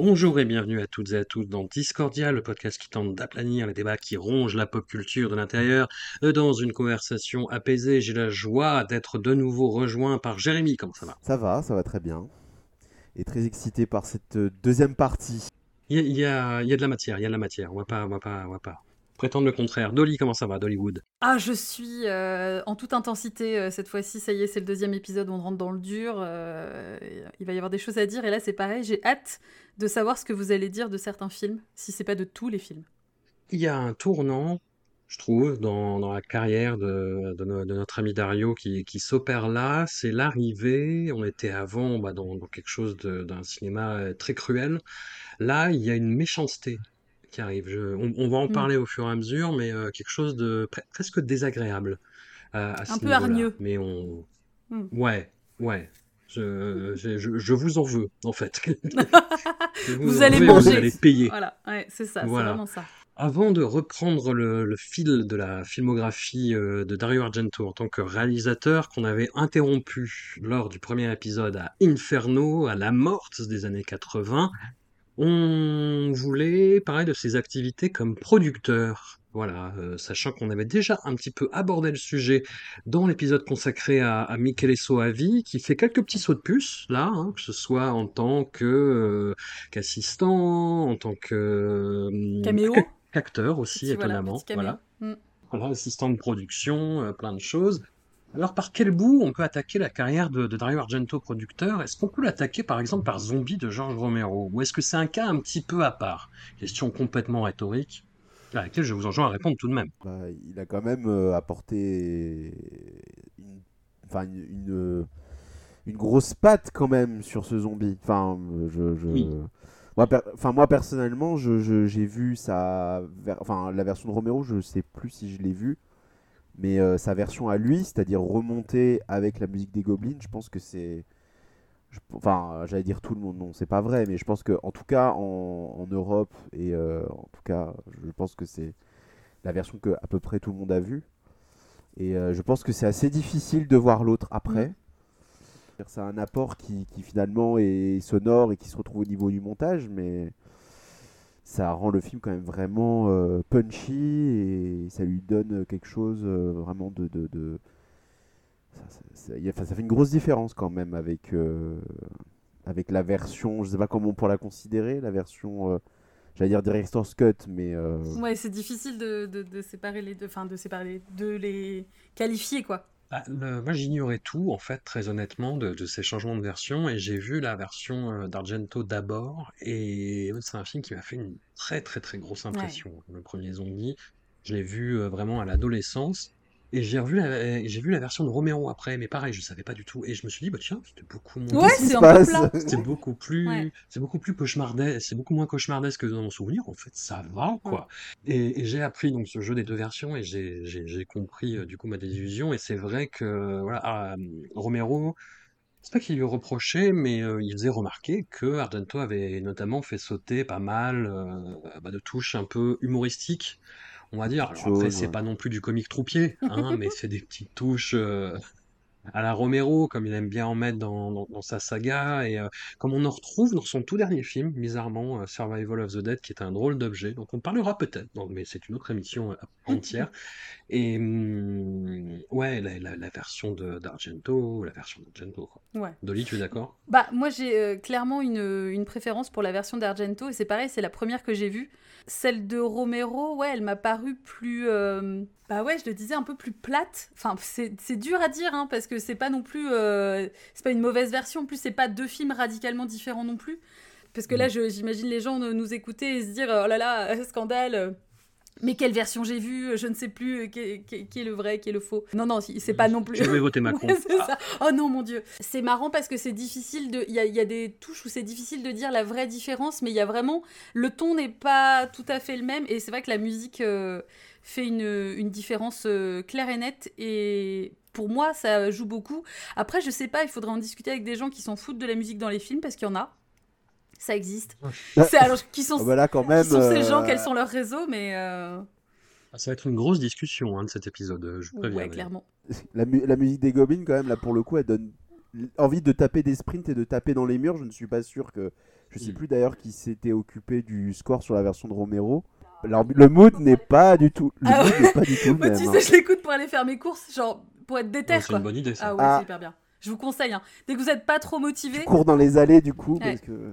Bonjour et bienvenue à toutes et à tous dans Discordia, le podcast qui tente d'aplanir les débats qui rongent la pop culture de l'intérieur. Euh, Dans une conversation apaisée, j'ai la joie d'être de nouveau rejoint par Jérémy. Comment ça va? Ça va, ça va très bien. Et très excité par cette euh, deuxième partie. Il y a, il y a- il y a de la matière, il y a de la matière. On va pas, on va pas, on va pas prétendre le contraire. Dolly, comment ça va, Dollywood? Ah, je suis euh, en toute intensité euh, cette fois-ci. Ça y est, c'est le deuxième épisode. On rentre dans le dur. euh, il va y avoir des choses à dire. Et là, c'est pareil. J'ai hâte de savoir ce que vous allez dire de certains films, si c'est pas de tous les films. Il y a un tournant, je trouve, dans, dans la carrière de, de no- de notre ami Dario qui, qui s'opère là. C'est l'arrivée. On était avant bah, dans, dans quelque chose d'un cinéma euh, très cruel. Là, il y a une méchanceté qui arrive. Je- on, on va en Mm. parler au fur et à mesure, mais euh, quelque chose de pre- presque désagréable à, ce Un peu hargneux. Mais on... Mm. Ouais, ouais. Je, je, je- je vous en veux, en fait. Vous allez veux manger. Vous allez payer. Voilà, ouais, c'est ça. Voilà. C'est vraiment ça. Avant de reprendre le, le fil de la filmographie euh, de Dario Argento en tant que réalisateur qu'on avait interrompu lors du premier épisode à Inferno, à la morte des années 80, on voulait parler de ses activités comme producteur. Voilà, euh, sachant qu'on avait déjà un petit peu abordé le sujet dans l'épisode consacré à, à Michele Soavi, qui fait quelques petits sauts de puce, là, hein, que ce soit en tant que euh, qu'assistant, en tant que euh, Caméo. acteur aussi, Petit, étonnamment. Voilà. Mm. Voilà, assistant de production, plein de choses. Alors, par quel bout on peut attaquer la carrière de, de Dario Argento, producteur? Est-ce qu'on peut l'attaquer, par exemple, par Zombie de George Romero? Ou est-ce que c'est un cas un petit peu à part? Question complètement rhétorique, à laquelle je vous enjoins à répondre tout de même. Bah, il a quand même euh, apporté une, enfin, une, une, une grosse patte quand même sur ce zombie. Enfin, je, je- Oui. moi, per- enfin, moi personnellement, je- je- j'ai vu sa, enfin, la version de Romero, je sais plus si je l'ai vue, mais euh, sa version à lui, c'est-à-dire remontée avec la musique des Goblins, je pense que c'est, je- enfin, j'allais dire tout le monde, non, c'est pas vrai, mais je pense que, en tout cas, en, en Europe et euh, en tout cas, je pense que c'est la version que à peu près tout le monde a vue. Et euh, je pense que c'est assez difficile de voir l'autre après. C'est un apport qui, qui finalement est sonore et qui se retrouve au niveau du montage, mais ça rend le film quand même vraiment euh, punchy et ça lui donne quelque chose euh, vraiment de... de, de- Ça, fait une grosse différence quand même avec, euh, avec la version, je sais pas comment on pourrait la considérer, la version, euh, j'allais dire Director's Cut, mais... euh, Ouais, c'est difficile de, de, de séparer les deux, enfin de séparer les- de les qualifier quoi. Bah, le- moi, j'ignorais tout, en fait, très honnêtement, de, de ces changements de version, et j'ai vu la version euh, d'Argento d'abord, et c'est un film qui m'a fait une très très très grosse impression. Le premier zombie, je l'ai vu euh, vraiment à l'adolescence, et j'ai revu j'ai vu la version de Romero après, mais pareil, je savais pas du tout, et je me suis dit, bah tiens, c'était beaucoup moins. Ouais, c'est. C'est beaucoup plus, Ouais. c'est beaucoup plus cauchemardesque, c'est beaucoup moins cauchemardesque que dans mon souvenir. En fait, ça va, quoi. Et, et j'ai appris donc ce jeu des deux versions et j'ai, compris euh, du coup ma désillusion. Et c'est vrai que voilà, ah, Romero, c'est pas qu'il lui reprochait, mais euh, il faisait remarquer que Argento avait notamment fait sauter pas mal euh, bah, de touches un peu humoristiques. On va dire. Alors après, c'est pas non plus du comique troupier, hein, mais c'est des petites touches euh, à la Romero, comme il aime bien en mettre dans, dans, dans sa saga, et euh, comme on en retrouve dans son tout dernier film, bizarrement, euh, Survival of the Dead, qui est un drôle d'objet, donc on parlera peut-être, mais c'est une autre émission euh, entière. Et hum, Ouais, la, la- la version d'Argento, la version d'Argento. Ouais. Dolly, tu es d'accord? Bah, moi, j'ai clairement une, une préférence pour la version d'Argento, et c'est pareil, c'est la première que j'ai vue. Celle de Romero, ouais, elle m'a paru plus. Bah ouais, je le disais, un peu plus plate. Enfin, c'est c'est dur à dire, hein, parce que c'est pas non plus. euh, C'est pas une mauvaise version, en plus, c'est pas deux films radicalement différents non plus. Parce que là, je- j'imagine les gens nous écouter et se dire oh là là, scandale. Mais quelle version j'ai vue Je ne sais plus qui, est le vrai, qui est le faux. Non, non, c'est pas non plus. Je vais voter Macron. Ouais, ça. Oh non, mon Dieu. C'est marrant parce que c'est difficile de. Il y y a des touches où c'est difficile de dire la vraie différence, mais il y a vraiment. Le ton n'est pas tout à fait le même, et c'est vrai que la musique euh, fait une, une différence euh, claire et nette, et pour moi, ça joue beaucoup. Après, je sais pas, il faudrait en discuter avec des gens qui s'en foutent de la musique dans les films, parce qu'il y en a. Ça existe. C'est alors qui sont, Ah bah là, quand même. qui sont ces gens, euh, quels sont leurs réseaux, mais. euh, Ah, Ça va être une grosse discussion hein, de cet épisode, euh, je préviens. ouais, clairement. La, mu- la musique des Goblins, quand même, là, pour le coup, elle donne envie de taper des sprints et de taper dans les murs. Je ne suis pas sûr que. Je sais Mm. plus d'ailleurs qui s'était occupé du score sur la version de Romero. Alors, le mood n'est pas du tout. Le Ah mood ouais. n'est pas du tout le Moi, même. tu hein. sais, je l'écoute pour aller faire mes courses, genre pour être déter, Ouais, C'est une bonne idée, ça. Ah ouais, Ah. c'est hyper bien. Je vous conseille, hein. dès que vous n'êtes pas trop motivé, Tu cours dans les allées, du coup, Ouais. parce que.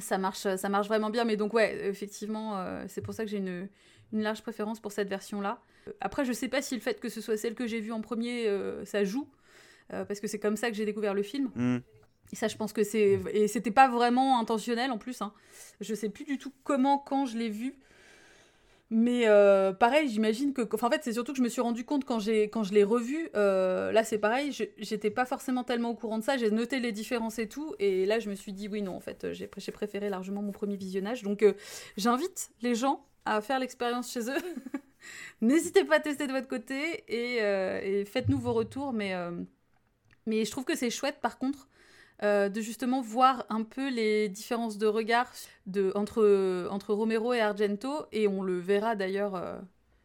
ça marche, ça marche vraiment bien. Mais donc ouais, effectivement, euh, c'est pour ça que j'ai une, une large préférence pour cette version-là. Euh, Après, je sais pas si le fait que ce soit celle que j'ai vue en premier, euh, ça joue, euh, parce que c'est comme ça que j'ai découvert le film. Hmm. Et ça, je pense que c'est et c'était pas vraiment intentionnel en plus. Hein. Je sais plus du tout comment, quand je l'ai vu. Mais euh, pareil, j'imagine que. En fait, c'est surtout que je me suis rendu compte quand, quand je l'ai revu. euh, là, c'est pareil, j'étais pas forcément tellement au courant de ça. J'ai noté les différences et tout. Et là, je me suis dit, oui, non, en fait, j'ai, j'ai préféré largement mon premier visionnage. Donc, euh, j'invite les gens à faire l'expérience chez eux. N'hésitez pas à tester de votre côté et, euh, et faites-nous vos retours. Mais, euh, mais je trouve que c'est chouette, par contre. Euh, de justement voir un peu les différences de regard entre, entre Romero et Argento, et on le verra d'ailleurs euh,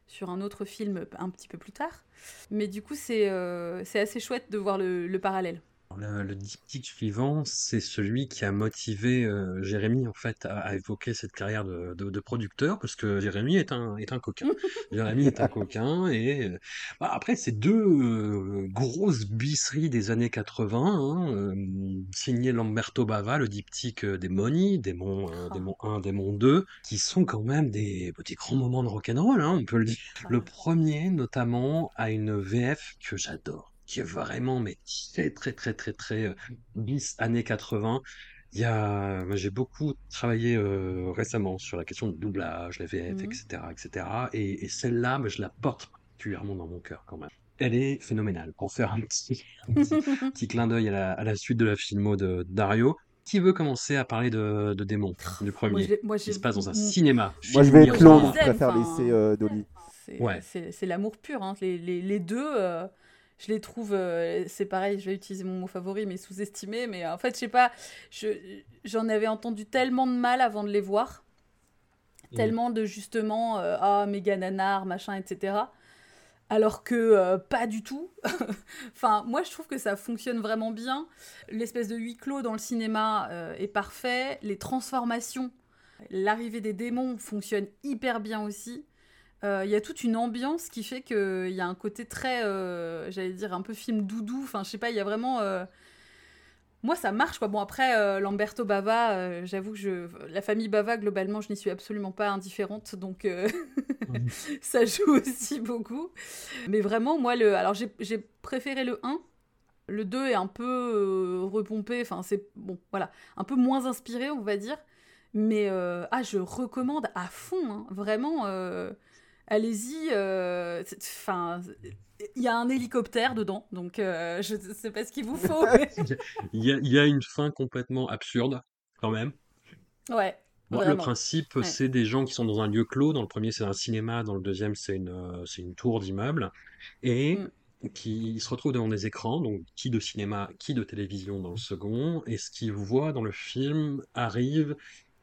sur un autre film un petit peu plus tard. Mais du coup, c'est euh, assez chouette de voir le parallèle. Le, le diptyque suivant, c'est celui qui a motivé euh, Jérémy en fait à, à évoquer cette carrière de, de- de producteur parce que Jérémy est un est un coquin. Jérémy est un coquin et euh, bah, après c'est deux euh, grosses bisseries des années 80, hein, euh, signé Lamberto Bava, le diptyque euh, des Moni, Démon. Démon 1, Démon 2, qui sont quand même des, des grands moments de rock'n'roll, hein, on peut le dire. Le premier, notamment, a une VF que j'adore, qui est vraiment, mais très, très, très, très, très euh, bis années 80. Il y a, moi, j'ai beaucoup travaillé euh, récemment sur la question du doublage, la VF, etc., etc. Et, et celle-là, bah, je la porte particulièrement dans mon cœur quand même. Elle est phénoménale. Pour faire un petit, un petit, petit clin d'œil à la, à la suite de la filmo de Dario. Qui veut commencer à parler de, de démons du Moi, premier l'ai- moi, qui se passe dans un cinéma. Moi, je vais être je long, je préfère laisser euh, Dolly. C'est Ouais. c'est- c'est l'amour pur. hein. Les, les- les deux, euh, je les trouve, euh, c'est pareil, je vais utiliser mon mot favori, mais sous-estimés. Mais en fait, je sais pas, je- j'en avais entendu tellement de mal avant de les voir. Mm. Tellement de justement, euh, ah, méga nanar, machin, etc. Alors que euh, pas du tout. enfin, moi, je trouve que ça fonctionne vraiment bien. L'espèce de huis clos dans le cinéma euh, est parfait. Les transformations, l'arrivée des démons fonctionne hyper bien aussi. Euh, Il y a toute une ambiance qui fait qu'il y a un côté très, euh, j'allais dire, un peu film doudou. Enfin, je sais pas, il y a vraiment. euh, Moi, ça marche, quoi. Bon, après, Lamberto Bava, j'avoue que je... la famille Bava, globalement, je n'y suis absolument pas indifférente. Donc, ça joue aussi beaucoup. Mais vraiment, moi, le... alors j'ai préféré le 1. Le 2 est un peu repompé. Enfin, c'est bon, voilà, un peu moins inspiré, on va dire. Mais ah, je recommande à fond, hein. vraiment. Allez-y. euh, Enfin, il y a un hélicoptère dedans, donc euh, je ne sais pas ce qu'il vous faut. mais- Il y a, il y a une fin complètement absurde, quand même. ouais. Bon, le principe, Ouais. c'est des gens qui sont dans un lieu clos. Dans le premier, c'est un cinéma. Dans le deuxième, c'est une, euh, une tour d'immeuble. Et Mm. qui se retrouvent devant des écrans, donc qui de cinéma, qui de télévision dans le second. Et ce qu'ils voient dans le film arrive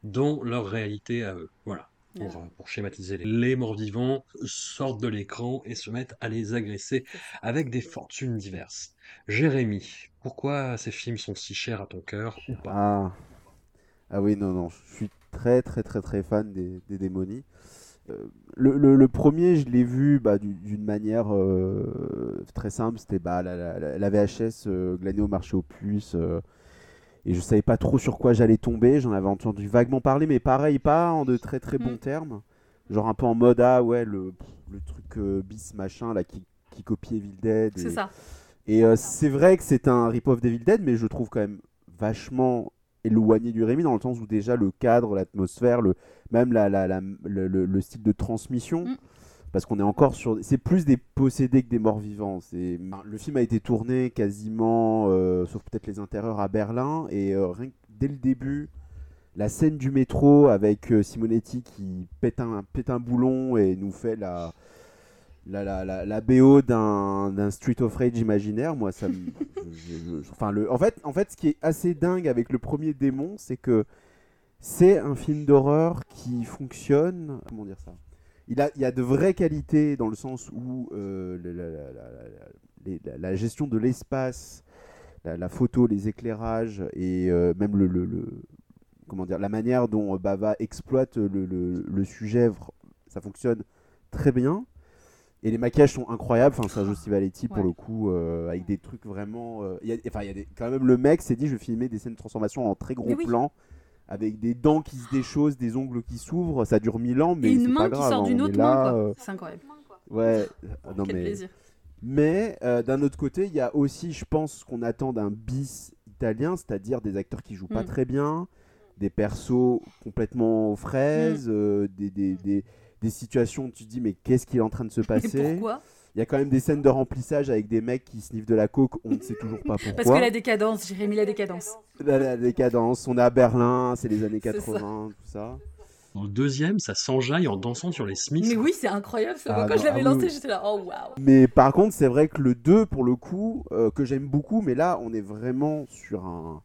dans leur réalité à eux. Voilà. Pour, Ouais. euh, pour schématiser, les morts-vivants sortent de l'écran et se mettent à les agresser avec des fortunes diverses. Jérémy, pourquoi ces films sont si chers à ton cœur ou pas? Ah. ah oui, non, non, je suis très, très, très, très fan des, des démonies. le, le- le premier, je l'ai vu bah, du- d'une manière euh, très simple. C'était bah, la, la- la VHS euh, glanée au marché aux puces. Et je savais pas trop sur quoi j'allais tomber. J'en avais entendu vaguement parler, mais pareil, pas en de très très bons Mm. termes. Genre un peu en mode, ah ouais, le, le truc euh, bis machin là qui, qui copie Evil Dead. C'est ça. et euh, c'est vrai que c'est un rip-off d'Evil Dead, mais je trouve quand même vachement éloigné du Rémi, dans le sens où déjà le cadre, l'atmosphère, le, même la, la- la- le, le- le style de transmission, Mm. Parce qu'on est encore sur... C'est plus des possédés que des morts vivants. Le film a été tourné quasiment, euh, sauf peut-être les intérieurs, à Berlin, et euh, dès le début... La scène du métro avec euh, Simonetti qui pète un, pète un boulon et nous fait la, la, la, la, la BO d'un Street of Rage imaginaire, moi, ça me. enfin, le, en, fait, en fait, ce qui est assez dingue avec le premier démon, c'est que c'est un film d'horreur qui fonctionne. Comment dire ça? Il, a, il y a de vraies qualités dans le sens où euh, la, gestion de l'espace, la, photo, les éclairages et euh, même le, le- le- comment dire, la manière dont Bava exploite le, sujet, ça fonctionne très bien. Et les maquillages sont incroyables. Enfin, Sergio Stivaletti, pour Ouais. le coup, euh, avec des trucs vraiment. euh, il y a, enfin, des- quand même le mec s'est dit je vais filmer des scènes de transformation en très gros oui. plan, avec des dents qui se déchaussent, des ongles qui s'ouvrent. Ça dure mille ans, mais Et une main pas qui sort hein, d'une on autre main, euh, C'est incroyable. ouais. non Quel mais. plaisir. Mais euh, d'un autre côté, il y a aussi, je pense, ce qu'on attend d'un bis italien, c'est-à-dire des acteurs qui jouent pas Mm. très bien, des persos complètement aux fraises, euh, des, des, des, des situations où tu te dis mais qu'est-ce qui est en train de se Et passer? pourquoi? Il y a quand même des scènes de remplissage avec des mecs qui sniffent de la coke, on ne sait toujours pas pourquoi. Parce que la décadence, Jérémy, la décadence. la, la décadence, on est à Berlin, c'est les années C'est ça. 80, tout ça. Dans le deuxième, ça s'enjaille en dansant sur les Smiths. Mais oui, c'est incroyable. ça. Ah, quand non, je l'avais ah oui, lancé, oui. j'étais là, oh waouh. Mais par contre, c'est vrai que le 2, pour le coup, euh, que j'aime beaucoup, mais là, on est vraiment sur un.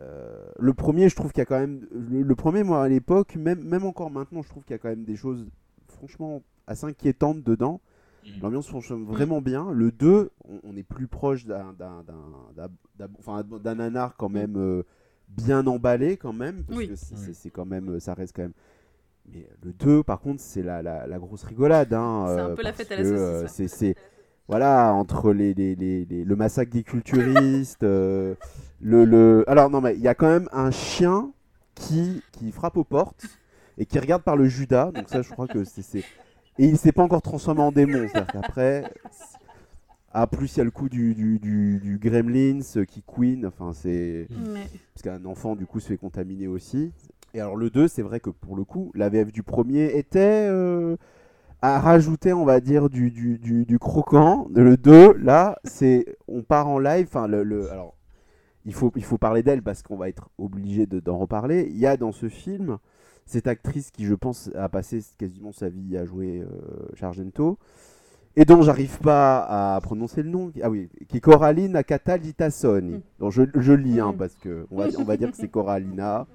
euh, le premier, je trouve qu'il y a quand même. Le, le premier, moi, à l'époque, même, même encore maintenant, je trouve qu'il y a quand même des choses, franchement, assez inquiétantes dedans. L'ambiance fonctionne vraiment bien. Le 2, on, on est plus proche d'un d'un- d'un- d'un- d'un- enfin, d'un nanar quand même euh, bien emballé, quand même. Parce Oui. que c'est- quand même. Ça reste quand même. Mais le 2, par contre, c'est la, la, la grosse rigolade. Hein, C'est un euh, peu la fête à la que, saucisse, euh, ouais. c'est- c'est voilà entre les, les, les- les- le massacre des culturistes euh, le, le alors non mais il y a quand même un chien qui qui frappe aux portes et qui regarde par le Judas donc ça je crois que c'est c'est- et il s'est pas encore transformé en démon c'est-à-dire qu'après ah plus il y a le coup du, du, du, du Gremlins euh, qui queen enfin c'est parce qu'un enfant du coup se fait contaminer aussi. Et alors le 2, c'est vrai que pour le coup, la VF du premier était euh, à rajouter, on va dire, du, du, croquant. Le 2, là, c'est on part en live. Enfin, le, le- alors, il faut, il faut parler d'elle parce qu'on va être obligé de- d'en reparler. Il y a dans ce film cette actrice qui, je pense, a passé quasiment sa vie à jouer euh, Sargento et dont j'arrive pas à prononcer le nom. Ah oui, qui est Coraline Akata Litassoni. Mm. Donc je, je lis hein, Mm. parce que on va, on va dire que c'est Coralina,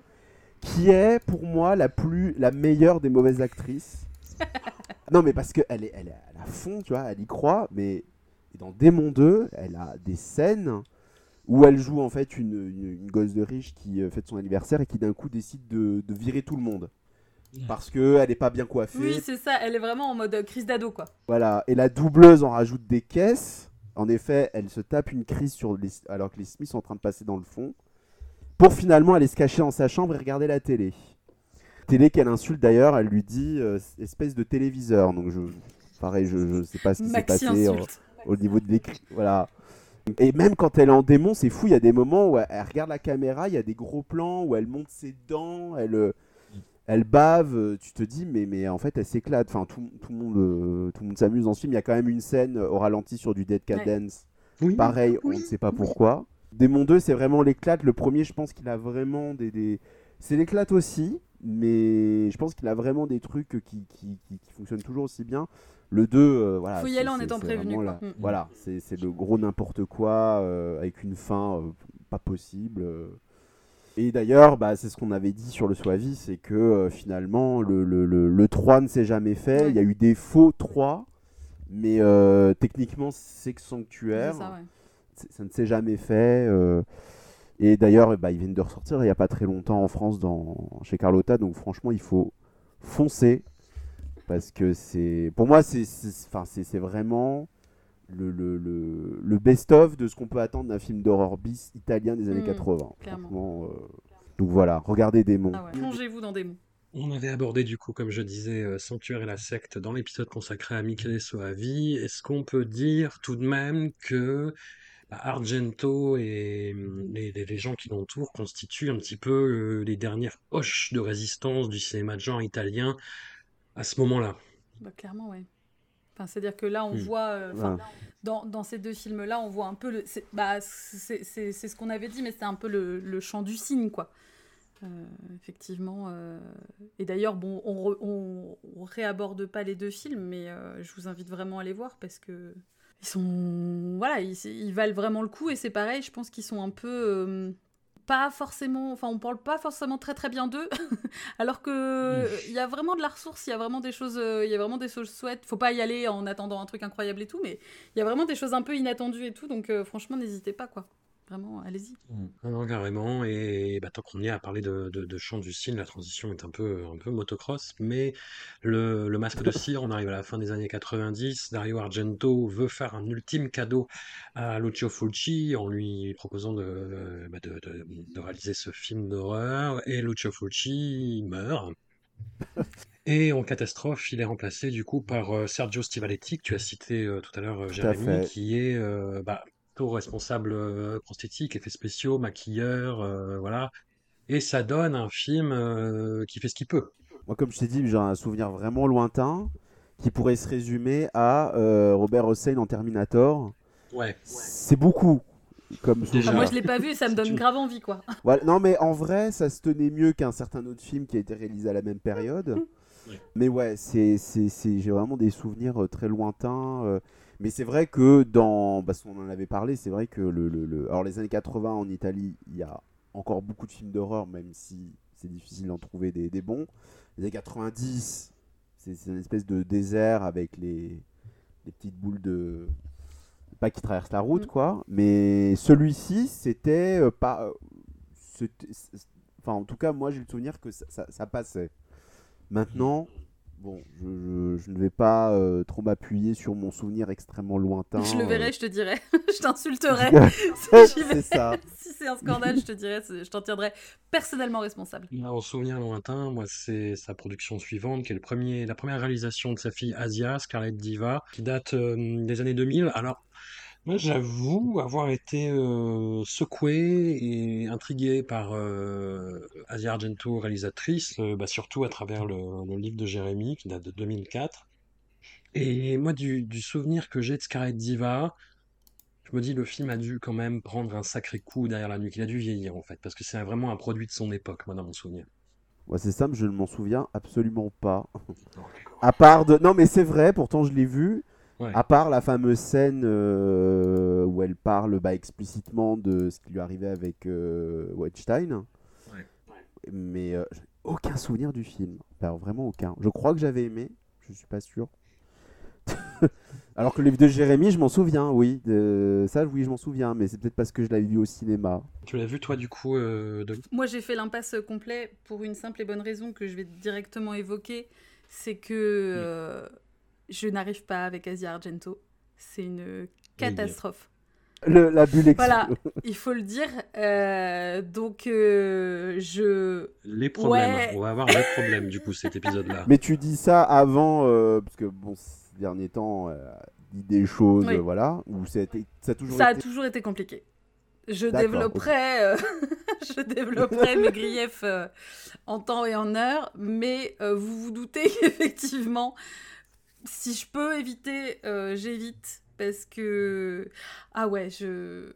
qui est pour moi la plus, la meilleure des mauvaises actrices. non mais parce que elle est, elle est à fond, tu vois, elle y croit. Mais dans Démon 2, elle a des scènes où elle joue en fait une, une, une gosse de riche qui euh, fête son anniversaire et qui d'un coup décide de, de virer tout le monde parce que elle est pas bien coiffée. Oui, c'est ça. Elle est vraiment en mode euh, crise d'ado, quoi. Voilà, et la doubleuse en rajoute des caisses. En effet, elle se tape une crise sur les... alors que les Smiths sont en train de passer dans le fond. Pour finalement aller se cacher dans sa chambre et regarder la télé. Télé qu'elle insulte d'ailleurs, elle lui dit euh, espèce de téléviseur. Donc je, pareil, je, je sais pas ce qui s'est passé insulte. au niveau de l'écrit. Voilà. Et même quand elle est en démon, c'est fou. Il y a des moments où elle, elle regarde la caméra, il y a des gros plans où elle monte ses dents, elle, euh, elle bave. euh, Tu te dis, mais, mais en fait, elle s'éclate. Enfin, tout, tout le monde, euh, tout le monde s'amuse dans ce film. Il y a quand même une scène au ralenti sur du Dead Cat Ouais. Dance. Oui. Pareil, on ne sait pas pourquoi. Démon 2, c'est vraiment l'éclate. Le premier, je pense qu'il a vraiment des. des... C'est l'éclate aussi, mais je pense qu'il a vraiment des trucs qui, qui, qui- qui fonctionnent toujours aussi bien. Le 2, euh, voilà. Faut y aller en étant prévenu, la- Mm. Voilà, c'est le gros n'importe quoi euh, avec une fin euh, pas possible. euh. Et d'ailleurs, bah, c'est ce qu'on avait dit sur le Swavi, c'est que euh, finalement, le, le, le, le 3 ne s'est jamais fait. Il y a eu des faux 3, mais euh, techniquement, c'est que sanctuaire. ça, ouais. C'est- ça ne s'est jamais fait. euh, Et d'ailleurs, bah, ils viennent de ressortir il n'y a pas très longtemps en France dans... chez Carlotta. Donc franchement, il faut foncer. Parce que c'est. Pour moi, c'est vraiment le, le, le, le best-of de ce qu'on peut attendre d'un film d'horreur bis italien des années Mm, 80. clairement. Franchement, euh, Donc voilà, regardez Démon. Ah ouais. Plongez-vous dans mots. On avait abordé du coup, comme je disais, euh, Sanctuaire et la secte dans l'épisode consacré à Michele Soavi. Est-ce qu'on peut dire tout de même que bah, Argento et les, les- les gens qui l'entourent constituent un petit peu euh, les dernières hoches de résistance du cinéma de genre italien à ce moment-là? Bah, clairement, ouais. Enfin, c'est-à-dire que là, on Hmm. voit, euh, Ouais. dans, dans ces deux films-là, on voit un peu le. C'est bah, c'est- c'est- c'est ce qu'on avait dit, mais c'est un peu le, le chant du cygne, quoi. Euh, effectivement. euh, Et d'ailleurs, bon, on, re- on, on réaborde pas les deux films, mais euh, je vous invite vraiment à les voir parce que ils sont, voilà, ils, ils valent vraiment le coup et c'est pareil. Je pense qu'ils sont un peu euh, pas forcément, enfin, on parle pas forcément très très bien d'eux, alors que il y a vraiment de la ressource, il y a vraiment des choses, euh, il y a vraiment des choses chouettes. Faut pas y aller en attendant un truc incroyable et tout, mais il y a vraiment des choses un peu inattendues et tout. Donc euh, franchement, n'hésitez pas, quoi. Vraiment, allez-y. Ah non, carrément. Et bah, tant qu'on y est à parler de, de, de chant du cygne, la transition est un peu, un peu motocross. Mais le, le masque de cire, on arrive à la fin des années 90. Dario Argento veut faire un ultime cadeau à Lucio Fulci en lui proposant de, bah, de, de, de réaliser ce film d'horreur. Et Lucio Fulci meurt. Et en catastrophe, il est remplacé du coup par euh, Sergio Stivaletti, que tu as cité euh, tout à l'heure, euh, à Jérémy, qui est euh, bah, plutôt responsable euh, prosthétique, effets spéciaux, maquilleur, euh, voilà. Et ça donne un film euh, qui fait ce qu'il peut. Moi, comme je t'ai dit, j'ai un souvenir vraiment lointain qui pourrait se résumer à euh, Robert Hossein en Terminator. Ouais. C'est beaucoup comme Déjà. Enfin, souvenir. moi, je l'ai pas vu, ça me donne une- grave envie, quoi. Voilà. Non, mais en vrai, ça se tenait mieux qu'un certain autre film qui a été réalisé à la même période. Ouais. Mais ouais, c'est, c'est, c'est- j'ai vraiment des souvenirs très lointains. Mais c'est vrai que dans. Parce qu'on en avait parlé, c'est vrai que le, le- le- Alors, les années 80 en Italie, il y a encore beaucoup de films d'horreur, même si c'est difficile d'en trouver des, des bons. Les années 90, c'est, une espèce de désert avec les, les petites boules de. Pas qui traversent la route, Mm. quoi. Mais celui-ci, c'était euh, pas. euh, Enfin, en tout cas, moi, j'ai le souvenir que ça, ça- ça passait. Maintenant, bon, je, je- je ne vais pas euh, trop m'appuyer sur mon souvenir extrêmement lointain. Je le euh, verrai, je te dirai. je t'insulterai. si ça. C'est un scandale, je te dirai, je t'en tiendrai personnellement responsable. En souvenir lointain, moi, c'est sa production suivante, qui est le premier, la première réalisation de sa fille Asia, Scarlett Diva, qui date euh, des années 2000. Alors, moi, j'avoue avoir été euh, secoué et intrigué par euh, Asia Argento, réalisatrice, euh, bah, surtout à travers le, le livre de Jérémy, qui date de 2004. Et moi, du, du souvenir que j'ai de Scarlett Diva, je me dis, le film a dû quand même prendre un sacré coup derrière la nuque. Il a dû vieillir, en fait, parce que c'est vraiment un produit de son époque, moi, dans mon souvenir. Ouais, c'est simple, je ne m'en souviens absolument pas. À part de. Non, mais c'est vrai, pourtant je l'ai vu. Ouais. À part la fameuse scène euh, où elle parle bah, explicitement de ce qui lui arrivait avec euh, Weinstein. Ouais. Mais euh, j'ai aucun souvenir du film. Alors, vraiment aucun. Je crois que j'avais aimé, je suis pas sûr. Alors que le livre de Jérémy, je m'en souviens, oui. De... Ça, oui, je m'en souviens, mais c'est peut-être parce que je l'avais vu au cinéma. Tu l'as vu, toi, du coup, euh, de... Moi, j'ai fait l'impasse complet pour une simple et bonne raison que je vais directement évoquer. C'est que euh, je n'arrive pas avec Asia Argento. C'est une catastrophe. Le- la bulle ex- Voilà, il faut le dire. Euh, donc, euh, je. les problèmes. Ouais. On va avoir des problèmes, du coup, cet épisode-là. Mais tu dis ça avant, euh, parce que bon, ces derniers temps, euh, dit des choses, Oui. voilà, où ça a, été- ça a toujours Ça a été. toujours été compliqué. Je développerai, euh, je développerai mes griefs euh, en temps et en heure, mais euh, vous vous doutez qu'effectivement, si je peux éviter, euh, j'évite parce que ah ouais, je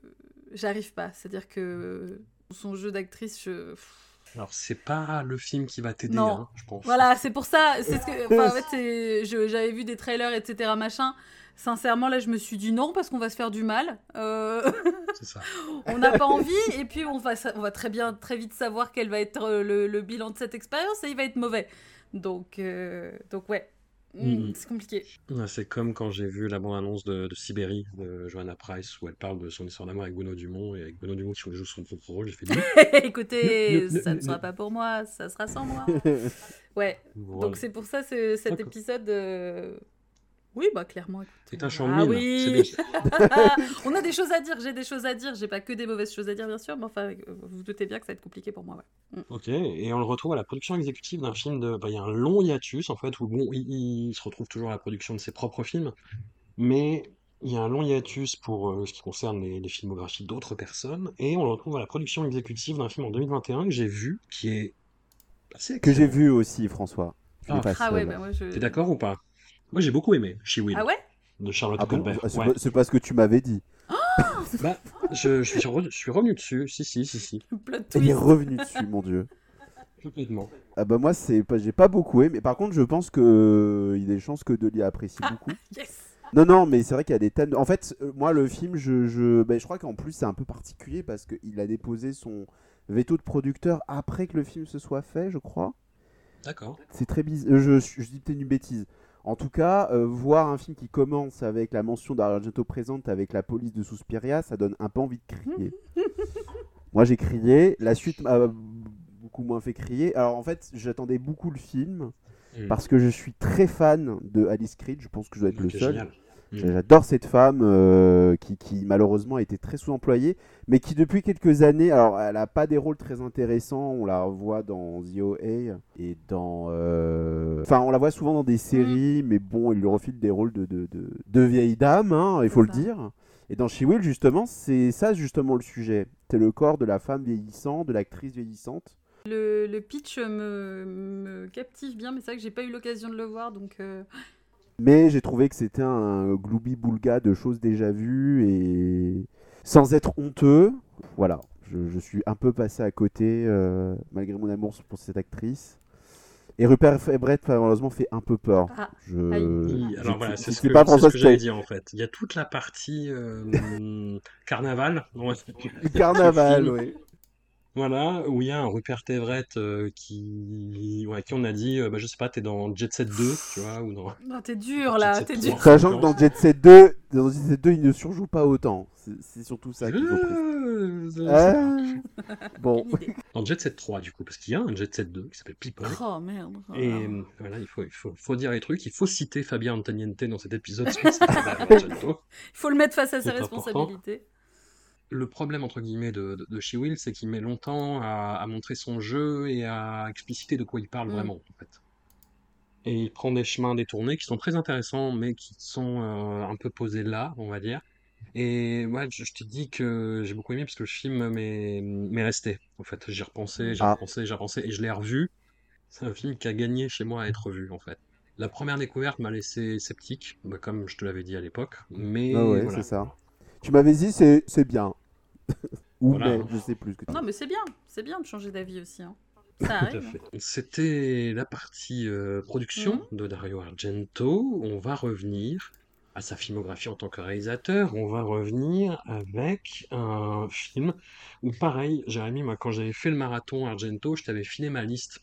j'arrive pas. C'est-à-dire que son jeu d'actrice, je Alors, c'est pas le film qui va t'aider, hein, je pense. Voilà, c'est pour ça. C'est ce que. Enfin, en fait, c'est- je- j'avais vu des trailers, etc. Machin. Sincèrement, là, je me suis dit non parce qu'on va se faire du mal. Euh, C'est ça. on n'a pas envie et puis on va, on va très bien, très vite savoir quel va être euh, le, le bilan de cette expérience et il va être mauvais. Donc, euh, donc ouais, Mm, Mm. C'est compliqué. C'est comme quand j'ai vu la bande-annonce de, de Sibérie de Johanna Price où elle parle de son histoire d'amour avec Bruno Dumont et avec Bruno Dumont qui joue son propre rôle. J'ai fait Écoutez, Ne- ne- ça ne ne- sera pas pour moi, ça sera sans moi. Ouais, Voilà. donc c'est pour ça ce- cet épisode. euh, Oui, bah clairement. écoute, C'est un Ah champ de mine. oui On a des choses à dire, j'ai des choses à dire, j'ai pas que des mauvaises choses à dire, bien sûr, mais enfin, euh, vous vous doutez bien que ça va être compliqué pour moi. Ouais. Ok, et on le retrouve à la production exécutive d'un film de. bah, Il y a un long hiatus en fait, où bon, il, il se retrouve toujours à la production de ses propres films, mais il y a un long hiatus pour euh, ce qui concerne les, les filmographies d'autres personnes, et on le retrouve à la production exécutive d'un film en 2021 que j'ai vu, qui est assez Que j'ai vu aussi, François. Ah. pas Ah ouais, bah moi je. T'es d'accord ou pas? Moi j'ai beaucoup aimé She Will Ah ouais? de Charlotte Ah bon Colbert. Ah, C'est Ouais. pas- ce que tu m'avais dit. Bah, je, je suis re- je suis revenu dessus, si, si, si, si, Il est revenu dessus, mon dieu. complètement. Ah bah moi, c'est pas, j'ai pas beaucoup aimé. Mais par contre, je pense que euh, il y a des chances que Dolly apprécie Ah. beaucoup. Yes Non, non, mais c'est vrai qu'il y a des thèmes. En fait, euh, moi, le film, je, je, ben, je crois qu'en plus, c'est un peu particulier parce qu'il a déposé son veto de producteur après que le film se soit fait, je crois. D'accord. C'est très bizarre. Je, je, dis peut-être une bêtise. En tout cas, euh, voir un film qui commence avec la mention d'Argento présente avec la police de Suspiria, ça donne un peu envie de crier. Moi, j'ai crié. La suite m'a beaucoup moins fait crier. Alors, en fait, j'attendais beaucoup le film Mm. parce que je suis très fan de Alice Creed. Je pense que je dois être le seul. génial. Mm. J'adore cette femme euh, qui, qui, malheureusement a été très sous-employée, mais qui depuis quelques années, alors elle n'a pas des rôles très intéressants, on la revoit dans The OA et dans... euh, Enfin, on la voit souvent dans des séries, mais bon, il lui refile des rôles de, de, de, de vieille dame, hein, il faut le ça. dire. Et dans She Will, justement, c'est ça justement le sujet. C'est le corps de la femme vieillissante, de l'actrice vieillissante. Le, le pitch me, me captive bien, mais c'est vrai que j'ai pas eu l'occasion de le voir, donc. euh, Mais j'ai trouvé que c'était un gloubi-boulga de choses déjà vues et sans être honteux. Voilà, je, je suis un peu passé à côté euh, malgré mon amour pour cette actrice. Et Rupert Everett malheureusement fait un peu peur. Ah, Je... aïe. Oui, je- voilà, je- c'est ce que, pas ce que j'allais dire en fait. Il y a toute la partie euh, carnaval. Carnaval, oui. Voilà, où il y a un Rupert Everett euh, qui, ouais, qui on a dit, euh, bah, je sais pas, t'es dans Jet Set 2, tu vois, ou dans. Non, t'es dur là, t'es 3. dur. Sachant que dans Jet Set 2, dans Jet Set 2, il ne surjoue pas autant. C'est surtout ça qu'il faut préciser. Euh, Ah, bon. Dans Jet Set 3, du coup, parce qu'il y a un Jet Set 2 qui s'appelle People. Oh merde. oh Et euh, voilà, il faut, il faut, faut dire les trucs. Il faut citer Fabien Antoniente dans cet épisode. Il faut le mettre face à ses important. Le problème, entre guillemets, de, de, de She Will, c'est qu'il met longtemps à, à montrer son jeu et à expliciter de quoi il parle Mm. vraiment, en fait. Et il prend des chemins détournés qui sont très intéressants, mais qui sont euh, un peu posés là, on va dire. Et ouais, je, je te dis que j'ai beaucoup aimé parce que le film m'est resté. En fait, j'y repensé, j'ai Ah. repensé, j'ai repensé, et je l'ai revu. C'est un film qui a gagné chez moi à être vu, en fait. La première découverte m'a laissé sceptique, bah, comme je te l'avais dit à l'époque, mais Ah ouais, voilà. c'est ça. Tu m'avais dit c'est c'est bien. Ou Voilà. mais, je sais plus ce que tu Non, mais c'est bien, c'est bien de changer d'avis aussi. hein. Fait. C'était la partie euh, production de Dario Argento. On va revenir à sa filmographie en tant que réalisateur. On va revenir avec un film où, pareil, Jérémy, moi, quand j'avais fait le marathon Argento, je t'avais filé ma liste.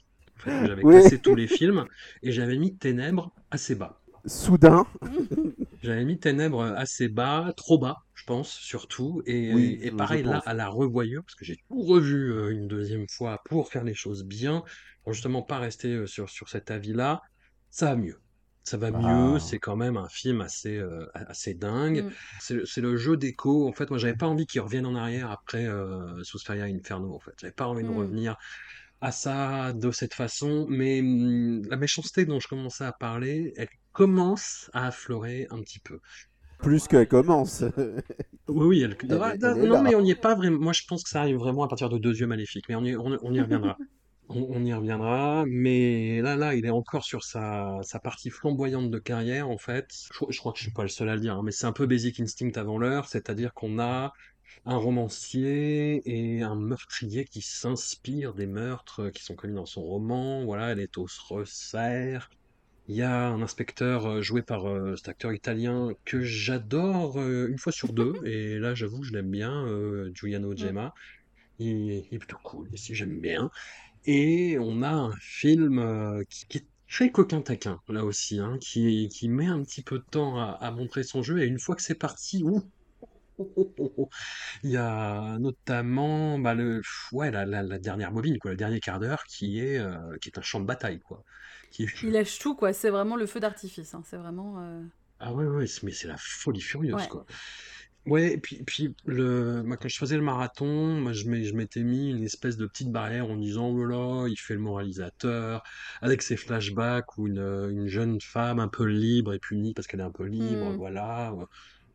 J'avais Oui. classé tous les films et j'avais mis Ténèbres assez bas. Soudain, J'avais mis Ténèbres assez bas, trop bas, je pense, surtout. Et, Oui, et je- pareil, là, à la revoyure, parce que j'ai tout revu euh, une deuxième fois pour faire les choses bien, pour justement pas rester euh, sur, sur cet avis-là, ça va mieux. Ça va Ah. mieux, c'est quand même un film assez, euh, assez dingue. Mm. C'est le- c'est le jeu d'écho. En fait, moi, j'avais pas envie qu'il revienne en arrière après euh, Suspiria Inferno. En fait, j'avais pas envie de Mm. revenir à ça de cette façon. Mais hum, la méchanceté dont je commençais à parler, elle commence à affleurer un petit peu. plus qu'elle commence. Oui, oui, elle... Elle est- Ah, elle est non, mais on n'y est pas vraiment. Moi, je pense que ça arrive vraiment à partir de Deux yeux maléfiques, mais on y, on, on y reviendra. On, on y reviendra, mais là, là, il est encore sur sa, sa partie flamboyante de carrière, en fait. Je, je crois que je suis pas le seul à le dire, hein, mais c'est un peu Basic Instinct avant l'heure, c'est-à-dire qu'on a un romancier et un meurtrier qui s'inspire des meurtres qui sont commis dans son roman. Voilà, Leto se resserre. Il y a un inspecteur euh, joué par euh, cet acteur italien que j'adore euh, une fois sur deux, et là j'avoue je l'aime bien, Giuliano Gemma. Il, il est plutôt cool, ici j'aime bien. Et on a un film qui, qui est Très coquin taquin, là aussi, hein, qui, qui met un petit peu de temps à, à montrer son jeu, et une fois que c'est parti, ouh, oh, oh, oh, il y a notamment bah, le, ouais, la, la, la dernière bobine, quoi, le dernier quart d'heure, qui est, euh, qui est un champ de bataille, quoi. Qui est- Il lâche tout, quoi. C'est vraiment le feu d'artifice. hein. C'est vraiment. euh, Ah ouais, ouais, mais c'est la folie furieuse, Ouais. quoi. Ouais, et puis, puis le, moi, quand je faisais le marathon, moi, je m'étais mis une espèce de petite barrière en disant, oh là là, il fait le moralisateur, avec ses flashbacks où une, une jeune femme un peu libre est punie parce qu'elle est un peu libre, Mm. voilà,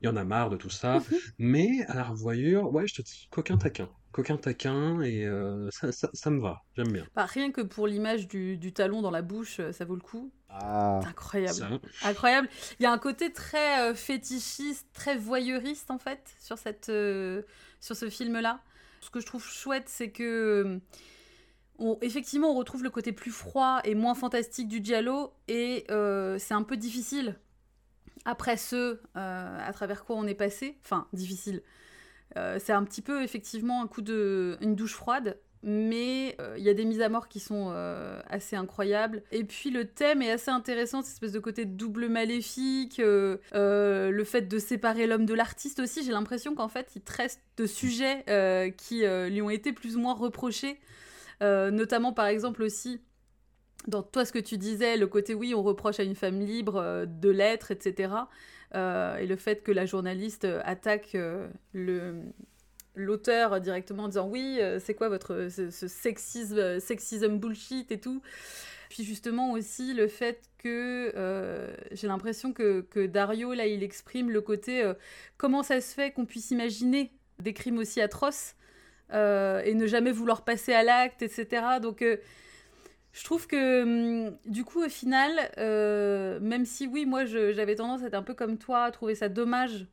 il y en a marre de tout ça. Mais à la revoyure, ouais, je te dis, coquin taquin, coquin taquin, et euh, ça, ça, ça me va, j'aime bien. bah, rien que pour l'image du, du talon dans la bouche, euh, ça vaut le coup. Ah, Incroyable. Ça, Incroyable. Il y a un côté très euh, fétichiste, très voyeuriste en fait sur cette euh, sur ce film-là. Ce que je trouve chouette, c'est que euh, on- effectivement on retrouve le côté plus froid et moins fantastique du giallo et euh, c'est un peu difficile après ce euh, à travers quoi on est passé. Enfin difficile. Euh, c'est un petit peu effectivement un coup de une douche froide mais euh, il y a des mises à mort qui sont euh, assez incroyables. Et puis le thème est assez intéressant, cette espèce de côté double maléfique, le fait de séparer l'homme de l'artiste aussi. J'ai l'impression qu'en fait, il traite de sujets qui lui ont été plus ou moins reprochés, notamment par exemple aussi. Dans toi, ce que tu disais, le côté oui, on reproche à une femme libre de l'être, etc. Euh, et le fait que la journaliste euh, attaque euh, l'auteur directement en disant oui, c'est quoi votre ce, ce sexisme, euh, sexism bullshit et tout. Puis justement aussi le fait que j'ai l'impression que, que Dario là il exprime le côté comment ça se fait qu'on puisse imaginer des crimes aussi atroces et ne jamais vouloir passer à l'acte, etc. Donc je trouve que hum, du coup au final, euh, même si oui moi j'avais tendance à être un peu comme toi, à trouver ça dommage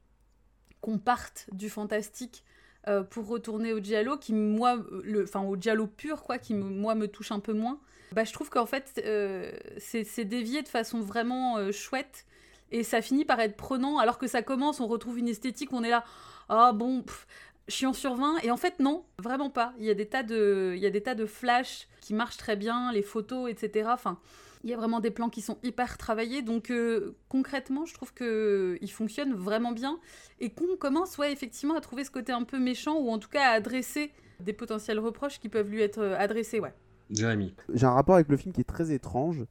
qu'on parte du fantastique euh, pour retourner au giallo qui moi enfin au giallo pur quoi qui moi me touche un peu moins bah je trouve qu'en fait euh, c'est dévié de façon vraiment chouette et ça finit par être prenant alors que ça commence on retrouve une esthétique on est là ah bon pff, chiant sur 20 et en fait non vraiment pas. Il y a des tas de il y a des tas de flashs qui marchent très bien les photos etc enfin il y a vraiment des plans qui sont hyper travaillés. Donc euh, concrètement je trouve que il fonctionne vraiment bien. Et qu'on commence ouais effectivement à trouver ce côté un peu méchant ou en tout cas à adresser des potentiels reproches qui peuvent lui être euh, adressés ouais. Jérémy. j'ai un rapport avec le film qui est très étrange.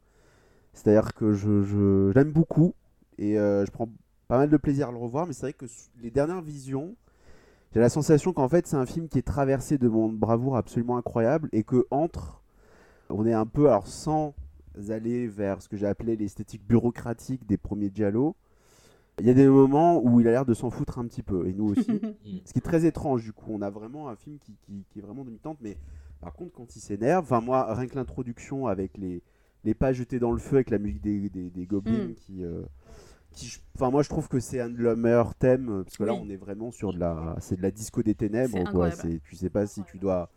C'est-à-dire que je, je- j'aime beaucoup et euh, je prends pas mal de plaisir à le revoir, mais c'est vrai que les dernières visions, j'ai la sensation qu'en fait c'est un film qui est traversé de de bravoure absolument incroyables et que entre, on est un peu, alors sans aller vers ce que j'ai appelé l'esthétique bureaucratique des premiers Giallo, il y a des moments où il a l'air de s'en foutre un petit peu, et nous aussi. Ce qui est très étrange du coup, on a vraiment un film qui, qui- qui est vraiment demi-tente, mais par contre quand il s'énerve, enfin moi rien que l'introduction avec les, les pas jetés dans le feu avec la musique des, des, des gobelins Mm. qui... euh, qui enfin moi je trouve que c'est un de leurs meilleurs thèmes euh, parce que là Oui. on est vraiment sur de la c'est de la disco des ténèbres quoi. tu sais pas si tu dois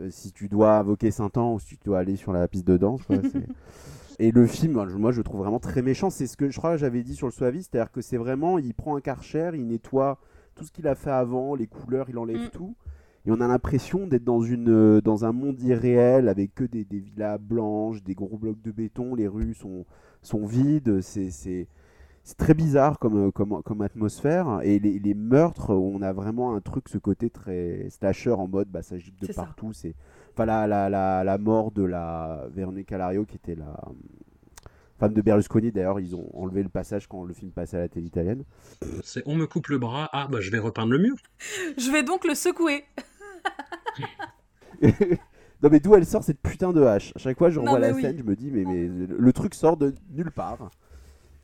euh, si tu dois invoquer Saint-An ou si tu dois aller sur la piste de danse quoi, et le film moi, je- le trouve vraiment très méchant. C'est ce que je crois que j'avais dit sur le Suavi c'est-à-dire que c'est vraiment il prend un karcher il nettoie tout ce qu'il a fait avant les couleurs il enlève Mm. tout. Et on a l'impression d'être dans, une, euh, dans un monde irréel avec que des, des villas blanches, des gros blocs de béton, les rues sont, sont vides, c'est, c'est, très bizarre comme, euh, comme, comme atmosphère. Et les, les meurtres, on a vraiment un truc, ce côté très slasher en mode bah, ça gicle de partout. C'est, enfin, la, la, la, la mort de la Véronique Alario, qui était la euh, femme de Berlusconi, d'ailleurs, ils ont enlevé le passage quand le film passait à la télé italienne. C'est on me coupe le bras, ah bah je vais repeindre le mur. je vais donc le secouer non mais d'où elle sort cette putain de hache? À chaque fois je revois la oui. scène, je me dis mais, mais le truc sort de nulle part.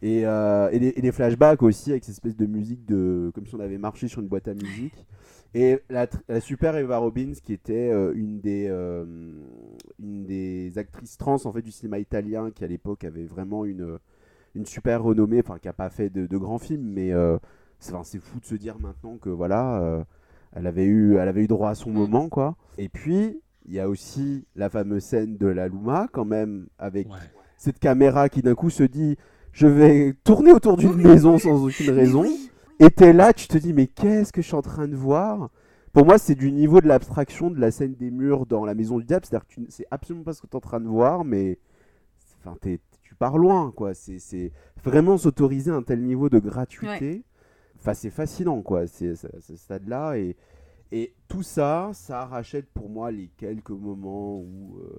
Et, euh, et, les flashbacks aussi avec cette espèce de musique de comme si on avait marché sur une boîte à musique. Et la, super Eva Robbins qui était euh, une des euh, une des actrices trans en fait du cinéma italien qui à l'époque avait vraiment une une super renommée, enfin qui a pas fait de, de grands films, mais c'est enfin, fou de se dire maintenant que voilà, elle avait eu elle avait eu droit à son Mm. moment quoi. Et puis il y a aussi la fameuse scène de la Luma quand même avec Ouais. cette caméra qui d'un coup se dit je vais tourner autour d'une maison sans aucune raison. Et t'es là, tu te dis mais qu'est-ce que je suis en train de voir? Pour moi, c'est du niveau de l'abstraction de la scène des murs dans la maison du diable, c'est-à-dire que tu ne sais absolument pas ce que tu es en train de voir, mais enfin, t'es- tu pars loin, quoi. C'est- C'est vraiment s'autoriser un tel niveau de gratuité. Enfin, c'est fascinant, quoi. C'est c'est- ce stade-là. Et, et tout ça, ça rachète pour moi les quelques moments où. euh,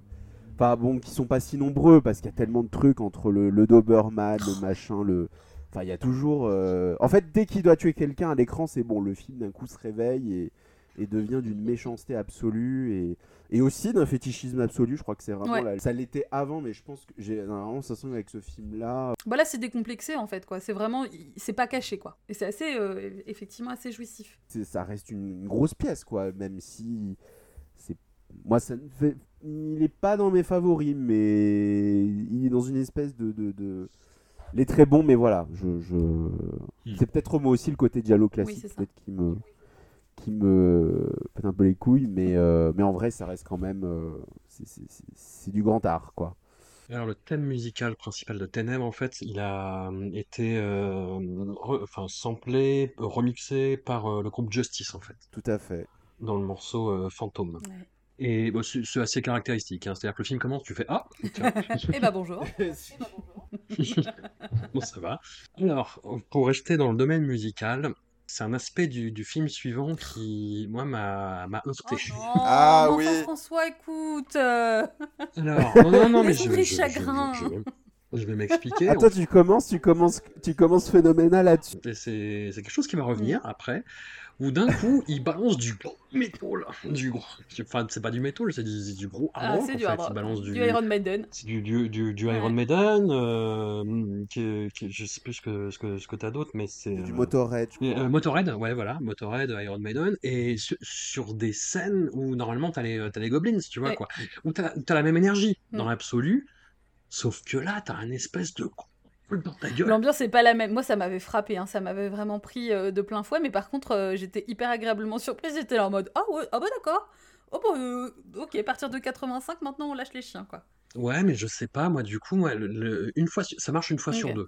Enfin, bon, qui sont pas si nombreux parce qu'il y a tellement de trucs entre le, le Doberman, le machin, le. Enfin, il y a toujours. euh, En fait, dès qu'il doit tuer quelqu'un à l'écran, c'est bon. Le film d'un coup se réveille et, et devient d'une méchanceté absolue et, et aussi d'un fétichisme absolu. Je crois que c'est vraiment. Ouais. Ça l'était avant, mais je pense que j'ai vraiment l'impression qu'avec ce film-là. Bah là, c'est décomplexé en fait, quoi. C'est vraiment, il- c'est pas caché, quoi. Et c'est assez, euh, effectivement, assez jouissif. c'est- ça reste une, une grosse pièce, quoi. Même si c'est moi, ça me fait. Il est pas dans mes favoris, mais il est dans une espèce de. de, de- Il est très bon, mais voilà. Je, je... C'est peut-être moi aussi le côté dialogue classique, peut-être qui me qui me pète un peu les couilles, mais euh, mais en vrai, ça reste quand même. euh, c'est- du grand art, quoi. Alors le thème musical principal de Ténèbres, en fait, il a euh, été euh, re- enfin, samplé, remixé par euh, le groupe Justice, en fait, Tout à fait. dans le morceau euh, Fantôme. Ouais. Et bon, c'est assez caractéristique, hein. C'est-à-dire que le film commence, tu fais Ah. Et bah bonjour. bon, ça va. Alors, pour rester dans le domaine musical, c'est un aspect du, du film suivant qui, moi, m'a m'a heurté. Oh non, Ah oui. François, écoute. euh, Alors, non, non, non, mais je, je- je- chagrin. je- je- vais m'expliquer. Ah, toi, tu commences, tu commences, tu commences phénoménal là-dessus. C'est c'est quelque chose qui va revenir après, où d'un coup, il balance du gros métal, du gros, enfin, c'est pas du métal, c'est du, c'est du gros hard Ah, rock, c'est en du fait. hard Il rock. balance Du du, Iron Maiden. c'est du, du, du, du Ouais. Iron Maiden, euh, qui, qui- je sais plus ce que, ce que, ce que t'as d'autre, mais c'est... Du euh, Motorhead, je et, crois. euh, Motorhead, ouais, voilà, Motorhead, Iron Maiden, et sur, sur des scènes où normalement t'as les, t'as les goblins, tu vois, Ouais. quoi, où t'as, t'as la même énergie dans Mm. l'absolu, sauf que là, t'as un espèce de coup dans ta gueule. L'ambiance n'est pas la même. Moi, ça m'avait frappé, hein. ça m'avait vraiment pris euh, de plein fouet, mais par contre, euh, j'étais hyper agréablement surprise. J'étais là en mode Ah ouais, ah bah d'accord. Oh bah, euh, ok, à partir de 85, maintenant on lâche les chiens, quoi. Ouais, mais je sais pas, moi, du coup, moi, le- le- une fois, ça marche une fois sur deux.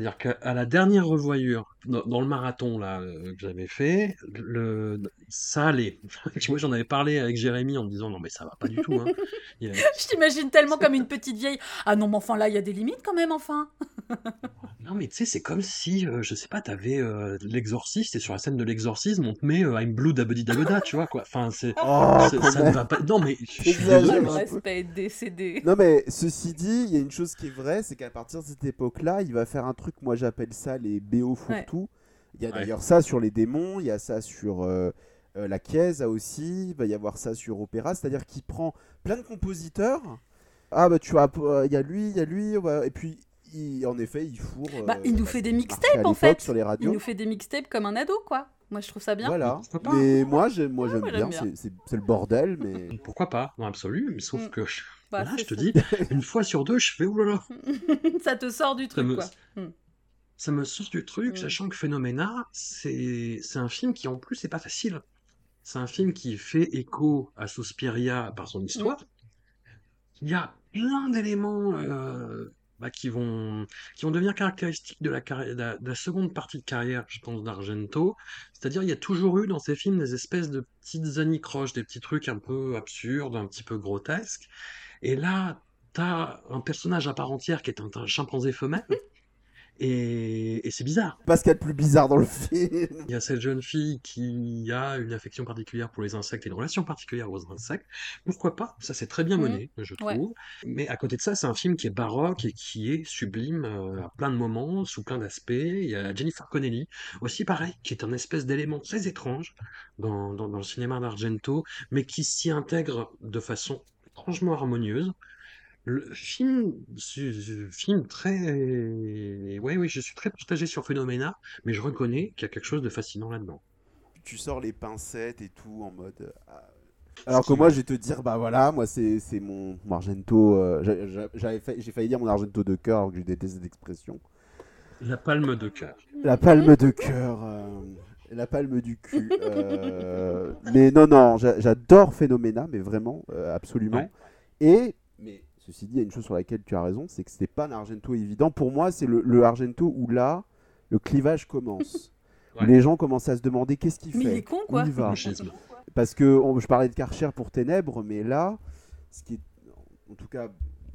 C'est-à-dire qu'à la dernière revoyure, dans, dans le marathon là euh, que j'avais fait, le, ça allait. Moi, j'en avais parlé avec Jérémy en me disant non, mais ça va pas du tout. Hein. A- Je t'imagine tellement comme une petite vieille. Ah non, mais enfin là, il y a des limites quand même, enfin. Non, mais tu sais, c'est comme si, euh, je sais pas, t'avais euh, l'exorciste et sur la scène de l'exorcisme, on te met euh, I'm Blue Dabedi Dabeda, tu vois quoi. Enfin, c'est, Oh, ça ne va pas. Non, mais je suis décédé. Non mais ceci dit, il y a une chose qui est vraie, c'est qu'à partir de cette époque-là, il va faire un truc, moi j'appelle ça les BO fourre-tout. Il y a Ouais. d'ailleurs ça sur les démons, il y a ça sur euh, euh, la Chiesa aussi, il va y avoir ça sur Opéra, c'est-à-dire qu'il prend plein de compositeurs. Ah bah tu vois, il y a lui, il y a lui, et puis il- en effet il fourre. Bah, euh, il nous bah, fait des mixtapes, en fait. Sur les Il radios. nous fait des mixtapes comme un ado, quoi. Moi, je trouve ça bien. Voilà. Mais moi j'aime, moi Ah, j'aime moi, bien, j'aime bien. c'est- c'est c'est le bordel, mais. Pourquoi pas, dans l'absolu, mais sauf Mm. que Bah, là, je te ça. dis, une fois sur deux, je fais oulala. ça te sort du truc, me- quoi. Hmm. ça me sort du truc, Mm. sachant que Phénoména, c'est c'est un film qui en plus c'est pas facile. C'est un film qui fait écho à Suspiria par son histoire. Il y a plein d'éléments euh, bah, qui vont qui vont devenir caractéristiques de la, seconde partie de carrière, je pense, d'Argento. C'est-à-dire, il y a toujours eu dans ces films des espèces de petites anicroches, des petits trucs un peu absurdes, un petit peu grotesques. Et là, t'as un personnage à part entière qui est un chimpanzé femelle. Et, et c'est bizarre. Pas ce qu'il y a de plus bizarre dans le film. Il y a cette jeune fille qui a une affection particulière pour les insectes et une relation particulière aux insectes. Pourquoi pas? Ça, c'est très bien Mhm. mené, je Ouais. trouve. Mais à côté de ça, c'est un film qui est baroque et qui est sublime euh, à plein de moments, sous plein d'aspects. Il y a Jennifer Connelly, aussi pareil, qui est un espèce d'élément très étrange dans, dans, dans le cinéma d'Argento, mais qui s'y intègre de façon étrangement harmonieuse. Le film, c'est c'est un film très, ouais, oui, je suis très partagé sur Phénoména, mais je reconnais qu'il y a quelque chose de fascinant là-dedans. tu sors les pincettes et tout en mode. ah. Alors que moi, je vais te dire, bah voilà, moi c'est c'est mon, mon Argento. euh, J'ai failli dire mon Argento de cœur, alors que je déteste cette expression. La palme de cœur. La palme de cœur. euh, la palme du cul. euh, mais non, non, j'a- j'adore Phénoména, mais vraiment, euh, absolument. Ouais. Et, mais ceci dit, il y a une chose sur laquelle tu as raison, c'est que c'était pas un Argento évident. Pour moi, c'est le, le Argento où là, le clivage commence. Où Ouais. les gens commencent à se demander qu'est-ce qu'il Mais fait il est con, quoi. Il va. Parce que on- je parlais de Karcher pour Ténèbres, mais là, ce qui est, en tout cas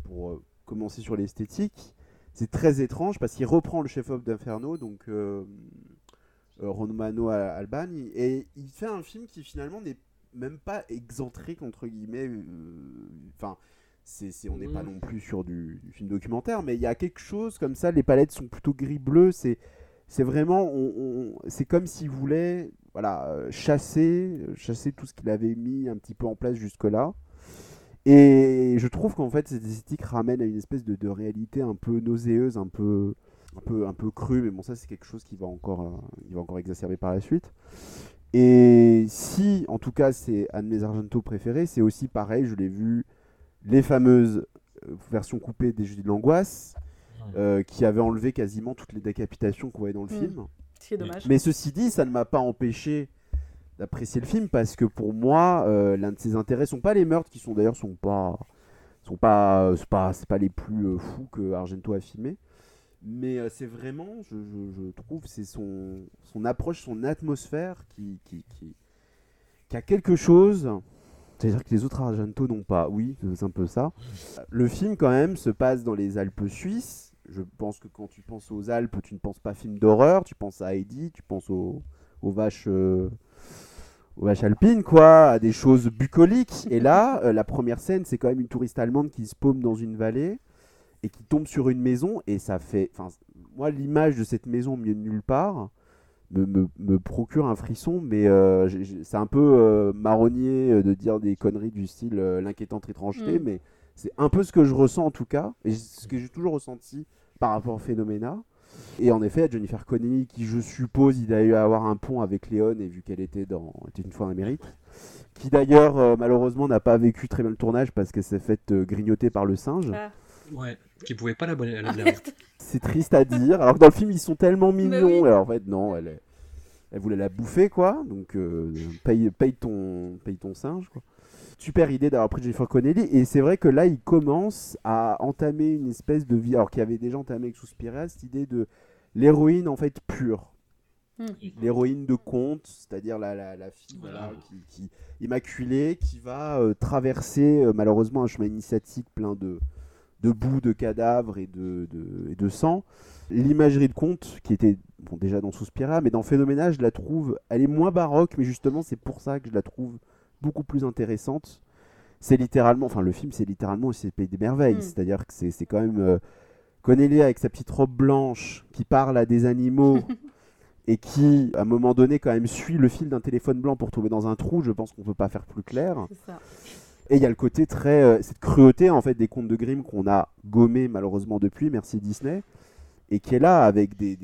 pour, euh, commencer sur l'esthétique. C'est très étrange parce qu'il reprend le chef-op d'Inferno, donc euh, euh, Romano Albani, et il fait un film qui finalement n'est même pas excentrique entre guillemets. euh, C'est- on n'est pas non plus sur du, du film documentaire, mais il y a quelque chose comme ça. Les palettes sont plutôt gris-bleu. C'est, c'est vraiment, on- on- c'est comme s'il voulait, voilà, euh, chasser, euh, chasser tout ce qu'il avait mis un petit peu en place jusque-là. Et je trouve qu'en fait, cette esthétique ramène à une espèce de, de réalité un peu nauséeuse, un peu, un peu, un peu crue. Mais bon, ça, c'est quelque chose qui va encore, euh, il va encore exacerber par la suite. Et si, en tout cas, c'est un de mes Argento préférés, c'est aussi pareil. Je l'ai vu les fameuses euh, versions coupées des Jeudis de l'angoisse, euh, qui avaient enlevé quasiment toutes les décapitations qu'on voyait dans le Mm. film. Ce qui est dommage. Mais ceci dit, ça ne m'a pas empêché d'apprécier le film parce que pour moi, euh, l'un de ses intérêts sont pas les meurtres qui sont d'ailleurs sont pas sont pas euh, c'est pas c'est pas les plus euh, fous que Argento a filmé, mais euh, c'est vraiment je, je- je trouve c'est son son approche, son atmosphère qui qui, qui qui a quelque chose. C'est-à-dire que les autres Argento n'ont pas. Oui, c'est un peu ça. Le film, quand même, se passe dans les Alpes suisses. Je pense que quand tu penses aux Alpes, tu ne penses pas film d'horreur, tu penses à Heidi, tu penses aux, vaches, euh, aux vaches alpines, quoi, à des choses bucoliques. Et là, euh, la première scène, c'est quand même une touriste allemande qui se paume dans une vallée et qui tombe sur une maison. Et ça fait. Moi, l'image de cette maison milieu de nulle part me, me- me procure un frisson, mais euh, c'est un peu euh, marronnier euh, de dire des conneries du style euh, l'inquiétante étrangeté, Mm. mais c'est un peu ce que je ressens en tout cas, et ce que j'ai toujours ressenti par rapport à Phénoména. Et en effet, Jennifer Connelly, qui je suppose il a eu à avoir un pont avec Léon, et vu qu'elle était dans était une fois en Amérique, qui d'ailleurs malheureusement n'a pas vécu très bien le tournage parce qu'elle s'est faite grignoter par le singe. Ah. Ouais, qui pouvait pas la bonne. la-. C'est triste à dire. Alors que dans le film, ils sont tellement mignons. Mais oui. Alors en fait, non, elle, elle voulait la bouffer, quoi. Donc, euh, paye, paye, ton, paye ton singe, quoi. Super idée d'avoir pris Jennifer Connelly. Et c'est vrai que là, il commence à entamer une espèce de vie. Alors qu'il avait déjà entamé avec Suspiria, cette idée de l'héroïne, en fait, pure. Hmm. L'héroïne de conte, c'est-à-dire la, la, la fille voilà, qui, qui- immaculée, qui va euh, traverser euh, malheureusement un chemin initiatique plein de, de boue, de cadavres et de, de- et de sang. L'imagerie de conte, qui était bon, déjà dans Suspiria, mais dans Phénoména, je la trouve, elle est moins baroque, mais justement c'est pour ça que je la trouve beaucoup plus intéressante. C'est littéralement, enfin le film c'est littéralement c'est le pays des merveilles, Mm. c'est-à-dire que c'est c'est quand même euh, Connelly avec sa petite robe blanche qui parle à des animaux et qui à un moment donné quand même suit le fil d'un téléphone blanc pour tomber dans un trou, je pense qu'on peut pas faire plus clair. C'est ça. Et il y a le côté très. euh, cette cruauté en fait des contes de Grimm qu'on a gommé malheureusement depuis, merci Disney, et qui est là avec des,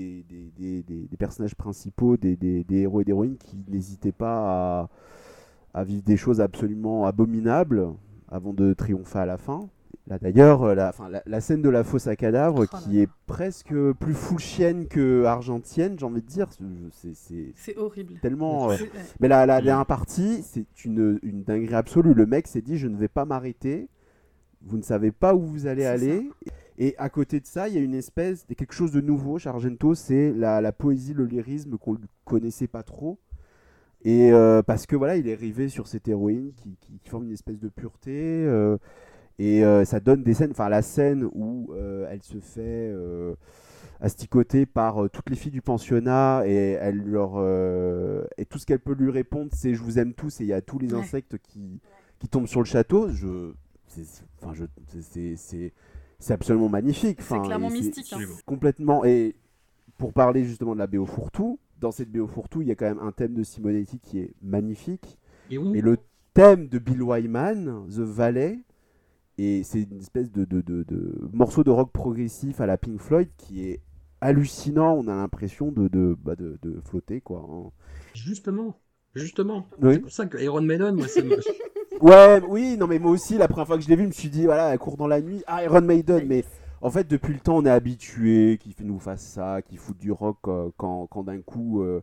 personnages principaux, des, héros et des héroïnes qui n'hésitaient pas à vivre des choses absolument abominables avant de triompher à la fin. Là d'ailleurs, euh, la, enfin, la, la scène de la fosse à cadavres Oh qui là. est presque plus full chienne que argentienne, j'ai envie de dire, c'est- horrible. tellement. euh, mais la, la dernière partie, c'est une, une dinguerie absolue. Le mec s'est dit Je ne vais pas m'arrêter. Vous ne savez pas où vous allez C'est aller. Et à côté de ça, il y a une espèce de quelque chose de nouveau chez Argento c'est la, la poésie, le lyrisme qu'on ne connaissait pas trop. Et euh, parce que voilà, il est rivé sur cette héroïne qui, qui- qui forme une espèce de pureté. euh, et euh, ça donne des scènes, enfin la scène où euh, elle se fait euh, asticoter par euh, toutes les filles du pensionnat et elle leur euh, et tout ce qu'elle peut lui répondre c'est je vous aime tous et il y a tous les Ouais. insectes qui, qui tombent sur le château. Je, enfin je, c'est- c'est, absolument magnifique. C'est clairement mystique, hein. Complètement. Et pour parler justement de la BO Fourtou, dans cette BO Fourtou, il y a quand même un thème de Simonetti qui est magnifique. Et oui, Et le thème de Bill Wyman, The Valley, et c'est une espèce de, de, de- de morceau de rock progressif à la Pink Floyd qui est hallucinant. On a l'impression de, de, bah, flotter, quoi. hein. justement, justement. Oui. C'est pour ça que Iron Maiden, moi, ça me... Ouais, oui, non, mais moi aussi, la première fois que je l'ai vu, je me suis dit, voilà, elle court dans la nuit, ah, Iron Maiden, mais en fait, depuis le temps, on est habitué qu'il fait- nous fasse ça, qu'il fout du rock euh, quand, quand d'un coup, euh,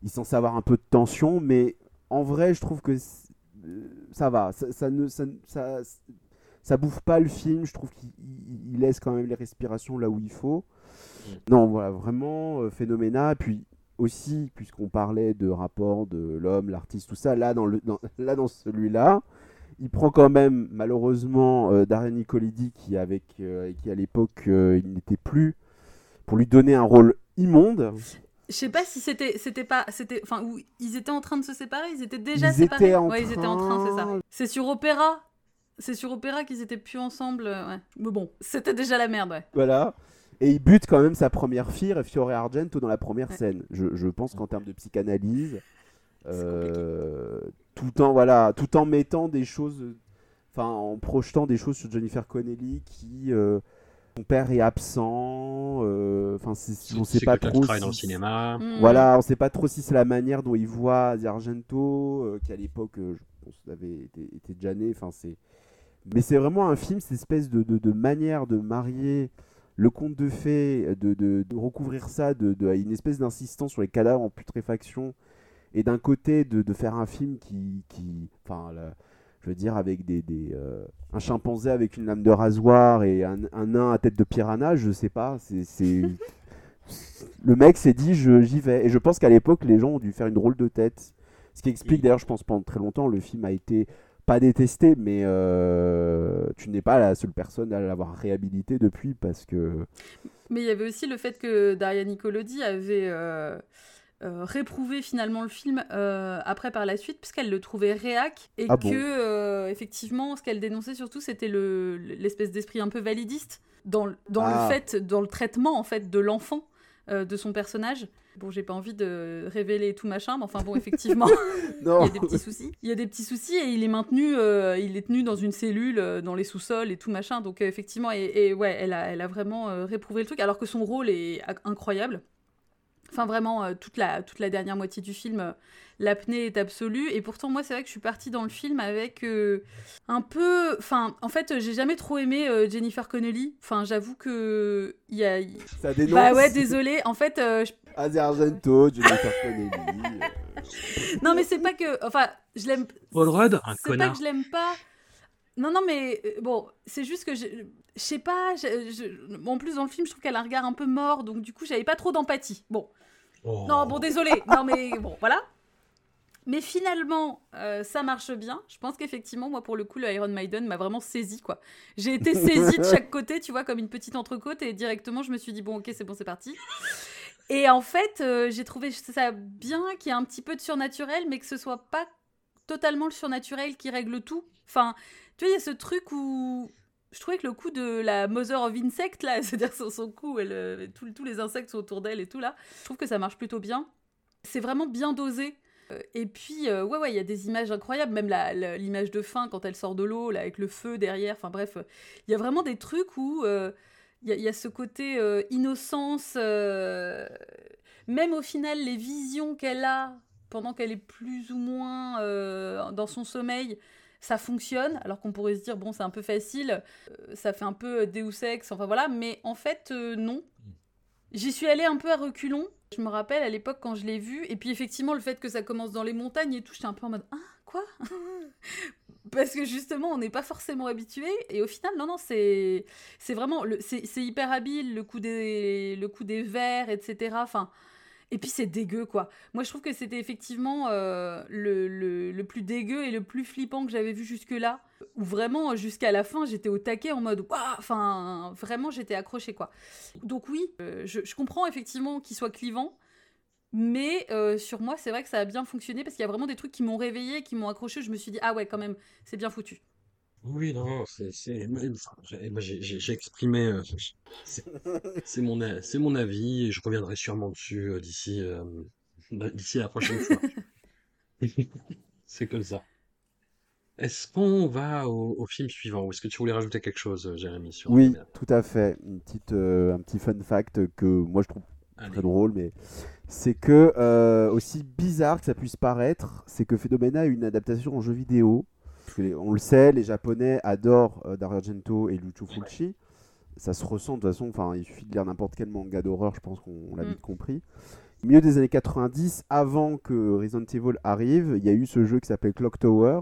il est censé avoir un peu de tension, mais en vrai, je trouve que c'est- euh, ça va, ça, ça ne, ça, ne- ça, ça bouffe pas le film, je trouve qu'il il- il laisse quand même les respirations là où il faut. Non, voilà, vraiment euh, phénoménal. Puis aussi, puisqu'on parlait de rapport de l'homme, l'artiste, tout ça, là dans, le, dans- là, dans celui-là, il prend quand même malheureusement euh, Daria Nicolidi qui avec euh, qui à l'époque euh, il n'était plus pour lui donner un rôle immonde. Je sais pas si c'était c'était pas c'était enfin ils étaient en train de se séparer, ils étaient déjà Ils séparés. étaient en ouais, ils étaient en train, c'est ça. C'est sur Opéra. C'est sur Opéra qu'ils étaient plus ensemble, euh, ouais. Mais bon, c'était déjà la merde, ouais. Voilà. Et il bute quand même sa première fille, Fiore Argento, dans la première Ouais. scène. Je, je pense qu'en termes de psychanalyse, euh, tout en voilà, tout en mettant des choses, enfin en projetant des choses sur Jennifer Connelly qui euh, son père est absent. euh, Enfin, c'est- on sait pas trop. dans le cinéma. Mm. Voilà, on sait pas trop si c'est la manière dont il voit Argento, euh, qui à l'époque, euh, je pense, avait été, était déjà né. Enfin, c'est... Mais c'est vraiment un film, cette espèce de, de, de manière de marier le conte de fées, de, recouvrir ça, de, une espèce d'insistance sur les cadavres en putréfaction, et d'un côté de, faire un film qui, qui enfin, la- je veux dire, avec des, des, euh, un chimpanzé avec une lame de rasoir et un, un nain à tête de piranha, je sais pas, c'est, le mec s'est dit je, j'y vais, et je pense qu'à l'époque les gens ont dû faire une drôle de tête, ce qui explique Il- d'ailleurs, je pense pendant très longtemps, le film a été pas détesté, mais euh, tu n'es pas la seule personne à l'avoir réhabilité depuis parce que Mais il y avait aussi le fait que Daria Nicolodi avait euh, euh, réprouvé finalement le film après par la suite, puisqu'elle le trouvait réac, et Ah que bon effectivement, ce qu'elle dénonçait surtout, c'était le- l'espèce d'esprit un peu validiste dans, le- dans Ah. le fait, dans le traitement en fait de l'enfant. Euh, de son personnage. Bon, j'ai pas envie de révéler tout machin, mais enfin bon, effectivement, il y a des petits soucis. Il y a des petits soucis et il est maintenu, euh, il est tenu dans une cellule, euh, dans les sous-sols et tout machin. Donc euh, effectivement, et, et ouais, elle a, elle a vraiment réprouvé le truc, alors que son rôle est incroyable. Enfin vraiment, euh, toute, la, toute la dernière moitié du film, euh, l'apnée est absolue. Et pourtant, moi, c'est vrai que je suis partie dans le film avec euh, un peu... Enfin, en fait, j'ai jamais trop aimé euh, Jennifer Connelly. Enfin, j'avoue que... Il y a... ça dénonce. Bah ouais, désolé. En fait, euh, je Argento, Jennifer Connelly. euh, Non, mais c'est pas que. Enfin, je l'aime. Paul Rudd, un C'est pas connard. que je l'aime pas. Non, non, mais bon, c'est juste que je. Je sais pas. je- je- En plus, dans le film, je trouve qu'elle a un regard un peu mort, donc du coup, j'avais pas trop d'empathie. Bon. Oh. Non, bon, désolé. Non, mais bon, voilà. Mais finalement, euh, ça marche bien. Je pense qu'effectivement, moi, pour le coup, le Iron Maiden m'a vraiment saisi, quoi. J'ai été saisie de chaque côté, tu vois, comme une petite entrecôte, et directement, je me suis dit, bon, ok, c'est bon, c'est parti. Et en fait, euh, j'ai trouvé ça bien qu'il y ait un petit peu de surnaturel, mais que ce soit pas totalement le surnaturel qui règle tout. Enfin, tu vois, il y a ce truc où je trouvais que le coup de la Mother of Insect, là, c'est-à-dire son, son coup, elle, euh, tous, les insectes sont autour d'elle et tout, là, je trouve que ça marche plutôt bien. C'est vraiment bien dosé. Euh, Et puis, euh, ouais, ouais, il y a des images incroyables, même l'image de fin quand elle sort de l'eau, là, avec le feu derrière, enfin bref, il y a vraiment des trucs où il y, a- ce côté innocence, même au final, les visions qu'elle a pendant qu'elle est plus ou moins dans son sommeil, ça fonctionne, alors qu'on pourrait se dire, bon, c'est un peu facile, euh, ça fait un peu Deus Ex, enfin voilà, mais en fait, euh, non. J'y suis allée un peu à reculons. Je me rappelle à l'époque quand je l'ai vu, et puis effectivement, le fait que ça commence dans les montagnes et tout, j'étais un peu en mode, ah, quoi? Parce que justement, on n'est pas forcément habitué, et au final, non, non, c'est c'est vraiment, c'est hyper habile, le coup des, le coup des verres, etc. Enfin, et puis c'est dégueu, quoi. Moi, je trouve que c'était effectivement euh, le, le, plus dégueu et le plus flippant que j'avais vu jusque-là. Où vraiment, jusqu'à la fin, j'étais au taquet en mode waouh Enfin, vraiment, j'étais accrochée, quoi. Donc, oui, euh, je, comprends effectivement qu'il soit clivant. Mais euh, sur moi, c'est vrai que ça a bien fonctionné parce qu'il y a vraiment des trucs qui m'ont réveillé, qui m'ont accroché. Je me suis dit, ah ouais, quand même, c'est bien foutu. Oui, non, c'est, c'est, moi, j'ai, exprimé, euh, c'est, mon, c'est mon avis, et je reviendrai sûrement dessus euh, d'ici, euh, d'ici la prochaine fois. C'est comme ça. Est-ce qu'on va au, au film suivant, ou est-ce que tu voulais rajouter quelque chose, euh, Jérémy, sur Oui, tout à fait. Une petite, euh, un petit fun fact que moi je trouve Allez. très drôle, mais c'est que euh, aussi bizarre que ça puisse paraître, c'est que Phénomena a une adaptation en jeu vidéo. Parce que les- on le sait, les Japonais adorent euh, Dario Argento et Lucio Fulci. Ça se ressent de toute façon. Enfin, il suffit de lire n'importe quel manga d'horreur, je pense qu'on l'a Mm. vite compris. Au milieu des années 90, avant que Resident Evil arrive, il y a eu ce jeu qui s'appelle Clock Tower,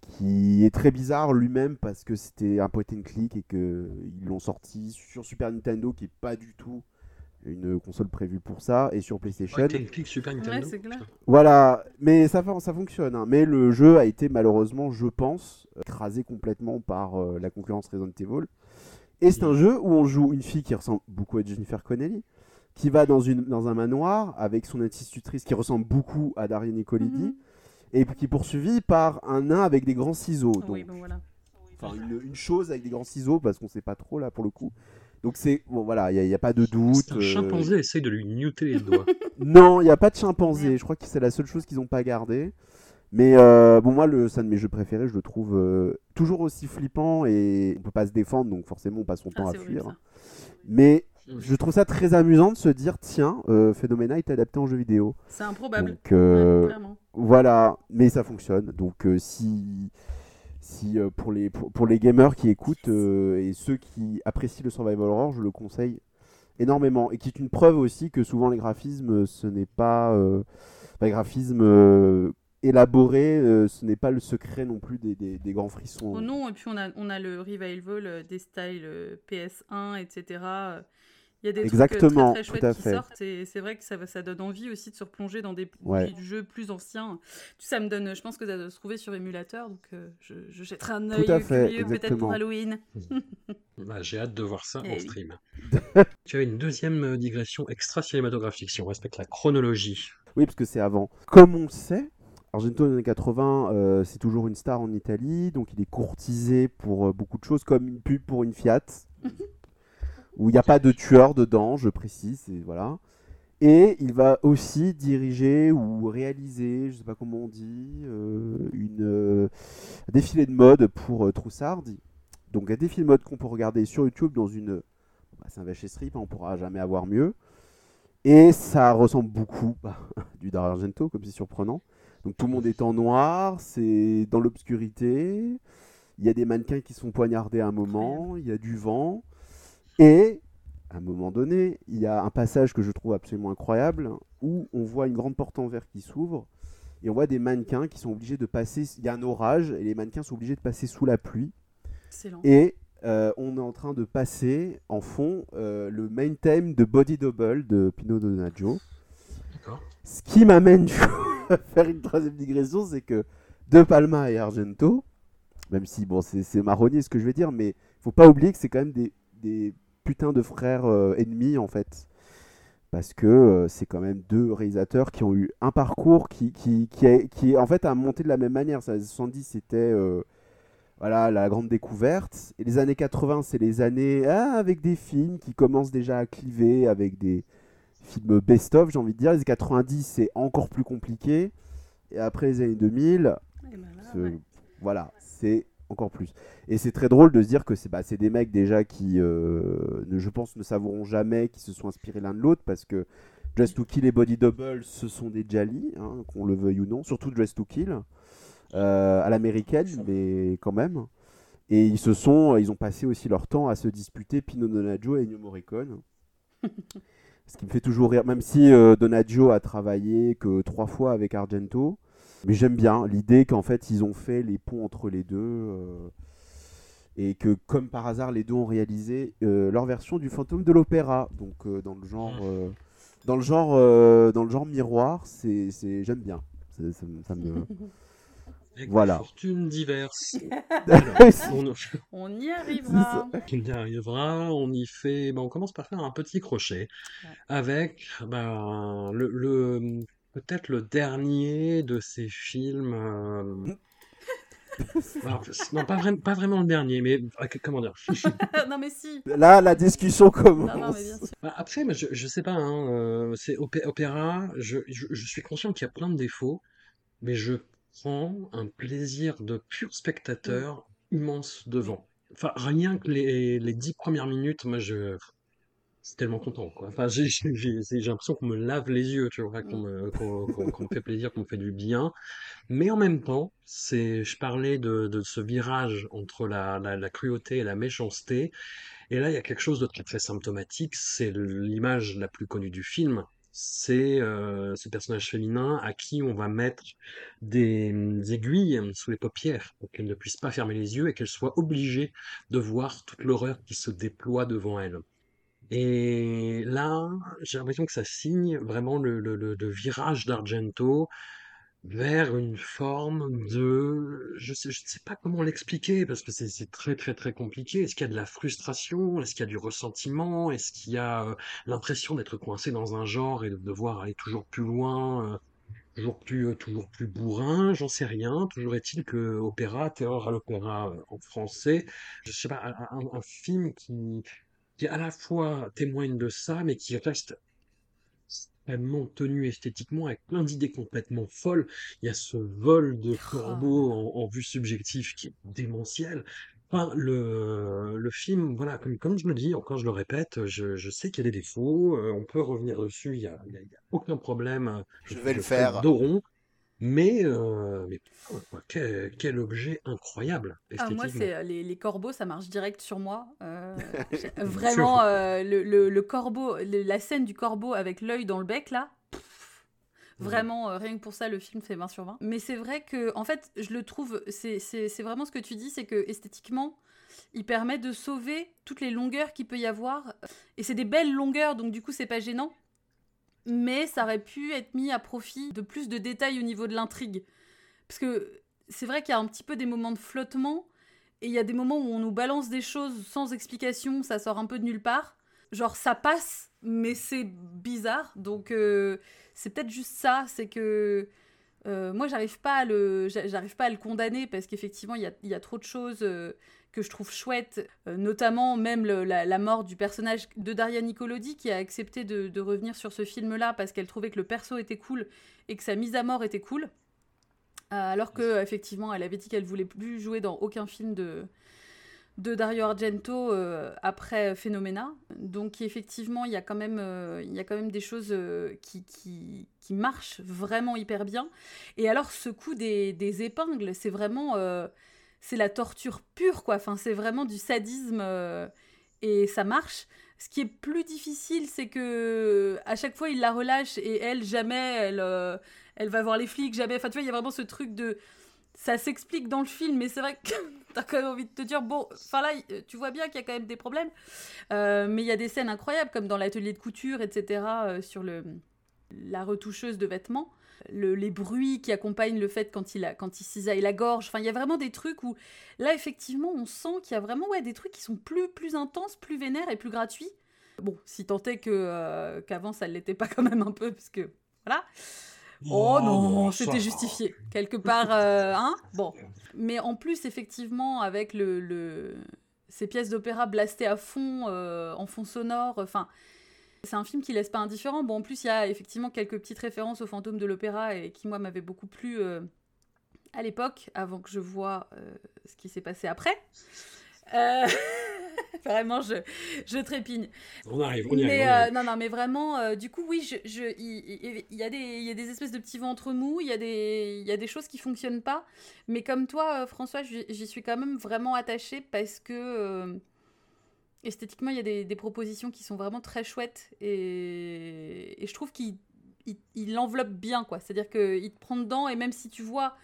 qui est très bizarre lui-même parce que c'était un point and click et qu'ils l'ont sorti sur Super Nintendo, qui est pas du tout une console prévue pour ça, et sur PlayStation. Ouais, clic Super Nintendo. Ouais, c'est clair. Voilà, mais ça, ça fonctionne. hein. Mais le jeu a été malheureusement, je pense, écrasé complètement par euh, la concurrence Resident Evil. Et c'est un jeu où on joue une fille qui ressemble beaucoup à Jennifer Connelly, qui va dans, une, dans un manoir avec son institutrice qui ressemble beaucoup à Daria Nicolidi, Mhm. et qui est poursuivie par un nain avec des grands ciseaux. Donc, Oui, bon voilà. enfin, une, une chose avec des grands ciseaux, parce qu'on sait pas trop là pour le coup. Donc c'est bon voilà, il n'y a, pas de doute. Un euh, chimpanzé essaye de lui newter les doigts. non, il n'y a pas de chimpanzé. Je crois que c'est la seule chose qu'ils n'ont pas gardée. Mais euh, bon, moi, le, c'est un de mes jeux préférés. Je le trouve euh, toujours aussi flippant et on peut pas se défendre, donc forcément, on passe son temps Ah, à c'est horrible, fuir. ça. Mais je trouve ça très amusant de se dire tiens, euh, Phenomena est adapté en jeu vidéo. C'est improbable. Donc euh, Ouais, voilà, mais ça fonctionne. Donc euh, si si euh, pour les pour, les gamers qui écoutent euh, et ceux qui apprécient le survival horror, je le conseille énormément et qui est une preuve aussi que souvent les graphismes ce n'est pas euh, les graphismes euh, élaborés, euh, ce n'est pas le secret non plus des, des, des grands frissons. Oh non, et puis on a, on a le revival euh, des styles euh, PS1, etc. euh, Il y a des Exactement, trucs euh, très, très chouettes qui sortent et c'est vrai que ça, va- ça donne envie aussi de se replonger dans des Ouais. jeux plus anciens. Tout ça me donne, je pense que ça doit se trouver sur émulateur, donc euh, je, je jetterai un œil peut-être pour Halloween. Bah, J'ai hâte de voir ça Eh en oui. stream. tu as une deuxième euh, digression extra-cinématographique, si on respecte la chronologie. Oui, parce que c'est avant. Comme on le sait, Argento dans les années 80, euh, c'est toujours une star en Italie, donc il est courtisé pour euh, beaucoup de choses, comme une pub pour une Fiat, où il n'y a pas de tueur dedans, je précise, et voilà. Et il va aussi diriger ou réaliser, je sais pas comment on dit, euh, une euh, un défilé de mode pour euh, Troussardi. Donc un défilé de mode qu'on peut regarder sur YouTube dans une... bah, c'est un vache strip, hein, on pourra jamais avoir mieux. Et ça ressemble beaucoup bah, du Dario Argento, comme c'est surprenant. Donc tout le monde est en noir, c'est dans l'obscurité. Il y a des mannequins qui sont poignardés à un moment, il y a du vent. Et à un moment donné, il y a un passage que je trouve absolument incroyable où on voit une grande porte en verre qui s'ouvre et on voit des mannequins qui sont obligés de passer. Il y a un orage et les mannequins sont obligés de passer sous la pluie. Excellent. Et euh, on est en train de passer en fond euh, le main theme de Body Double de Pino Donaggio. D'accord. Ce qui m'amène à faire une troisième digression, c'est que De Palma et Argento, même si bon, c'est c'est marronnier ce que je vais dire, mais faut pas oublier que c'est quand même des, des putains de frères euh, ennemis en fait. Parce que euh, c'est quand même deux réalisateurs qui ont eu un parcours qui, qui, qui, a- qui en fait a monté de la même manière. Ça, les 70 c'était euh, voilà, la grande découverte. Et les années 80 c'est les années ah, avec des films qui commencent déjà à cliver, avec des films best-of j'ai envie de dire. Les années 90 c'est encore plus compliqué. Et après les années 2000, Et ben là, ce- ouais. voilà, c'est encore plus. Et c'est très drôle de se dire que c'est bah, des mecs déjà qui, euh, ne, je pense, ne savouront jamais, qui se sont inspirés l'un de l'autre parce que Dress to Kill et Body Double, ce sont des Jali, hein, qu'on le veuille ou non, surtout Dress to Kill, euh, à l'américaine, mais quand même. Et ils se sont, ils ont passé aussi leur temps à se disputer Pino Donaggio et Ennio Morricone. Ce qui me fait toujours rire, même si euh, Donaggio a travaillé que trois fois avec Argento. Mais j'aime bien l'idée qu'en fait ils ont fait les ponts entre les deux euh, et que comme par hasard les deux ont réalisé euh, leur version du fantôme de l'opéra. Donc euh, dans le genre, euh, dans le genre, euh, dans le genre miroir, c'est, c'est j'aime bien. C'est- ça, me- ça me. Avec Voilà. fortunes diverses. On y arrivera. on y arrivera, on y fait. ben, on commence par faire un petit crochet avec ben, le, le- peut-être le dernier de ces films. Alors, non, pas, vraiment pas vraiment le dernier, mais euh, comment dire non mais si. Là, la discussion commence. Non, non, mais bien sûr. Bah, Après, moi, je, je sais pas, hein, euh, c'est opé- opéra, je, je, je suis conscient qu'il y a plein de défauts, mais je prends un plaisir de pur spectateur immense devant. Enfin, rien que les, les dix premières minutes, moi, je... C'est tellement content, quoi. Enfin, j'ai j'ai- j'ai- j'ai l'impression qu'on me lave les yeux, tu vois, qu'on me, qu'on- qu'on- qu'on me fait plaisir, qu'on me fait du bien. Mais en même temps, c'est, je parlais de, de ce virage entre la, la, la cruauté et la méchanceté. Et là, il y a quelque chose de très, très symptomatique. C'est l'image la plus connue du film. C'est euh, ce personnage féminin à qui on va mettre des, des aiguilles sous les paupières pour qu'elle ne puisse pas fermer les yeux et qu'elle soit obligée de voir toute l'horreur qui se déploie devant elle. Et là, j'ai l'impression que ça signe vraiment le, virage d'Argento vers une forme de... Je je sais pas comment l'expliquer parce que c'est très très très compliqué. Est-ce qu'il y a de la frustration? Est-ce qu'il y a du ressentiment? Est-ce qu'il y a euh, l'impression d'être coincé dans un genre et de devoir aller toujours plus loin, euh, toujours plus, euh, toujours plus bourrin? J'en sais rien. Toujours est-il que Opéra, Terreur à l'opéra en français, je sais pas, un film qui, qui à la fois témoigne de ça, mais qui reste extrêmement tenu esthétiquement, avec plein d'idées complètement folles. Il y a ce vol de corbeau en, en vue subjective qui est démentiel. Enfin, le, le film, voilà, comme, comme je le dis, encore je le répète, je, je sais qu'il y a des défauts, euh, on peut revenir dessus, il y a, y a- il y a aucun problème. euh, Je vais le faire. Doron, mais, euh, mais putain, quel, quel objet incroyable, Ah, moi, c'est euh, les, les corbeaux, ça marche direct sur moi. Euh, vraiment, euh, le, le- le corbeau, le- la scène du corbeau avec l'œil dans le bec, là. pff, Vraiment, rien que pour ça, le film fait 20 sur 20. Mais c'est vrai que, en fait, je le trouve, c'est vraiment ce que tu dis, c'est que esthétiquement, il permet de sauver toutes les longueurs qu'il peut y avoir. Et c'est des belles longueurs, donc du coup, c'est pas gênant. Mais ça aurait pu être mis à profit de plus de détails au niveau de l'intrigue. Parce que c'est vrai qu'il y a un petit peu des moments de flottement, et il y a des moments où on nous balance des choses sans explication, ça sort un peu de nulle part. Genre ça passe, mais c'est bizarre. Donc euh, c'est peut-être juste ça, c'est que euh, moi j'arrive pas à le, j'a- j'arrive pas à le condamner parce qu'effectivement il y a, y a trop de choses euh, que je trouve chouettes, euh, notamment même le- la, la mort du personnage de Daria Nicolodi qui a accepté de, de revenir sur ce film-là parce qu'elle trouvait que le perso était cool et que sa mise à mort était cool. Euh, alors que effectivement, elle avait dit qu'elle voulait plus jouer dans aucun film de, de Dario Argento euh, après Phénoména. Donc effectivement, il y a quand même, euh, il y a quand même des choses euh, qui, qui, qui marchent vraiment hyper bien. Et alors ce coup des, des épingles, c'est vraiment, c'est la torture pure quoi. Enfin, c'est vraiment du sadisme euh, et ça marche. Ce qui est plus difficile, c'est que à chaque fois il la relâche et elle jamais, elle, euh, elle va voir les flics, jamais. Enfin, tu vois, il y a vraiment ce truc de. Ça s'explique dans le film, mais c'est vrai que t'as quand même envie de te dire bon, enfin là, tu vois bien qu'il y a quand même des problèmes. Euh, mais il y a des scènes incroyables, comme dans l'atelier de couture, etc., sur le, la retoucheuse de vêtements. Le- les bruits qui accompagnent le fait quand il, a, quand il cisaille la gorge. Enfin, il y a vraiment des trucs où, là, effectivement, on sent qu'il y a vraiment ouais, des trucs qui sont plus, plus intenses, plus vénères et plus gratuits. Bon, si tant est que, euh, qu'avant, ça ne l'était pas quand même un peu, parce que, voilà. Oh non, ça c'était justifié. Quelque part, euh, hein Bon. Mais en plus, effectivement, avec le, le... ces pièces d'opéra blastées à fond, euh, en fond sonore, enfin... C'est un film qui laisse pas indifférent. Bon, en plus, il y a effectivement quelques petites références au fantôme de l'opéra et qui, moi, m'avaient beaucoup plu euh, à l'époque, avant que je vois euh, ce qui s'est passé après. Euh, Vraiment, je, je trépigne. On arrive, on y arrive. On arrive. non, non, mais vraiment, du coup, oui, je, je, il, y, a des, y a des espèces de petits ventres mous, il y, a des- y a des choses qui fonctionnent pas. Mais comme toi, François, j'y suis quand même vraiment attachée parce que esthétiquement, il y a des, propositions qui sont vraiment très chouettes et, je trouve qu'il il, il l'enveloppe bien, quoi. C'est-à-dire qu'il te prend dedans et même si tu vois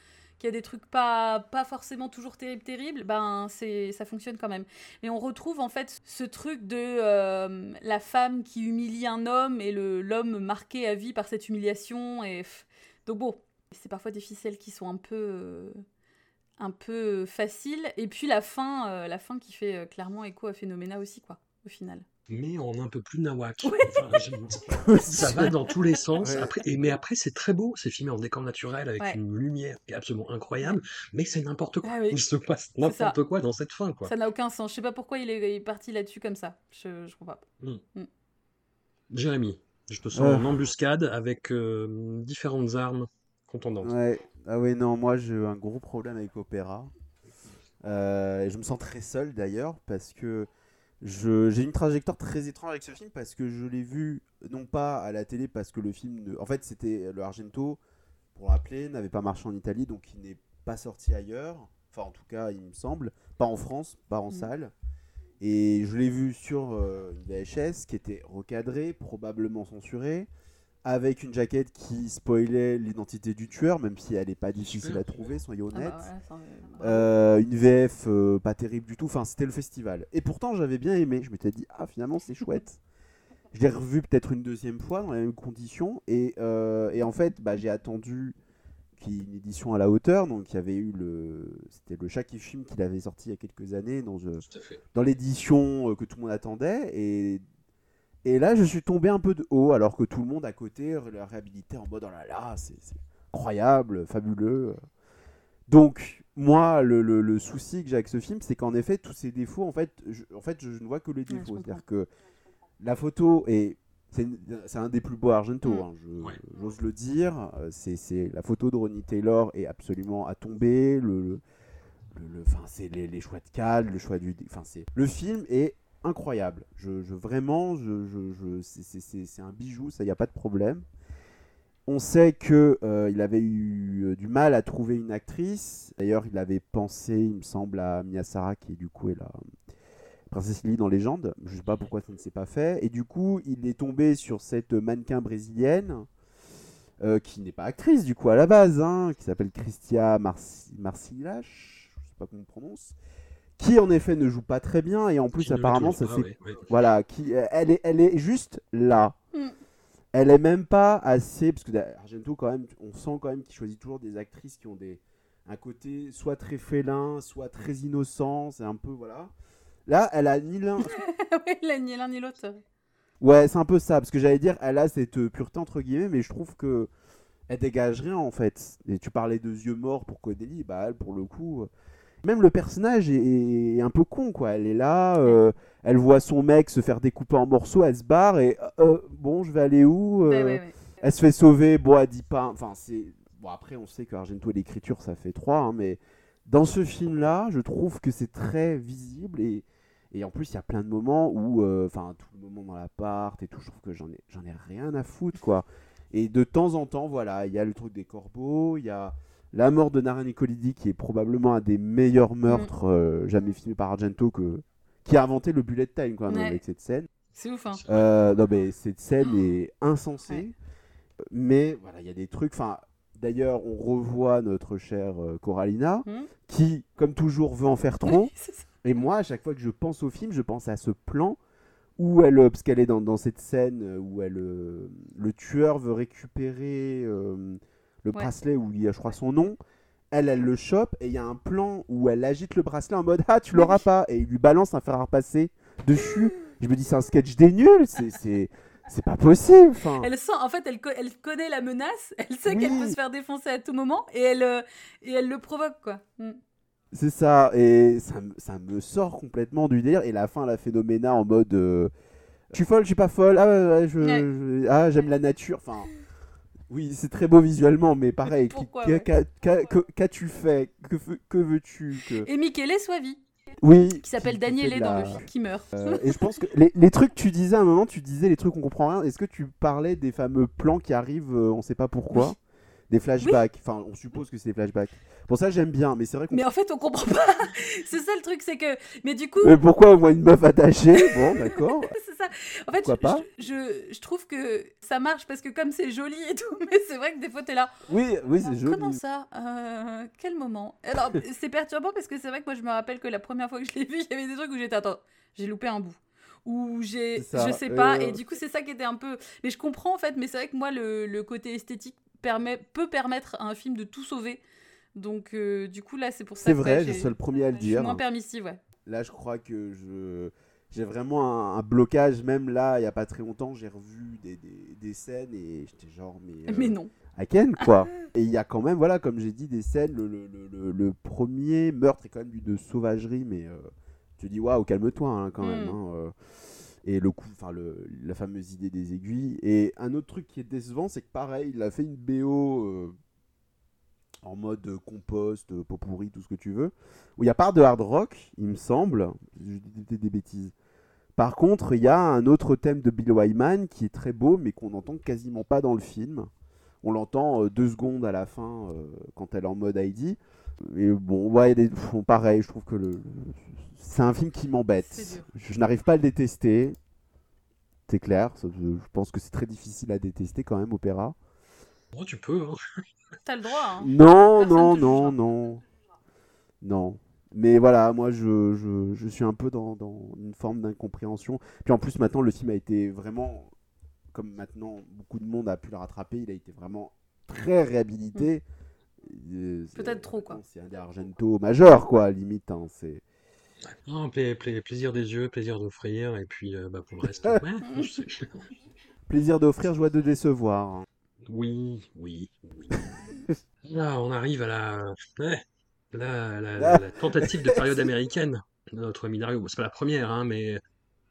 qu'il y a des trucs pas, pas forcément toujours terribles, terribles, ben ça fonctionne quand même. Mais on retrouve en fait ce truc de euh, la femme qui humilie un homme et l'homme marqué à vie par cette humiliation. Et donc bon, c'est parfois des ficelles qui sont un peu euh, un peu faciles. Et puis la fin, euh, la fin qui fait euh, clairement écho à Phénoména aussi quoi, au final. mais en un peu plus nawak. Enfin, je- ça va dans tous les sens. Ouais. Après, et, mais après, c'est très beau. C'est filmé en décor naturel avec Ouais. une lumière qui est absolument incroyable. Mais c'est n'importe quoi. Ah oui. Il se passe n'importe quoi dans cette fin, quoi. Ça n'a aucun sens. Je sais pas pourquoi il est, il est parti là-dessus comme ça. Je, je comprends pas. Jérémy, je te sens Euh. en embuscade avec euh, différentes armes Ouais. Ah ouais, non, moi j'ai eu un gros problème avec Opéra. Euh, et je me sens très seul d'ailleurs parce que je- j'ai une trajectoire très étrange avec ce film parce que je l'ai vu non pas à la télé parce que le film, ne- en fait c'était le Argento, pour rappeler, n'avait pas marché en Italie donc il n'est pas sorti ailleurs. Enfin en tout cas il me semble, pas en France, pas en Mm. salle. Et je l'ai vu sur euh, une VHS qui était recadrée, probablement censurée, avec une jaquette qui spoilait l'identité du tueur, même si elle n'est pas difficile à trouver, soyons Ah bah honnêtes. voilà, ça, euh, une VF euh, pas terrible du tout, enfin c'était le festival. Et pourtant j'avais bien aimé, je m'étais dit, ah finalement c'est chouette. Je l'ai revu peut-être une deuxième fois dans les mêmes conditions. Et, euh, et en fait, bah, j'ai attendu qu'il y ait une édition à la hauteur. Donc il y avait eu le. C'était le chat qui filme qu'il avait sorti il y a quelques années dans, euh, dans l'édition que tout le monde attendait. Et, et là, je suis tombé un peu de haut, alors que tout le monde à côté l'a réhabilité en mode oh là là, c'est incroyable, fabuleux. Donc, moi, le, le- le souci que j'ai avec ce film, c'est qu'en effet, tous ces défauts, en fait, je, en fait, je ne vois que les défauts. C'est-à-dire que la photo est. C'est un des plus beaux Argento, Mm. hein, Ouais. j'ose le dire. Euh, C'est la photo de Ronnie Taylor est absolument à tomber. Le, le, le- le- 'fin, c'est les, les choix de cadre, le choix du. Enfin, c'est le film est incroyable. Je, vraiment, je, c'est- un bijou, ça y a pas de problème. On sait que euh, il avait eu euh, du mal à trouver une actrice. D'ailleurs, il avait pensé, il me semble, à Mia Sara, qui du coup est la princesse Lily dans Légende. Je sais pas pourquoi ça ne s'est pas fait. Et du coup, il est tombé sur cette mannequin brésilienne. euh, qui n'est pas actrice du coup à la base, hein, qui s'appelle Christia Marci Marcilache, je sais pas comment on prononce, qui en effet ne joue pas très bien et en plus Qui apparemment ça ouais, ouais. voilà, qui, euh, elle, est, elle est juste là. Mm. Elle est même pas assez. Parce que Argento, quand même, on sent quand même qu'il choisit toujours des actrices qui ont des, un côté soit très félin, soit très innocent. C'est un peu. Voilà. Là, elle a ni l'un. ouais, ni l'un ni l'autre. ouais, c'est un peu ça. Parce que j'allais dire, elle a cette euh, pureté entre guillemets, mais je trouve que. Elle dégage rien en fait. Et tu parlais de yeux morts pour Codeli, bah elle pour le coup. Euh, Même le personnage est, est un peu con quoi. Elle est là, euh, elle voit son mec se faire découper en morceaux, elle se barre et euh, bon, je vais aller où euh, Ouais, ouais, ouais. Elle se fait sauver, bon, elle dit pas. Enfin, c'est. Bon, après, on sait que Argento et l'écriture, ça fait trois, hein, mais dans ce film-là, je trouve que c'est très visible et. Et en plus, il y a plein de moments où, euh, enfin, tout le moment dans l'appart et tout, je trouve que j'en ai, j'en ai rien à foutre, quoi. Et de temps en temps, voilà, il y a le truc des corbeaux, il y a la mort de Nara Nicolidi, qui est probablement un des meilleurs meurtres euh, jamais filmés par Argento, que, qui a inventé le bullet time, quand même, Ouais. avec cette scène. C'est ouf, hein. Euh, non, mais cette scène est insensée. Mais voilà, il y a des trucs. Enfin, d'ailleurs, on revoit notre chère euh, Coralina, Mhm. qui, comme toujours, veut en faire trop. C'est ça. Et moi, à chaque fois que je pense au film, je pense à ce plan où elle, euh, parce qu'elle est dans, dans cette scène où elle, euh, le tueur veut récupérer euh, le Ouais. bracelet où il y a, je crois, son nom. Elle, elle le chope et il y a un plan où elle agite le bracelet en mode Ah, tu l'auras pas Et il lui balance un fer à repasser dessus. Je me dis, c'est un sketch des nuls, c'est- c'est c'est pas possible. Enfin, Elle sent, en fait, elle, co- elle connaît la menace, elle sait qu'elle peut se faire défoncer à tout moment et elle, euh, et elle le provoque, quoi. Mm. C'est ça, et ça, me- ça me sort complètement du délire. Et la fin, la phénoména en mode euh, Je suis folle, je suis pas folle, ah, ouais, ouais, je, Ouais. je- ah j'aime la nature. Enfin, oui, c'est très beau visuellement, mais pareil, qu'as-tu fait? Que, que veux-tu que... Et Michele Soavi, Oui. qui s'appelle Daniele dans le film, qui meurt. Euh, et je pense que les, les trucs que tu disais à un moment, tu disais les trucs on comprend rien. Est-ce que tu parlais des fameux plans qui arrivent, euh, on sait pas pourquoi? Des flashbacks. Enfin, on suppose que c'est des flashbacks. Pour ça, j'aime bien, mais c'est vrai qu'on. Mais en fait, on comprend pas. c'est ça le truc, c'est que. Mais du coup, Mais pourquoi au moins une meuf attachée? Bon, d'accord. c'est ça. En fait, je, pas? je, je- je trouve que ça marche parce que comme c'est joli et tout, mais c'est vrai que des fois, t'es là. Oui, oui, c'est joli. Comment ça? Euh, Quel moment? Alors, c'est perturbant parce que c'est vrai que moi, je me rappelle que la première fois que je l'ai vu, il y avait des trucs où j'étais, attends, j'ai loupé un bout. Ou j'ai, je sais pas, euh. et du coup, c'est ça qui était un peu. Mais je comprends en fait, mais c'est vrai que moi, le, le côté esthétique permet, peut permettre à un film de tout sauver. Donc, euh, du coup, là, c'est pour ça C'est que vrai, ouais, je suis le premier à le je suis dire. moins permissive, ouais. Là, je crois que je j'ai vraiment un, un blocage. Même là, il y a pas très longtemps, j'ai revu des, des, des scènes et j'étais genre, mais. euh, Mais non. à Ken, quoi. Et il y a quand même, voilà, comme j'ai dit, des scènes. Le, le, le- premier meurtre est quand même du de sauvagerie, mais euh, tu dis, waouh, calme-toi hein, quand même. Mm. hein, euh. Et le coup, enfin, le- la fameuse idée des aiguilles. Et un autre truc qui est décevant, c'est que pareil, il a fait une BO euh, en mode compost, euh, pot pourri, tout ce que tu veux, où il n'y a pas de hard rock, il me semble. Je dis des, bêtises. Par contre, il y a un autre thème de Bill Wyman qui est très beau, mais qu'on n'entend quasiment pas dans le film. On l'entend euh, deux secondes à la fin quand elle est en mode Heidi. Et bon, ouais, des... pareil, je trouve que le... c'est un film qui m'embête. Je, je n'arrive pas à le détester. C'est clair, ça, je pense que c'est très difficile à détester quand même, Opéra. Oh, tu peux, hein. T'as le droit, hein. Non, Personne non, non, non. Non. Mais voilà, moi je, je, je suis un peu dans, dans une forme d'incompréhension. Puis en plus maintenant le film a été vraiment, comme maintenant beaucoup de monde a pu le rattraper, il a été vraiment très réhabilité. C'est- Peut-être trop, quoi. C'est un des Argento majeur quoi, limite. hein, c'est... Non, pla- pla- plaisir des yeux, plaisir d'offrir, et puis euh, bah, pour le reste, ouais, je sais. Plaisir d'offrir, joie de décevoir. hein. Oui, oui, oui. Là, on arrive à la, ouais, la, la- Ah. la tentative de période américaine de notre. Bon, c'est pas la première, hein, mais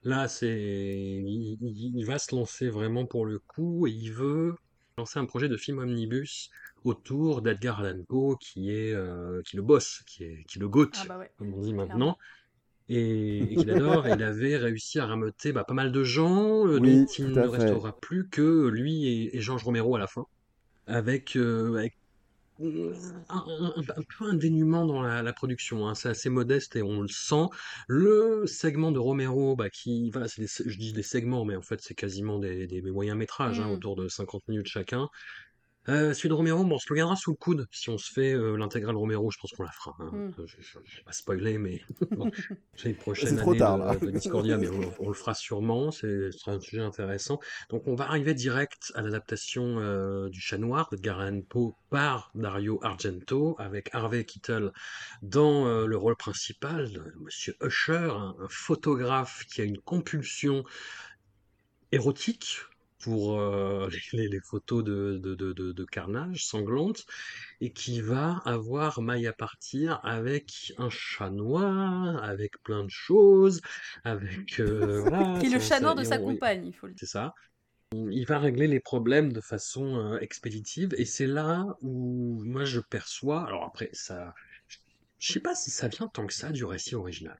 là, c'est, il, il- il va se lancer vraiment pour le coup et il veut lancer un projet de film omnibus autour d'Edgar Allan Poe, qui est, euh, qui le boss, qui est, qui le GOAT, Ah bah ouais. comme on dit maintenant. Et, et qu'il adore, et il avait réussi à rameuter bah, pas mal de gens, euh, Oui, dont il ne fait. restera plus que lui et, et Georges Romero à la fin, avec, euh, avec un, peu un dénuement dans la, la production, hein. C'est assez modeste et on le sent. Le segment de Romero, bah, qui, voilà, des- je dis des segments, mais en fait c'est quasiment des, des moyens métrages, hein, Mm. autour de 50 minutes chacun. Euh, celui de Romero, bon, on se le gardera sous le coude. Si on se fait euh, l'intégrale Romero, je pense qu'on la fera. hein. Mm. Je, je- je vais pas spoiler, mais bon, j'ai une prochaine C'est trop année tard, de, là. de Discordia, mais on, on le fera sûrement. C'est ce sera un sujet intéressant. Donc, on va arriver direct à l'adaptation euh, du Chat Noir de Allan Poe par Dario Argento, avec Harvey Keitel dans euh, le rôle principal, de Monsieur Usher, un, un photographe qui a une compulsion érotique pour euh, les, photos de, de, de, de- de carnage sanglantes et qui va avoir maille à partir avec un chat noir, avec plein de choses, avec euh, voilà, Qui est le chat noir de et sa on- compagne, il faut le dire. c'est ça. Il va régler les problèmes de façon euh, expéditive et c'est là où moi je perçois. Alors après, ça, je sais pas si ça vient tant que ça du récit original,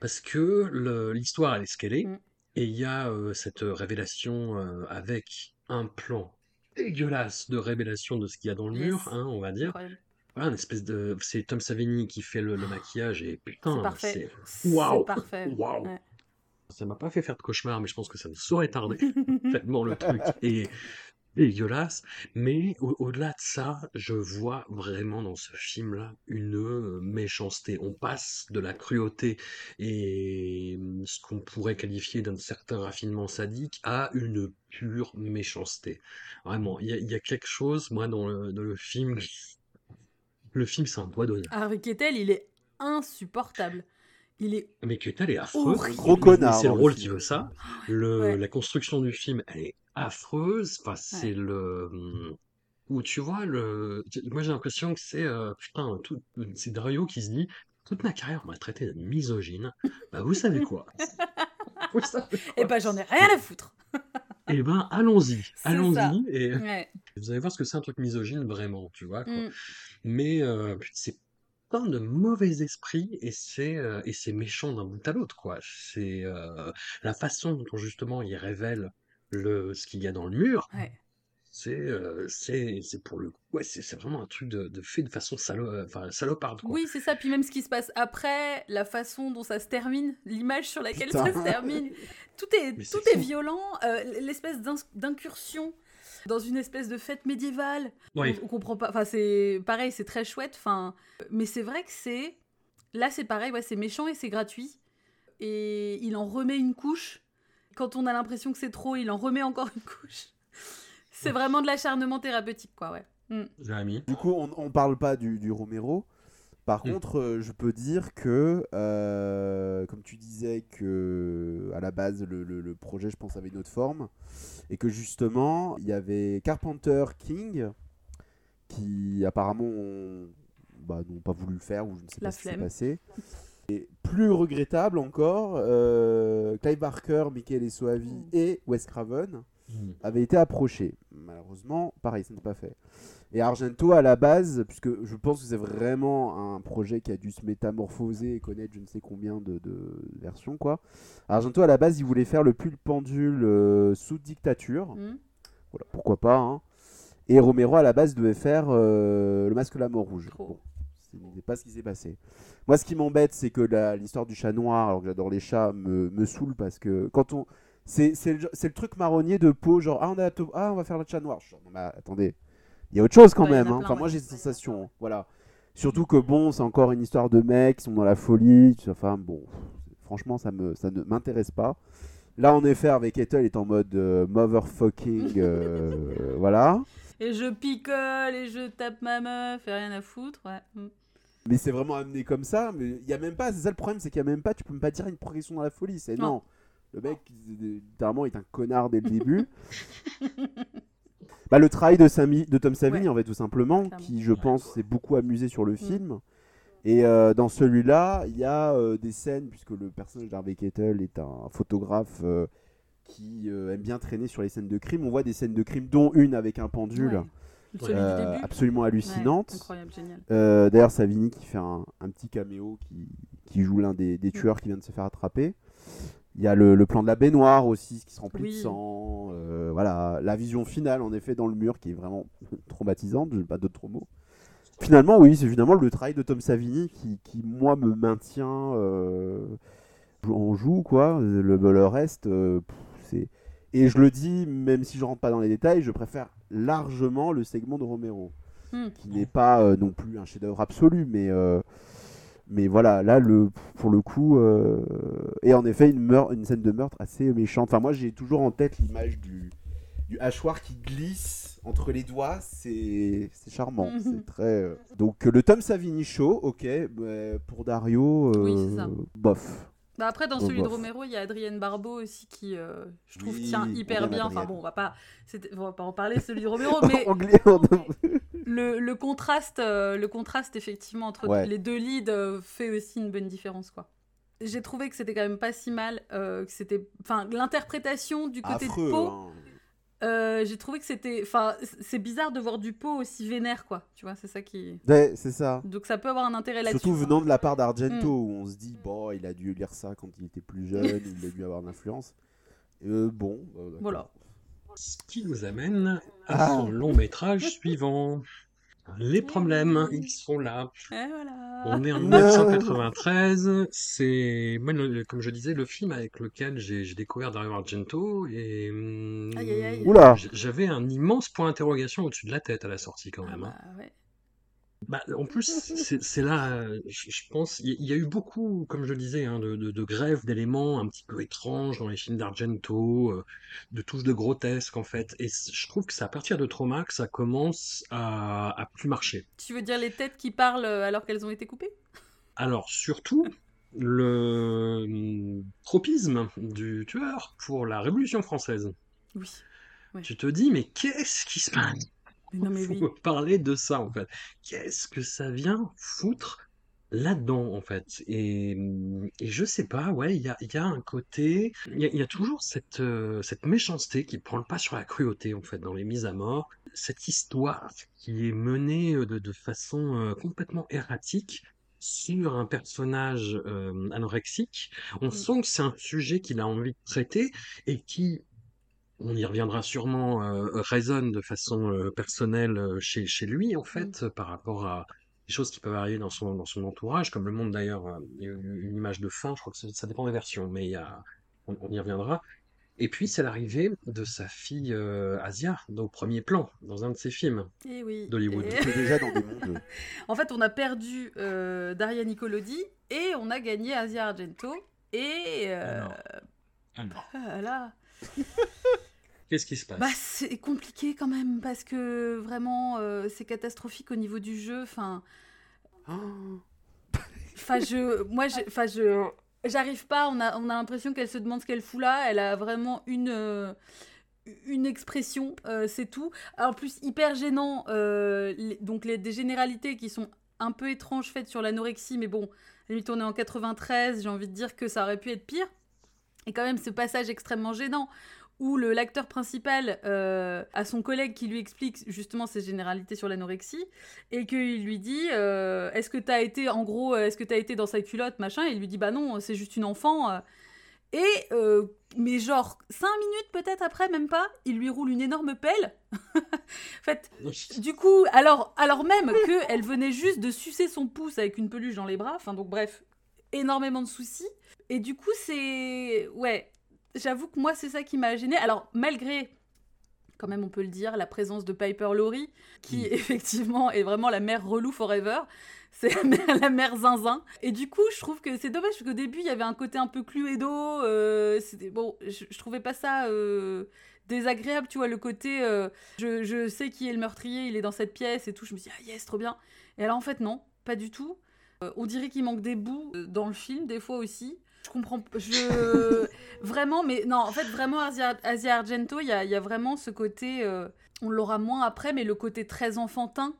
parce que l'histoire elle est ce qu'elle est Mm. Et il y a euh, cette révélation euh, avec un plan dégueulasse de révélation de ce qu'il y a dans le Yes. mur, hein, on va dire. Incroyable. Voilà, une espèce de, c'est Tom Savini qui fait le, le maquillage et putain, C'est parfait. waouh, C'est parfait. waouh. Ouais. Ça m'a pas fait faire de cauchemar, mais je pense que ça ne saurait tarder. Tellement le truc est dégueulasse. Mais au- au-delà de ça, je vois vraiment dans ce film-là une euh, méchanceté. On passe de la cruauté et hum, ce qu'on pourrait qualifier d'un certain raffinement sadique à une pure méchanceté. Vraiment, il y a, quelque chose, moi, dans le, film. Le film, c'est un doigt d'honneur. Harvey Keitel, il est insupportable. Il est Mais Keitel est affreux. Horrible. Gros connard. C'est le dans rôle qui veut ça. Le, Ouais. La construction du film, elle est affreuse. Enfin, c'est le. Où tu vois, le... moi j'ai l'impression que c'est. euh, putain, tout... c'est Dario qui se dit toute ma carrière, on m'a traité de misogyne. Bah, vous savez quoi? Vous savez Eh ben, j'en ai rien à foutre. Eh ben, allons-y. Allons-y. Et Ouais. vous allez voir ce que c'est un truc misogyne vraiment, tu vois. quoi. Mm. Mais euh, c'est plein de mauvais esprits et c'est euh, et c'est méchant d'un bout à l'autre quoi. C'est euh, la façon dont justement il révèle le ce qu'il y a dans le mur. Ouais. C'est euh, c'est c'est pour le coup ouais c'est c'est vraiment un truc de, de fait de façon salo enfin saloparde quoi. Oui, c'est ça. Puis même ce qui se passe après, la façon dont ça se termine, l'image sur laquelle Putain. ça se termine, tout est, Mais tout est violent. L'espèce d'incursion dans une espèce de fête médiévale. Oui. On, on comprend pas. Enfin, c'est pareil, c'est très chouette. Enfin, mais c'est vrai que c'est là, c'est pareil. Ouais, c'est méchant et c'est gratuit. Et il en remet une couche. Quand on a l'impression que c'est trop, il en remet encore une couche. C'est vraiment de l'acharnement thérapeutique, quoi. Ouais. Mm. Jérémy. Du coup, on, on parle pas du, du Romero. Par Mm. contre, euh, je peux dire que, euh, comme tu disais, que à la base, le, le- le projet, je pense, avait une autre forme. Et que justement, il y avait Carpenter King, qui apparemment bah, n'ont pas voulu le faire, ou je ne sais La pas ce qui s'est flemme. passé. Et plus regrettable encore, euh, Clive Barker, Michael Soavi Mm. et Wes Craven avait été approché. Malheureusement, pareil, ça n'est pas fait. Et Argento, à la base, puisque je pense que c'est vraiment un projet qui a dû se métamorphoser et connaître je ne sais combien de, de versions, quoi. Argento, à la base, il voulait faire le pull pendule euh, sous dictature. Mm. Voilà, pourquoi pas, hein. Et Romero, à la base, devait faire euh, le masque de la mort rouge. Bon, ce n'est pas ce qui s'est passé. Moi, ce qui m'embête, c'est que l'histoire du chat noir, alors que j'adore les chats, me, me saoule parce que quand on. C'est le, le truc marronnier de peau, genre, ah, on, a, ah, on va faire le chat noir. Genre, non, mais attendez, il y a autre chose quand Ouais, en même. hein. plein, Enfin, ouais. moi, j'ai cette sensation. Voilà. Surtout que bon, c'est encore une histoire de mecs qui sont dans la folie. Enfin bon, franchement, ça me, ça ne m'intéresse pas. Là, en effet, avec Ethel est en mode euh, motherfucking, euh, voilà. Et je picole et je tape ma meuf et rien à foutre, ouais. Mm. Mais c'est vraiment amené comme ça. Mais il y a même pas. C'est ça le problème, c'est qu'il y a même pas. Tu peux même pas dire une progression dans la folie. C'est Non. non. Le mec, littéralement, est un connard dès le début. bah, le travail de, Sami- de Tom Savini, Ouais. en fait, tout simplement, Clairement. qui, je pense, s'est beaucoup amusé sur le film. Et euh, dans celui-là, il y a euh, des scènes, puisque le personnage d'Harvey Kettle est un photographe euh, qui euh, aime bien traîner sur les scènes de crime. On voit des scènes de crime, dont une avec un pendule, Ouais. Euh, absolument Ouais, hallucinante. Euh, D'ailleurs, Savini qui fait un, un petit caméo, qui, qui joue l'un des, des tueurs qui vient de se faire attraper. Il y a le, le plan de la baignoire aussi, qui se remplit Oui. de sang. Euh, voilà, la vision finale, en effet, dans le mur, qui est vraiment traumatisante. Je n'ai pas d'autres mots. Finalement, oui, c'est finalement le travail de Tom Savini qui, qui moi, me maintient euh, en joue, quoi. Le, le reste, euh, c'est. Et je le dis, même si je rentre pas dans les détails, je préfère largement le segment de Romero Hmm. qui n'est pas euh, non plus un chef-d'œuvre absolu, mais mais voilà, là le pour le coup, euh, et en effet une meurtre, une scène de meurtre assez méchante. Enfin moi j'ai toujours en tête l'image du du hachoir qui glisse entre les doigts, c'est c'est charmant, Mhm. c'est très. euh, Donc euh, le Tom Savini show, ok, pour Dario, euh, ça. bof. Bah après, dans celui de. Romero, il y a Adrienne Barbeau aussi qui, euh, je trouve, Oui, tient hyper bien. Enfin bon, on va pas, on va pas en parler celui de Romero, mais le, le contraste, euh, le contraste effectivement entre Ouais. les deux leads euh, fait aussi une bonne différence, quoi. J'ai trouvé que c'était quand même pas si mal, euh, que c'était, enfin, l'interprétation du côté affreux. de Poe. hein. Euh, j'ai trouvé que c'était, enfin, c'est bizarre de voir du Poe aussi vénère, quoi. Tu vois, c'est ça qui. Ouais, c'est ça. Donc ça peut avoir un intérêt là-dessus. Surtout venant de la part d'Argento, Mm. où on se dit, bon, il a dû lire ça quand il était plus jeune, il a dû avoir de l'influence. Euh, bon, euh, d'accord. Voilà. Ce qui nous amène à Ah. son long métrage suivant. Les problèmes, ils sont là. Et voilà. On est en Non. 1993. C'est, comme je disais, le film avec lequel j'ai découvert Dario Argento et hum, Aïe, aïe, aïe. Oula j- j'avais un immense point d'interrogation au-dessus de la tête à la sortie quand Ah même. hein. bah, ouais. Bah, en plus, c'est là, je, pense, il y, a eu beaucoup, comme je disais, hein, de, de, de grèves d'éléments un petit peu étranges dans les films d'Argento, euh, de touches de grotesque en fait. Et je trouve que c'est à partir de Trauma que ça commence à, à plus marcher. Tu veux dire les têtes qui parlent euh, alors qu'elles ont été coupées? Alors surtout le hum, tropisme du tueur pour la Révolution française. Oui. Ouais. Tu te dis, mais qu'est-ce qui se passe? Mais non mais oui. faut parler de ça en fait. Qu'est-ce que ça vient foutre là-dedans en fait? Et, et je sais pas, ouais, il y a, il y a un côté, il y a, il y a toujours cette, euh, cette méchanceté qui prend le pas sur la cruauté en fait dans les mises à mort, cette histoire qui est menée euh, de, de façon euh, complètement erratique sur un personnage euh, anorexique. On Mm. sent que c'est un sujet qu'il a envie de traiter et qui on y reviendra sûrement, euh, résonne de façon euh, personnelle euh, chez, chez lui, en fait, euh, par rapport à des choses qui peuvent arriver dans son, dans son entourage, comme le monde d'ailleurs, euh, une image de fin, je crois que ça, ça dépend des versions, mais il y a, on, on y reviendra. Et puis c'est l'arrivée de sa fille euh, Asia, au premier plan, dans un de ses films Et oui. d'Hollywood. Et- On est déjà dans des mondes. en fait, on a perdu euh, Daria Nicolodi et on a gagné Asia Argento. Et euh, Alors. Alors. ah là, Qu'est-ce qui se passe? Bah c'est compliqué quand même parce que vraiment euh, c'est catastrophique au niveau du jeu. Enfin, enfin je, moi, je- enfin je, j'arrive pas. On a, on a l'impression qu'elle se demande ce qu'elle fout là. Elle a vraiment une. euh, une expression, euh, c'est tout. En plus, hyper gênant, euh, les- donc les, des généralités qui sont un peu étranges faites sur l'anorexie, mais bon, limite on est en 93, j'ai envie de dire que ça aurait pu être pire. Et quand même ce passage extrêmement gênant où le l'acteur principal euh, a son collègue qui lui explique justement ces généralités sur l'anorexie et qu'il lui dit euh, est-ce que t'as été en gros euh, est-ce que t'as été dans sa culotte machin et il lui dit bah non c'est juste une enfant et euh, mais genre cinq minutes peut-être après même pas il lui roule une énorme pelle en fait du coup, alors, alors même qu'elle venait juste de sucer son pouce avec une peluche dans les bras, enfin donc bref, énormément de soucis. Et du coup, c'est... Ouais, j'avoue que moi, c'est ça qui m'a gêné. Alors, malgré quand même on peut le dire, la présence de Piper Laurie, qui effectivement est vraiment la mère relou forever. C'est la mère, la mère zinzin. Et du coup, je trouve que c'est dommage parce qu'au début, il y avait un côté un peu Cluedo. Euh, bon, je, je trouvais pas ça euh, désagréable, tu vois, le côté euh, je, je sais qui est le meurtrier, il est dans cette pièce et tout. Je me dis ah yes, trop bien. Et alors en fait non, pas du tout. Euh, on dirait qu'il manque des bouts dans le film des fois aussi. Je comprends, je vraiment, mais non, en fait vraiment Asia, Asia Argento, il y a, y a vraiment ce côté, euh, on l'aura moins après, mais le côté très enfantin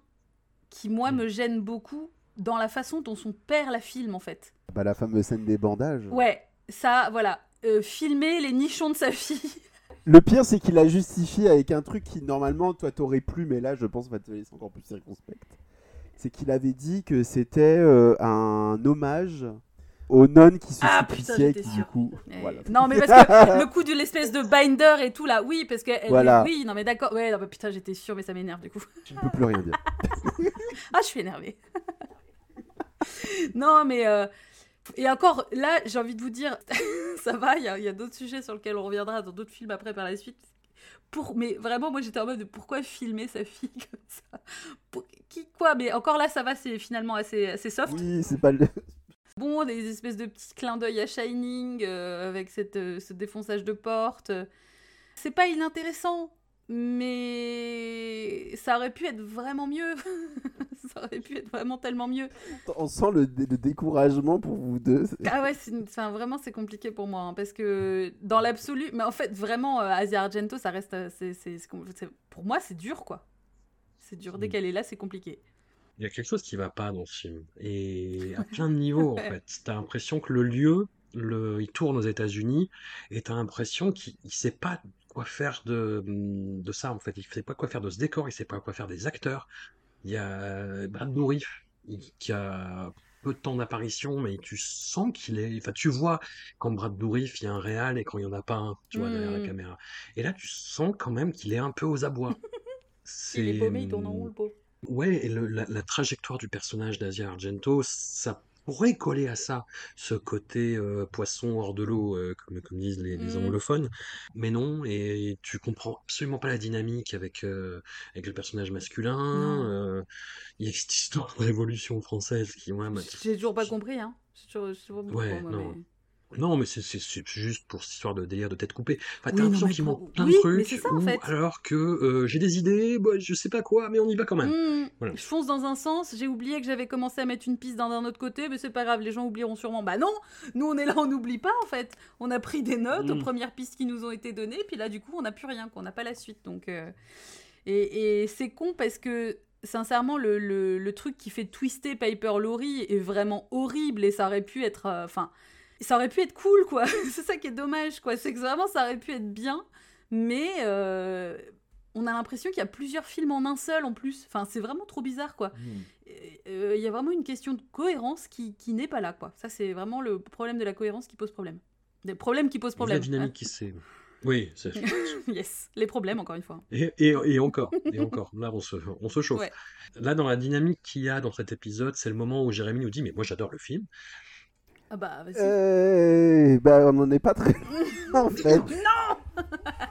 qui moi Mm. me gêne beaucoup dans la façon dont son père la filme en fait. Bah, la fameuse scène des bandages. Ouais, ça, voilà, Euh, filmer les nichons de sa fille. Le pire, c'est qu'il a justifié avec un truc qui, normalement, toi, t'aurais plu, mais là, je pense, va te laisser encore plus circonspecte. C'est qu'il avait dit que c'était euh, un hommage aux nonnes qui se Ah, putain, suppliciaient, j'étais qui, du coup... Voilà. Non, mais parce que le coup de l'espèce de binder et tout là, oui, parce que elle- Voilà. oui, non mais d'accord, ouais, non, mais putain, j'étais sûre, mais ça m'énerve du coup. Je ne peux plus rien dire. Ah, je suis énervée. non, mais euh, et encore là, j'ai envie de vous dire, ça va, il y a, il y a d'autres sujets sur lesquels on reviendra dans d'autres films après par la suite. Pour, mais vraiment, moi j'étais en mode de pourquoi filmer sa fille comme ça? Pour- Qui quoi? Mais encore là, ça va, c'est finalement assez, assez soft. Oui, c'est pas le... Bon, des espèces de petits clins d'œil à Shining euh, avec cette, euh, ce défonçage de porte. C'est pas inintéressant, mais ça aurait pu être vraiment mieux. ça aurait pu être vraiment tellement mieux. On sent le, dé- le découragement pour vous deux. Ah ouais, c'est une- enfin, vraiment c'est compliqué pour moi hein, parce que dans l'absolu, mais en fait vraiment euh, Asia Argento, ça reste, c'est, pour moi c'est dur quoi. C'est dur dès Mm. qu'elle est là, c'est compliqué. Il y a quelque chose qui va pas dans ce film. Et à plein de niveaux, en fait. T'as l'impression que le lieu, le, il tourne aux États-Unis, et t'as l'impression qu'il il sait pas quoi faire de, de ça, en fait. Il sait pas quoi faire de ce décor, il sait pas quoi faire des acteurs. Il y a Brad Dourif, qui a peu de temps d'apparition, mais tu sens qu'il est. Enfin, tu vois quand Brad Dourif, il y a un réal et quand il y en a pas un, tu vois, derrière la Mm. caméra. Et là, tu sens quand même qu'il est un peu aux abois. Il est C'est- paumé, il tourne en le pauvre. Ouais, et le- la, la trajectoire du personnage d'Asia Argento, ça pourrait coller à ça, ce côté euh, poisson hors de l'eau, euh, comme, comme disent les, les Mm. anglophones. Mais non, et tu comprends absolument pas la dynamique avec, euh, avec le personnage masculin. Il y a cette histoire de révolution française qui, moi, m'a- J'ai toujours pas compris hein. Toujours- Ouais, moi, non. mais- Non, mais c'est juste pour cette histoire de délire de tête coupée. Enfin, t'as Oui, l'impression qu'il manque plein de mais trucs, c'est ça, en fait. alors que euh, j'ai des idées, bah, je sais pas quoi, mais on y va quand même. Voilà. Je fonce dans un sens, j'ai oublié que j'avais commencé à mettre une piste dans un autre côté, mais c'est pas grave, les gens oublieront sûrement. Bah non, nous on est là, on n'oublie pas en fait. On a pris des notes aux Mm. premières pistes qui nous ont été données, puis là du coup on n'a plus rien, qu'on n'a pas la suite. Donc, euh, Et, et c'est con parce que sincèrement, le, le- le truc qui fait twister Piper Laurie est vraiment horrible et ça aurait pu être. euh, Ça aurait pu être cool quoi. c'est ça qui est dommage quoi. C'est que vraiment ça aurait pu être bien, mais. euh, on a l'impression qu'il y a plusieurs films en un seul en plus. Enfin, c'est vraiment trop bizarre, quoi. Euh, Il y a vraiment une question de cohérence qui, qui n'est pas là, quoi. Ça, c'est vraiment le problème de la cohérence qui pose problème. Des problèmes qui posent La problème. dynamique qui s'est... Oui, c'est... yes, les problèmes, encore une fois. Et, et, et encore, et encore, là on se, on se chauffe. Ouais. Là dans la dynamique qu'il y a dans cet épisode, c'est le moment où Jérémy nous dit mais moi j'adore le film. Ah bah, vas-y. Euh, bah, on n'en est pas très en fait. Non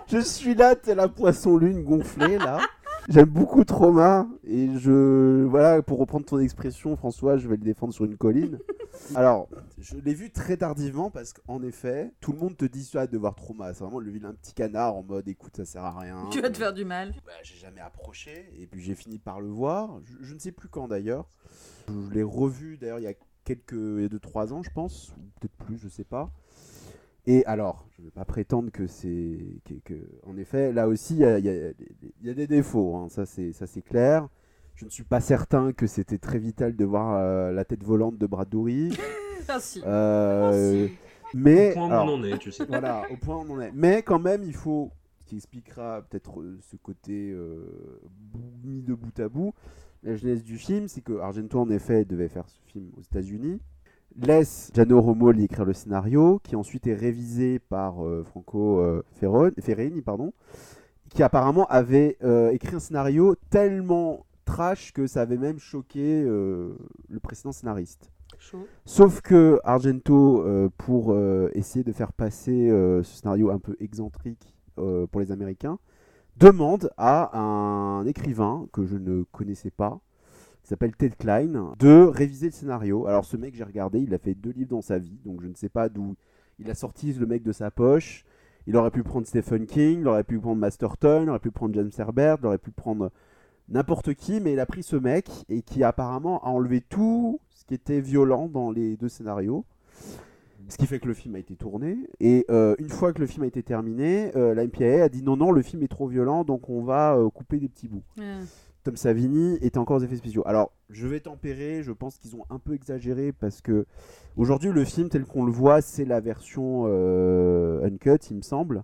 Je suis là, t'es la poisson lune gonflée, là. J'aime beaucoup Trauma, et je... Voilà, pour reprendre ton expression, François, je vais le défendre sur une colline. Alors, je l'ai vu très tardivement, parce qu'en effet, tout le monde te dit ça de voir Trauma. C'est vraiment le vilain petit canard en mode, écoute, ça sert à rien. Tu vas te faire du mal. Bah, j'ai jamais approché et puis j'ai fini par le voir. Je, je ne sais plus quand d'ailleurs. Je l'ai revu d'ailleurs il y a quelques il y a deux trois ans je pense ou peut-être plus je sais pas. Et alors je ne vais pas prétendre que c'est que, que- en effet là aussi il y a, y y des défauts hein, ça c'est ça c'est clair. Je ne suis pas certain que c'était très vital de voir euh, la tête volante de Brad Dourif. Euh, mais Au point où alors- on en est, tu sais. voilà, au point où on en est. Mais quand même, il faut, ce qui expliquera peut-être euh, ce côté euh, mis de bout à bout, la genèse du film, c'est que Argento, en effet, devait faire ce film aux États-Unis, laisse Gianno Romoli écrire le scénario, qui ensuite est révisé par euh, Franco euh, Ferrini, pardon, qui apparemment avait euh, écrit un scénario tellement trash que ça avait même choqué le précédent scénariste. Chaud. Sauf que Argento, pour essayer de faire passer ce scénario un peu excentrique pour les Américains, demande à un écrivain que je ne connaissais pas, qui s'appelle Ted Klein, de réviser le scénario. Alors ce mec, j'ai regardé, il a fait deux livres dans sa vie, donc je ne sais pas d'où il a sorti le mec de sa poche. Il aurait pu prendre Stephen King, il aurait pu prendre Masterton, il aurait pu prendre James Herbert, il aurait pu prendre n'importe qui, mais il a pris ce mec et qui apparemment a enlevé tout ce qui était violent dans les deux scénarios. Ce qui fait que le film a été tourné. Et euh, une fois que le film a été terminé, euh, la MPAA a dit non, non, le film est trop violent, donc on va euh, couper des petits bouts. Ouais. Tom Savini était encore aux effets spéciaux. Alors, je vais tempérer, je pense qu'ils ont un peu exagéré parce que aujourd'hui, le film tel qu'on le voit, c'est la version euh, uncut, il me semble.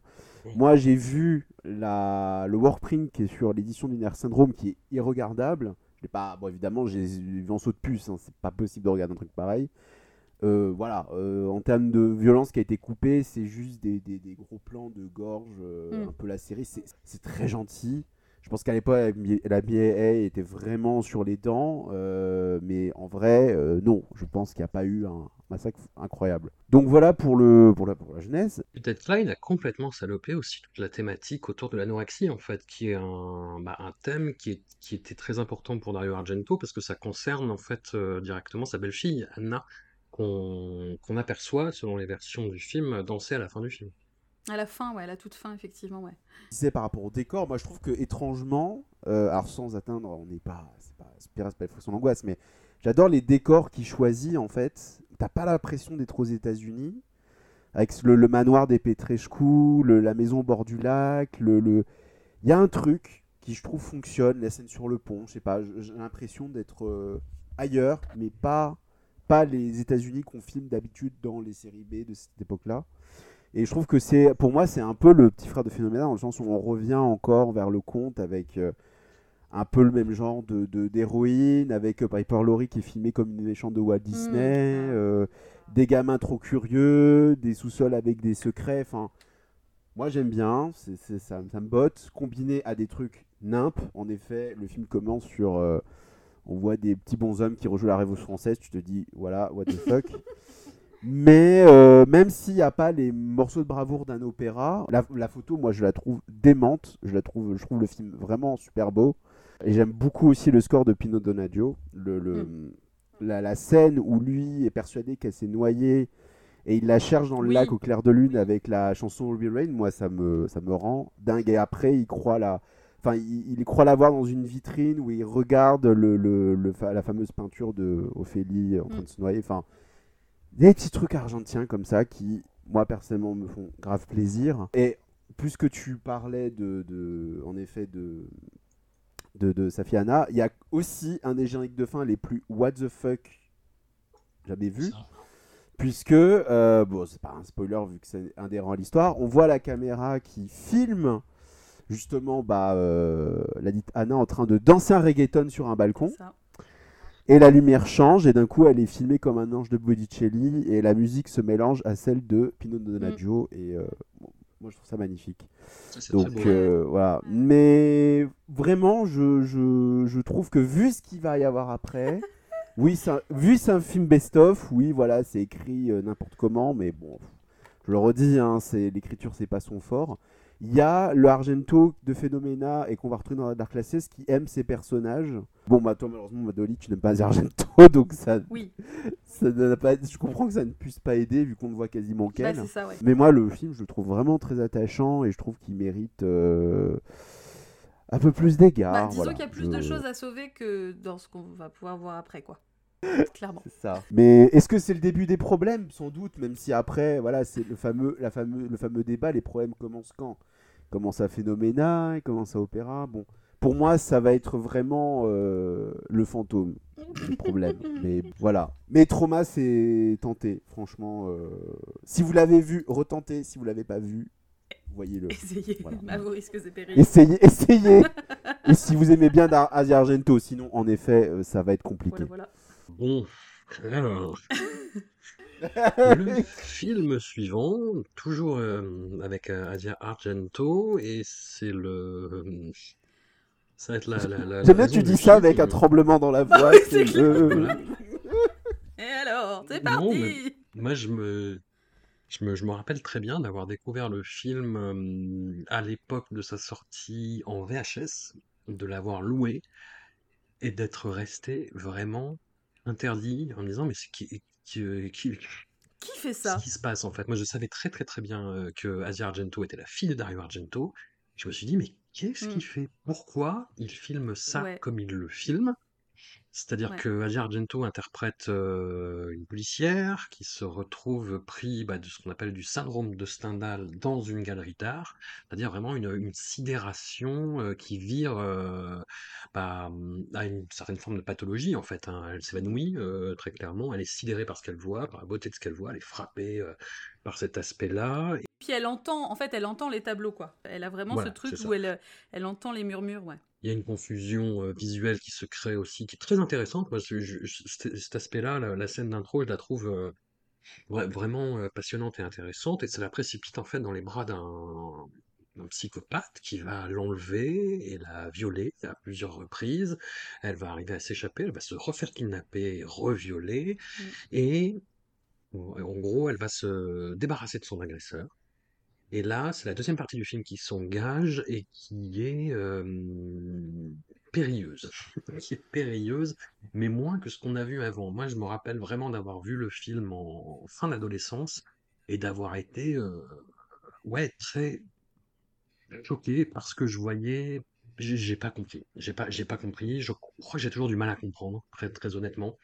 Moi, j'ai vu la, le workprint qui est sur l'édition du Nerf Syndrome qui est irregardable. Je pas, bon, évidemment, j'ai vu en saut de puce, hein, c'est pas possible de regarder un truc pareil. Euh, voilà, euh, en termes de violence qui a été coupée, c'est juste des, des- des gros plans de gorge, euh, Mm. un peu lacérés. C'est c'est très gentil. Je pense qu'à l'époque, la BAA était vraiment sur les dents, euh, mais en vrai, euh, non. Je pense qu'il n'y a pas eu un massacre incroyable. Donc voilà pour, le, pour, la, pour la genèse. Ted Klein a complètement salopé aussi toute la thématique autour de l'anorexie, en fait, qui est un, bah, un thème qui, est, qui était très important pour Dario Argento, parce que ça concerne en fait euh, directement sa belle-fille, Anna, qu'on qu'on aperçoit, selon les versions du film, danser à la fin du film. À la fin, ouais, à la toute fin, effectivement, ouais. C'est par rapport au décor. Moi, je trouve que étrangement, euh, alors sans atteindre, on n'est pas, c'est pas, c'est pas, c'est pas frisson d'angoisse, mais j'adore les décors qu'il choisit en fait. T'as pas l'impression d'être aux États-Unis avec le, le manoir des Petrescu, le- la maison au bord du lac, le, le... il y a un truc qui je trouve fonctionne, la scène sur le pont. Je sais pas, j'ai l'impression d'être euh, ailleurs, mais pas pas les États-Unis qu'on filme d'habitude dans les séries B de cette époque-là. Et je trouve que c'est, pour moi, c'est un peu le petit frère de Phénoména, dans le sens où on revient encore vers le conte avec euh, un peu le même genre de, d'héroïne, avec euh, Piper Laurie qui est filmée comme une méchante de Walt Disney, euh, des gamins trop curieux, des sous-sols avec des secrets. Enfin, moi j'aime bien, c'est, c'est- ça, ça me botte. Combiné à des trucs nimp, en effet, le film commence sur. On voit des petits bonshommes qui rejouent la Révolution française, tu te dis, voilà, what the fuck. Mais euh, même s'il n'y a pas les morceaux de bravoure d'un opéra, la, la photo, moi, je la trouve démente. Je la trouve, je trouve le film vraiment super beau. Et j'aime beaucoup aussi le score de Pino Donaggio. Le, le- la, la scène où lui est persuadé qu'elle s'est noyée et il la cherche dans le Oui. lac au clair de lune avec la chanson Ruby Rain. Moi, ça me, ça me rend dingue. Et après, il croit la, enfin, il, il croit la voir dans une vitrine où il regarde le, le- le fa- la fameuse peinture de Ophélie en train de se noyer. Enfin, des petits trucs argentins comme ça qui, moi personnellement, me font grave plaisir. Et puisque tu parlais de, de en effet, de, de, de Safi Anna, il y a aussi un des génériques de fin les plus what the fuck jamais vu. Puisque, euh, bon, c'est pas un spoiler vu que c'est indhérent à l'histoire, on voit la caméra qui filme justement bah, euh, la dite Anna en train de danser un reggaeton sur un balcon. Ça. Et la lumière change et d'un coup elle est filmée comme un ange de Botticelli et la musique se mélange à celle de Pino Donaggio et euh, bon, moi je trouve ça magnifique. Ça, Donc euh, voilà. Mais vraiment je, je, je trouve que vu ce qu'il va y avoir après, oui, c'est un- vu c'est un film best-of, oui voilà c'est écrit euh, n'importe comment, mais bon, je le redis, hein, c'est l'écriture c'est pas son fort. Il y a le Argento de Phénoména et qu'on va retrouver dans la Dark Classes qui aime ses personnages. Bon, bah toi, malheureusement, Madoli, tu n'aimes pas Argento, donc ça, Oui, ça pas, je comprends que ça ne puisse pas aider vu qu'on ne voit quasiment bah, qu'elle. ouais. Mais moi, le film, je le trouve vraiment très attachant et je trouve qu'il mérite euh, un peu plus d'égards. Bah, disons voilà. qu'il y a plus de choses à sauver que dans ce qu'on va pouvoir voir après, quoi. Clairement. C'est ça. Mais est-ce que c'est le début des problèmes? Sans doute, même si après, voilà, c'est le fameux, la fameux, le fameux débat. Les problèmes commencent quand? Commence à Phénoména, ils commencent à Opéra? Bon, pour moi, ça va être vraiment euh, le fantôme du problème. Mais voilà. Mais Trauma, c'est tenté, franchement. euh, Si vous l'avez vu, retentez. Si vous l'avez pas vu, voyez-le. Essayez, Voilà. à vos risques et périls. Essayez, essayez. Et si vous aimez bien Asia Argento, sinon, en effet, euh, ça va être compliqué. Voilà, voilà. Bon, alors. Le film suivant, toujours euh, avec euh, Asia Argento, et c'est le. Ça va être la. la, la- J'aime bien, tu dis ça avec film. un tremblement dans la voix. oui, c'est le- Voilà. Et alors, c'est Non, parti mais- Moi, je me. Je me, je me rappelle très bien d'avoir découvert le film euh, à l'époque de sa sortie en VHS, de l'avoir loué et d'être resté vraiment interdit en me disant mais c'est qui, qui, qui, Qui fait ça? ce qui se passe en fait? Moi je savais très très très bien euh, que Asia Argento était la fille de Dario Argento. Je me suis dit mais qu'est-ce Mm. qu'il fait? Pourquoi il filme ça Ouais. comme il le filme? C'est-à-dire Ouais. que Asia Argento interprète euh, une policière qui se retrouve pris bah, de ce qu'on appelle du syndrome de Stendhal dans une galerie d'art, c'est-à-dire vraiment une, une sidération euh, qui vire euh, bah, à une certaine forme de pathologie en fait. hein. Elle s'évanouit très clairement, elle est sidérée par ce qu'elle voit, par la beauté de ce qu'elle voit, elle est frappée par cet aspect-là. Puis elle entend, en fait, elle entend les tableaux, quoi. Elle a vraiment Voilà, ce truc où elle, elle entend les murmures, ouais. Il y a une confusion visuelle qui se crée aussi, qui est très intéressante. Moi, je- je- je- cet aspect-là, la, la scène d'intro, je la trouve euh, vra- vraiment euh, passionnante et intéressante, et ça la précipite en fait dans les bras d'un psychopathe qui va l'enlever et la violer à plusieurs reprises. Elle va arriver à s'échapper, elle va se refaire kidnapper, revioler, Mm. et en en gros, elle va se débarrasser de son agresseur. Et là, c'est la deuxième partie du film qui s'engage et qui est euh, périlleuse. qui est périlleuse, mais moins que ce qu'on a vu avant. Moi, je me rappelle vraiment d'avoir vu le film en fin d'adolescence et d'avoir été euh, ouais, très choqué parce que je voyais. J'ai pas compris. J'ai pas, pas compris. Je crois que j'ai toujours du mal à comprendre, très, très honnêtement.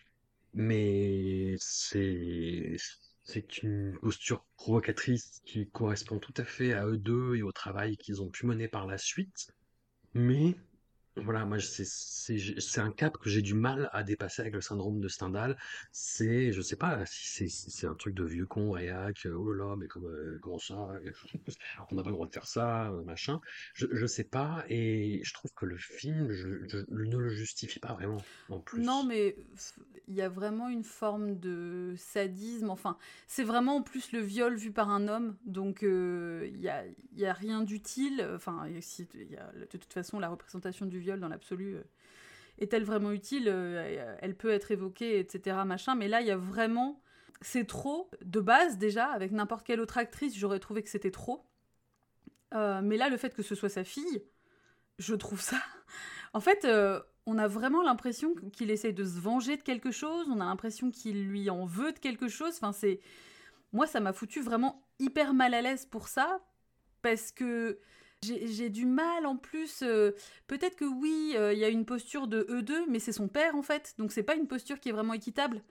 Mais c'est c'est une posture provocatrice qui correspond tout à fait à eux deux et au travail qu'ils ont pu mener par la suite. Mais voilà, moi c'est un cap que j'ai du mal à dépasser avec le syndrome de Stendhal. C'est, je sais pas si c'est un truc de vieux con réac. euh, Oh là là, mais comme, euh, comment ça On n'a pas le droit de faire ça, euh, machin. Je je sais pas et je trouve que le film je, ne le justifie pas vraiment en plus. Non, mais il y a vraiment une forme de sadisme. Enfin, c'est vraiment en plus le viol vu par un homme. Donc, euh, il y a, il y a rien d'utile. Enfin, y a, de toute façon, la représentation du viol dans l'absolu euh, est-elle vraiment utile Euh, Elle peut être évoquée, etc. Machin. Mais là, il y a vraiment. C'est trop. De base, déjà, avec n'importe quelle autre actrice, j'aurais trouvé que c'était trop. Euh, mais là, le fait que ce soit sa fille, je trouve ça. En fait, on a vraiment l'impression qu'il essaye de se venger de quelque chose. On a l'impression qu'il lui en veut de quelque chose. Enfin, c'est. Moi, ça m'a foutu vraiment hyper mal à l'aise pour ça. Parce que j'ai du mal en plus. euh, Peut-être que oui, euh, il y a une posture de eux deux, mais c'est son père en fait. Donc, c'est pas une posture qui est vraiment équitable.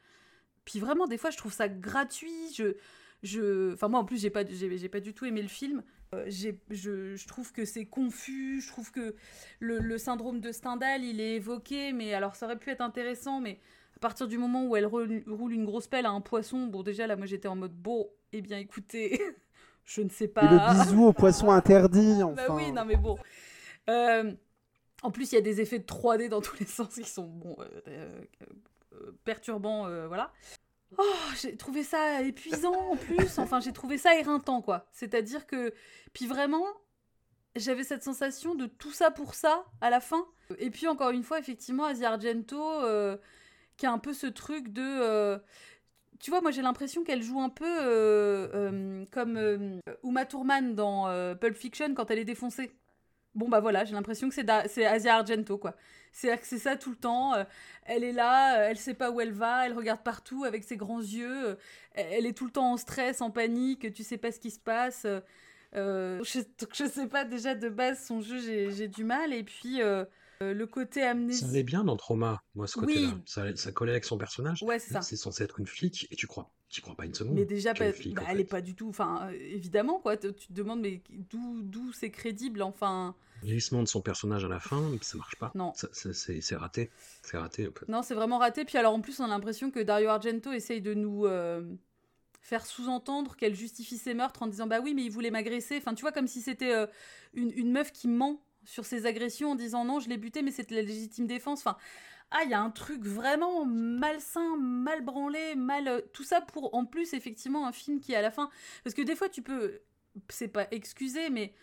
Puis vraiment, des fois, je trouve ça gratuit. Je. Je... Enfin, moi, en plus, j'ai pas, j'ai, pas du tout aimé le film. Euh, je, je trouve que c'est confus. Je trouve que le, le syndrome de Stendhal, il est évoqué, mais alors ça aurait pu être intéressant, mais à partir du moment où elle roule une grosse pelle à un poisson, bon, déjà là, moi j'étais en mode bon, eh bien écoutez, je ne sais Et pas. le bisou au poisson interdit, enfin. Bah oui, non mais bon. Euh, en plus, il y a des effets de 3D dans tous les sens qui sont bon, euh, euh, perturbants, voilà. Oh, j'ai trouvé ça épuisant en plus. Enfin, j'ai trouvé ça éreintant, quoi. C'est-à-dire que, puis vraiment, j'avais cette sensation de tout ça pour ça à la fin. Et puis encore une fois, effectivement, Asia Argento, qui a un peu ce truc de. Tu vois, moi j'ai l'impression qu'elle joue un peu euh, euh, comme euh, Uma Thurman dans Pulp Fiction quand elle est défoncée. Bon bah voilà, j'ai l'impression que c'est c'est Asia Argento quoi. C'est c'est ça tout le temps. elle est là, elle sait pas où elle va, elle regarde partout avec ses grands yeux. elle est tout le temps en stress, en panique, tu sais pas ce qui se passe. euh, je, je sais pas déjà de base son jeu, j'ai j'ai du mal. Et puis le côté Ça amnésie. allait bien dans Trauma, moi, ce côté-là. Oui. Ça, ça collait avec son personnage. Ouais, c'est ça. C'est censé être une flic, et tu crois, tu crois pas une seconde. Mais déjà, pas- flic, bah, elle fait. est pas du tout. Enfin, euh, évidemment, quoi. Tu te demandes, mais d'où d'où c'est crédible Enfin, Le glissement de son personnage à la fin, ça marche pas. Non. Ça- ça- C'est c'est raté. C'est raté, en fait. non, c'est vraiment raté. Puis alors, en plus, on a l'impression que Dario Argento essaye de nous euh, faire sous-entendre qu'elle justifie ses meurtres en disant bah oui, mais il voulait m'agresser. Enfin, tu vois, comme si c'était euh, une, une meuf qui ment sur ses agressions en disant non, je l'ai buté, mais c'était la légitime défense. Enfin. Ah, il y a un truc vraiment malsain, mal branlé, mal. euh, Tout ça pour, en plus, effectivement, un film qui, à la fin. Parce que des fois, tu peux. C'est pas excuser, mais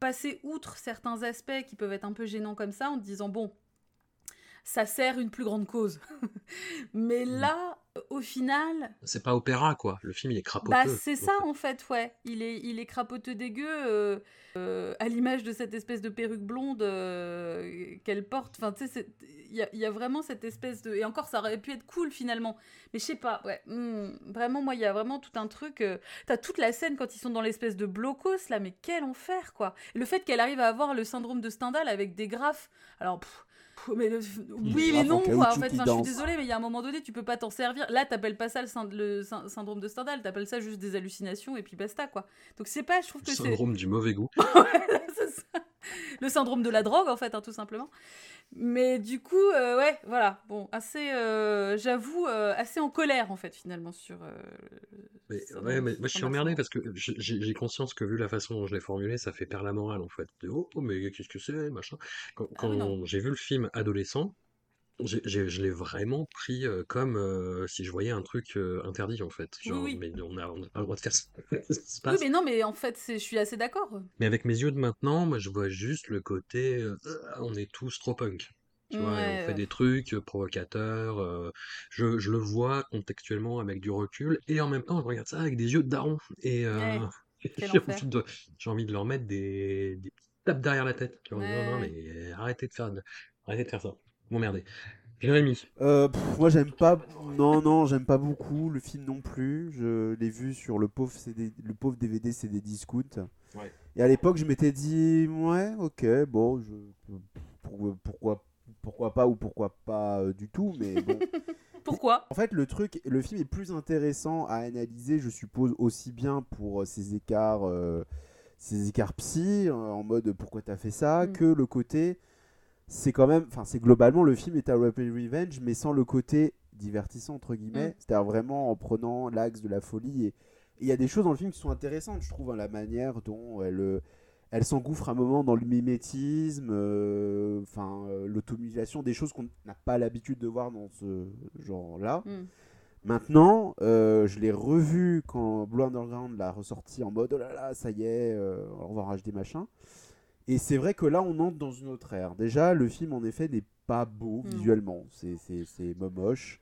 passer outre certains aspects qui peuvent être un peu gênants comme ça en te disant bon, ça sert une plus grande cause. Mais là, au final, C'est pas opéra, quoi. Le film, il est crapoteux. bah c'est ça en fait, ouais. Il est, il est crapoteux dégueu, euh, euh, à l'image de cette espèce de perruque blonde euh, qu'elle porte. Enfin, tu sais, il y y a vraiment cette espèce de... Et encore, ça aurait pu être cool finalement. Mais je sais pas, ouais. hmm, vraiment, moi, il y a vraiment tout un truc... T'as toute la scène quand ils sont dans l'espèce de blocos, là, mais quel enfer, quoi. Et le fait qu'elle arrive à avoir le syndrome de Stendhal avec des graphes... Alors, pff, mais le- oui, mais non, quoi. En fait, enfin, je suis désolée, mais il y a un moment donné, tu peux pas t'en servir. Là, t'appelles pas ça le, syn- le syn- syndrome de Stendhal, t'appelles ça juste des hallucinations et puis basta, quoi. Donc, c'est pas, je trouve que c'est. Syndrome du mauvais goût. Ouais, c'est ça. Le syndrome de la drogue, en fait, hein, tout simplement. Mais du coup, euh, ouais, voilà. Bon, assez, euh, j'avoue, euh, assez en colère, en fait, finalement, sur. Mais, ouais, mais moi je suis emmerdé parce que j'ai conscience que vu la façon dont je l'ai formulé, ça fait perdre la morale en fait. De, oh, oh, mais qu'est-ce que c'est, machin. Quand, Ah quand j'ai vu le film adolescent, j'ai- j'ai- je l'ai vraiment pris euh, comme euh, si je voyais un truc euh, interdit en fait. Genre, oui. mais on a, on a pas le droit de faire ça. Oui, mais non, mais en fait, c'est- je suis assez d'accord. Mais avec mes yeux de maintenant, moi je vois juste le côté euh, on est tous trop punk. Tu vois, et on fait des trucs provocateurs. je, je le vois contextuellement avec du recul et en même temps je regarde ça avec des yeux de daron. Et Ouais, j'ai envie de, j'ai envie de leur mettre des, des petites tapes derrière la tête. Tu vois, en disant, Ouais, non ouais. mais arrêtez de faire, arrêtez de faire ça. M'emmerdez. Jérémy, Euh, pff, moi j'aime pas, non non j'aime pas beaucoup le film non plus. Je l'ai vu sur le pauvre CD, le pauvre DVD CD Discount. Ouais. Et à l'époque je m'étais dit ouais ok bon je, pour- pourquoi pourquoi pas ou pourquoi pas euh, du tout mais bon. Pourquoi? En fait, le truc, le film est plus intéressant à analyser, je suppose, aussi bien pour euh, ces écarts, euh, ces écarts psy, en mode pourquoi t'as fait ça, Mm. que le côté, c'est quand même, enfin, c'est globalement le film est à Rapid Revenge, mais sans le côté divertissant entre guillemets, Mm. c'est-à-dire vraiment en prenant l'axe de la folie. Et il y a des choses dans le film qui sont intéressantes, je trouve, hein, la manière dont elle, euh, elle s'engouffre un moment dans le mimétisme, euh, enfin euh, l'automutilation, des choses qu'on n'a pas l'habitude de voir dans ce genre-là. Hmm. Maintenant, euh, je l'ai revu quand Blue Underground l'a ressorti en mode oh là là, ça y est, au revoir HD machin. Et c'est vrai que là, on entre dans une autre ère. Déjà, le film, en effet, n'est pas beau visuellement. C'est- C'est c'est moche.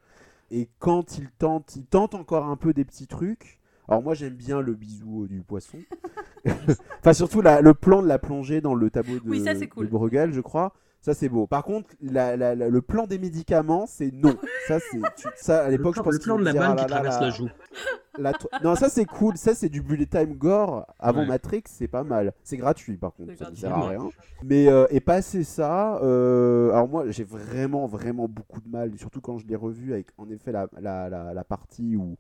Et quand il tente, il tente encore un peu des petits trucs. Alors moi, j'aime bien le bisou du poisson. enfin, surtout la- le plan de la plongée dans le tableau de, Oui, ça, c'est cool. de Bruegel, je crois. Ça, c'est beau. Par contre, la- la- la- le plan des médicaments, c'est non. Ça, c'est tu- ça à l'époque, je pense le plan de la balle ah qui traverse la joue. to- Non, ça c'est cool. Ça c'est du bullet time gore avant Ouais. Matrix, c'est pas mal. C'est gratuit par contre, ça ne sert à rien. Mais euh, et passer ça, euh, alors moi j'ai vraiment vraiment beaucoup de mal, surtout quand je l'ai revu avec en effet la, la, la, la partie où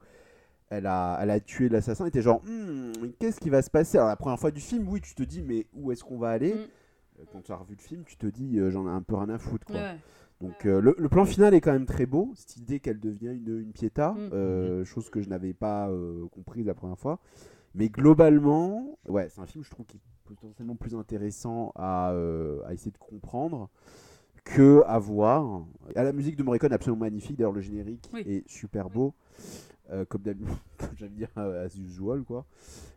elle a, elle a tué l'assassin. était genre, Hmm, qu'est-ce qui va se passer? Alors la première fois du film, oui, tu te dis mais où est-ce qu'on va aller? Mm. Euh, Quand tu as revu le film, tu te dis euh, j'en ai un peu rien à foutre quoi. Ouais. Donc euh, le, le plan final est quand même très beau, cette idée qu'elle devient une, une piéta, Mm. euh, chose que je n'avais pas comprise la première fois. Mais globalement, ouais, c'est un film je trouve qui est potentiellement plus intéressant à, à essayer de comprendre que à voir. À la musique de Morricone absolument magnifique, d'ailleurs le générique Oui. est super beau, euh, comme d'hab- comme j'aime dire as usual quoi.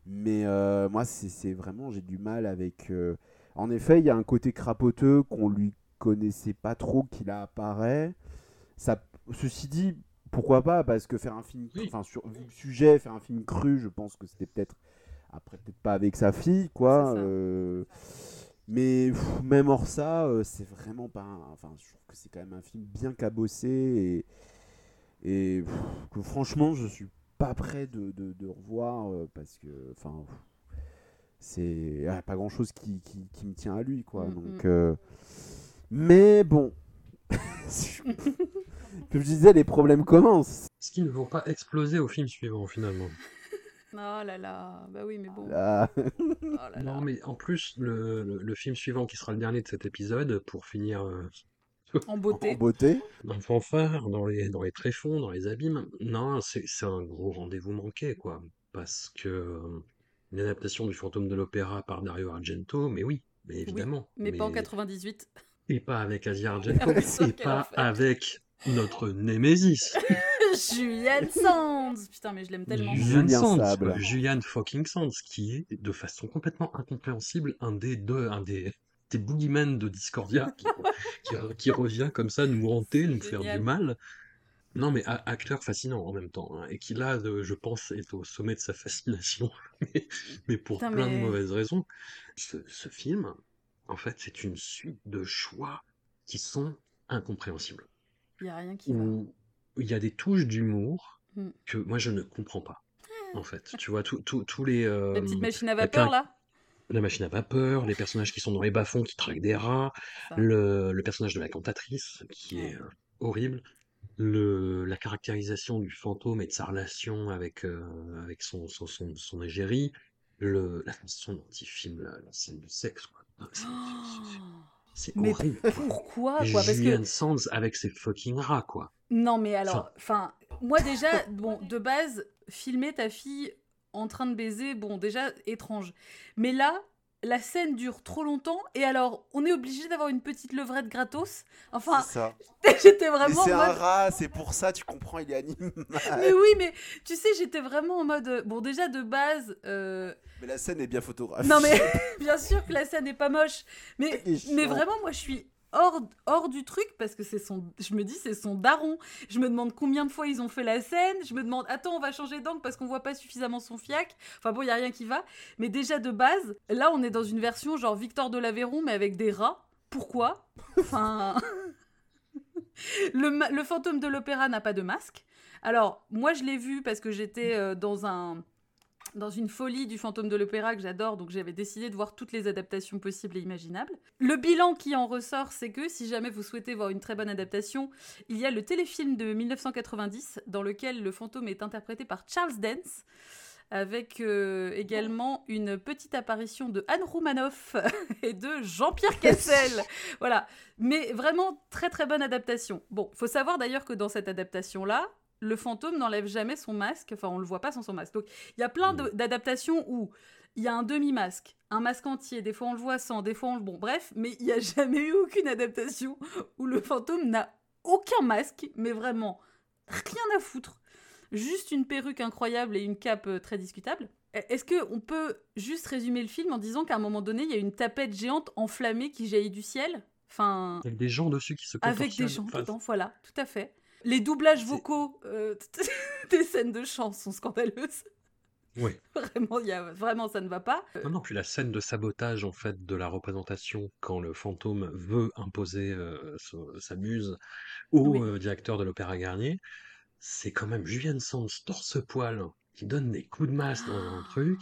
Mais euh, moi c'est c'est vraiment j'ai du mal avec. euh, En effet, il y a un côté crapoteux qu'on lui connaissait pas trop qui là apparaît. Ça, ceci dit, pourquoi pas? Parce que faire un film, enfin sur vu le sujet, faire un film cru, je pense que c'était peut-être après peut-être pas avec sa fille, quoi. Euh, mais pff, même hors ça, euh, c'est vraiment pas. un- Enfin, je trouve que c'est quand même un film bien cabossé et et pff, que franchement, je suis pas prêt de, de, de revoir euh, parce que, enfin, c'est pas grand chose qui, qui, qui me tient à lui, quoi. Mm, Donc, mm. euh, mais bon, comme je disais, les problèmes commencent. Ce qui ne vont pas exploser au film suivant finalement. Oh là là, bah oui, mais bon. Là, Oh là là. Non, mais en plus, le, le- le film suivant qui sera le dernier de cet épisode, pour finir euh, En en beauté. beauté. dans le fanfare, dans les, dans les tréfonds, dans les abîmes, non, c'est c'est un gros rendez-vous manqué, quoi. Parce que euh, une adaptation du fantôme de l'opéra par Dario Argento, mais oui, mais évidemment. Mais pas en 98. Et pas avec Asia Argento, Ah, et pas avec notre Némésis. Juliette Sands Putain, mais je l'aime tellement. Julian Julien Sands, Sable. quoi. Julian fucking Sands, qui est de façon complètement incompréhensible un des deux, un des, des boogeymen de Discordia qui, qui, qui revient comme ça nous hanter, nous faire du mal. Non, mais acteur fascinant en même temps, hein, et qui là, de- je pense, est au sommet de sa fascination, mais, mais pour Putain, plein de mauvaises raisons. Ce, ce film, en fait, c'est une suite de choix qui sont incompréhensibles, Il y a rien qui où il y a des touches d'humour Hmm. que moi je ne comprends pas. En fait, tu vois, tous les. euh, La petite machine à vapeur, là La machine à vapeur, les personnages qui sont dans les bas-fonds qui traquent des rats, le, le personnage de la cantatrice qui est euh, horrible, le, la caractérisation du fantôme et de sa relation avec, euh, avec son, son, son, son égérie, le, la façon dont il filme la, la scène de sexe, quoi. C'est- c'est- Mais horrible. quoi. Pourquoi quoi? Parce Julian que Sands avec ses fucking rats, quoi. non, mais alors, enfin, moi déjà, bon, de base, filmer ta fille en train de baiser, bon, déjà étrange. Mais là, la scène dure trop longtemps et alors, on est obligé d'avoir une petite levrette gratos. Enfin, C'est ça. j'étais vraiment c'est un rat, c'est pour ça, tu comprends, il est animal. Mais oui, mais tu sais, j'étais vraiment en mode. euh, Bon, déjà de base. euh, Mais la scène est bien photographiée. Non, mais bien sûr que la scène n'est pas moche. Mais, est mais vraiment, moi, je suis hors, hors du truc parce que c'est son. Je me dis, c'est son daron. Je me demande combien de fois ils ont fait la scène. Je me demande, attends, on va changer d'angle parce qu'on voit pas suffisamment son fiac. Enfin bon, il y a rien qui va. Mais déjà de base, là, on est dans une version genre Victor de l'Aveyron, mais avec des rats. Pourquoi? Enfin. Le, le fantôme de l'opéra n'a pas de masque. Alors, moi, je l'ai vu parce que j'étais euh, dans un dans une folie du fantôme de l'opéra que j'adore, donc j'avais décidé de voir toutes les adaptations possibles et imaginables. Le bilan qui en ressort, c'est que si jamais vous souhaitez voir une très bonne adaptation, il y a le téléfilm de 1990 dans lequel le fantôme est interprété par Charles Dance, avec euh, également une petite apparition de Anne Roumanoff et de Jean-Pierre Kessel. voilà, mais vraiment très très bonne adaptation. Bon, faut savoir d'ailleurs que dans cette adaptation-là, le fantôme n'enlève jamais son masque, enfin on le voit pas sans son masque. Donc il y a plein de- d'adaptations où il y a un demi-masque, un masque entier, des fois on le voit sans, des fois on le... Bon, bref, mais il n'y a jamais eu aucune adaptation où le fantôme n'a aucun masque, mais vraiment rien à foutre. Juste une perruque incroyable et une cape euh, très discutable. E- Est-ce que on peut juste résumer le film en disant qu'à un moment donné, il y a une tapette géante enflammée qui jaillit du ciel? Enfin, Avec des gens dessus qui se avec des gens Enfin, dedans, voilà, tout à fait. Les doublages vocaux euh, des scènes de chant sont scandaleuses. Ouais. Vraiment, il y a, vraiment, ça ne va pas. Non, non, puis la scène de sabotage en fait de la représentation quand le fantôme veut imposer euh, sa- sa muse au Oui. euh, directeur de l'Opéra Garnier, c'est quand même Julian Sands torse-poil qui donne des coups de masse dans un truc.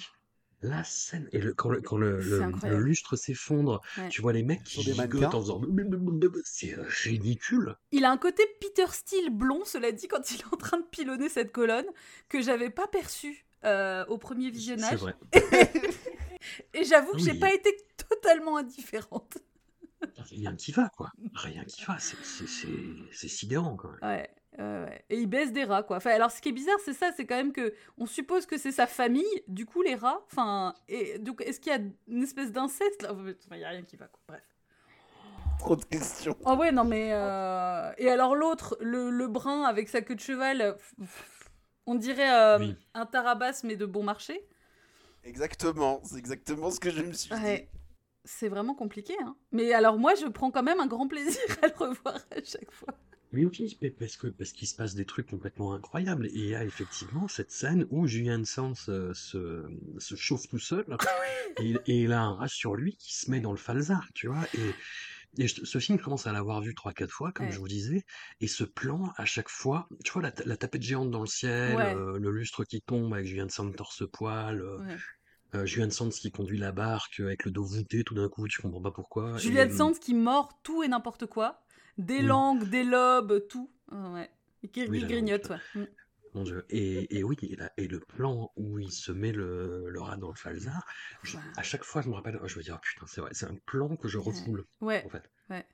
La scène, et le, quand, le, quand le, C'est le- incroyable. le lustre s'effondre, Ouais. tu vois les mecs qui gigotent en faisant. C'est ridicule. Il a un côté Peter Steele blond, cela dit, quand il est en train de pilonner cette colonne, que j'avais pas perçu euh, au premier C'est visionnage. vrai. Et j'avoue que j'ai Oui. pas été totalement indifférente. Rien qui va, quoi. Rien qui va. C'est- c'est- C'est c'est sidérant, quand même. Ouais, ouais. Et il baisse des rats, quoi. Enfin, alors, ce qui est bizarre, c'est ça, c'est quand même que on suppose que c'est sa famille, du coup, les rats. Enfin, et donc, est-ce qu'il y a une espèce d'inceste là? Enfin, il y a rien qui va, quoi. Bref. Trop de questions. Ah ouais, non, mais. euh, Et alors, l'autre, le, le brun avec sa queue de cheval, euh, on dirait euh, Oui. un tarabas, mais de bon marché. Exactement, c'est exactement ce que je me suis dit. C'est vraiment compliqué, hein. Mais alors, moi, je prends quand même un grand plaisir à le revoir à chaque fois. Oui, oui, mais parce que parce qu'il se passe des trucs complètement incroyables. Et il y a effectivement cette scène où Julian Sands euh, se, se chauffe tout seul et, il- et il a un rat sur lui qui se met dans le falzar, tu vois. Et, et je- ce film commence à l'avoir vu trois quatre fois, comme Ouais. je vous disais. Et ce plan, à chaque fois, tu vois la, ta- la tapette géante dans le ciel, Ouais. euh, le lustre qui tombe avec Julian Sands torse-poil, euh, Ouais. euh, Julian Sands qui conduit la barque avec le dos voûté, tout d'un coup, tu comprends pas pourquoi. Et, euh, Sands qui mord tout et n'importe quoi. Des Oui. langues, des lobes, tout. Ouais. Et qui Oui, grignote, ouais. Mm. Mon Dieu. Et, et oui, et, la- et le plan où il se met le, le rat dans le falzar, je- Ouais. à chaque fois, je me rappelle, je me dis, oh putain, c'est vrai, c'est un plan que je refoule, Ouais, en fait. ouais.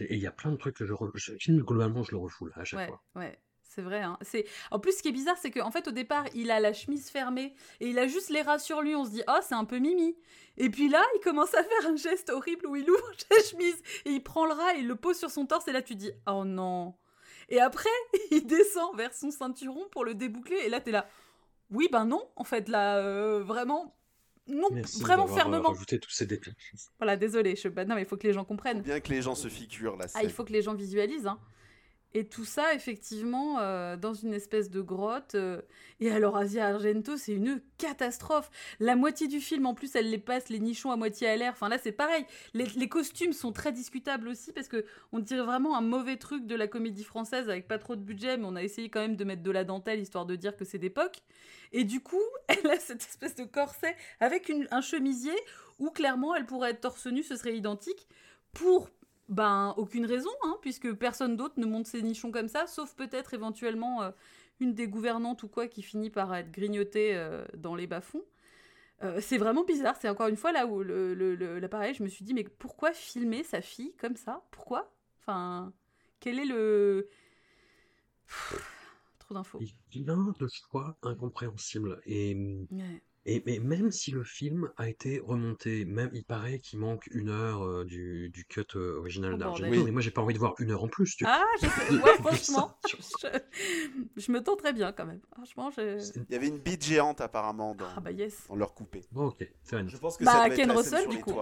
Et il y a plein de trucs que je refoule. Globalement, je le refoule à chaque ouais, fois. ouais. C'est vrai. Hein. C'est... En plus, ce qui est bizarre, c'est qu'en fait, au départ, il a la chemise fermée et il a juste les rats sur lui. On se dit, oh, c'est un peu mimi. Et puis là, il commence à faire un geste horrible où il ouvre sa chemise et il prend le rat et il le pose sur son torse. Et là, tu dis, oh non. Et après, il descend vers son ceinturon pour le déboucler. Et là, t'es là, oui, ben non, en fait, là, euh, vraiment. Non, Merci vraiment euh, fermement. rajouté tous ces détails. Voilà, désolé. Je... bah, non, mais il faut que les gens comprennent. bien que les gens se figurent scène. Ah, il faut que les gens visualisent. Hein. Et tout ça, effectivement, euh, dans une espèce de grotte. euh, Et alors, Asia Argento, c'est une catastrophe. La moitié du film, en plus, elle les passe les nichons à moitié à l'air. Enfin, là, c'est pareil. Les, costumes sont très discutables aussi, parce que on dirait vraiment un mauvais truc de la comédie française avec pas trop de budget, mais on a essayé quand même de mettre de la dentelle, histoire de dire que c'est d'époque. Et du coup, elle a cette espèce de corset avec un chemisier où, clairement, elle pourrait être torse nu, ce serait identique, pour ben, aucune raison, hein, puisque personne d'autre ne monte ses nichons comme ça, sauf peut-être éventuellement euh, une des gouvernantes ou quoi qui finit par être grignotée euh, dans les bas-fonds. Euh, c'est vraiment bizarre. C'est encore une fois là où le, le- je me suis dit, mais pourquoi filmer sa fille comme ça? Pourquoi? Enfin, quel est le. Pff, Trop d'infos. Il a de choix. Et, Ouais. Et, mais même si le film a été remonté, même il paraît qu'il manque une heure euh, du, du cut euh, original Oh, d'Argento, bordel. mais moi j'ai pas envie de voir une heure en plus. Tu Ah, je sais. vois. Ouais, franchement, je, je me tends très bien quand même. Franchement, je. Il y avait une bite géante apparemment dans, Ah bah yes. dans leur coupé. Bon, ok, fair enough. Je pense que Bah, ça Ken Russell, du coup.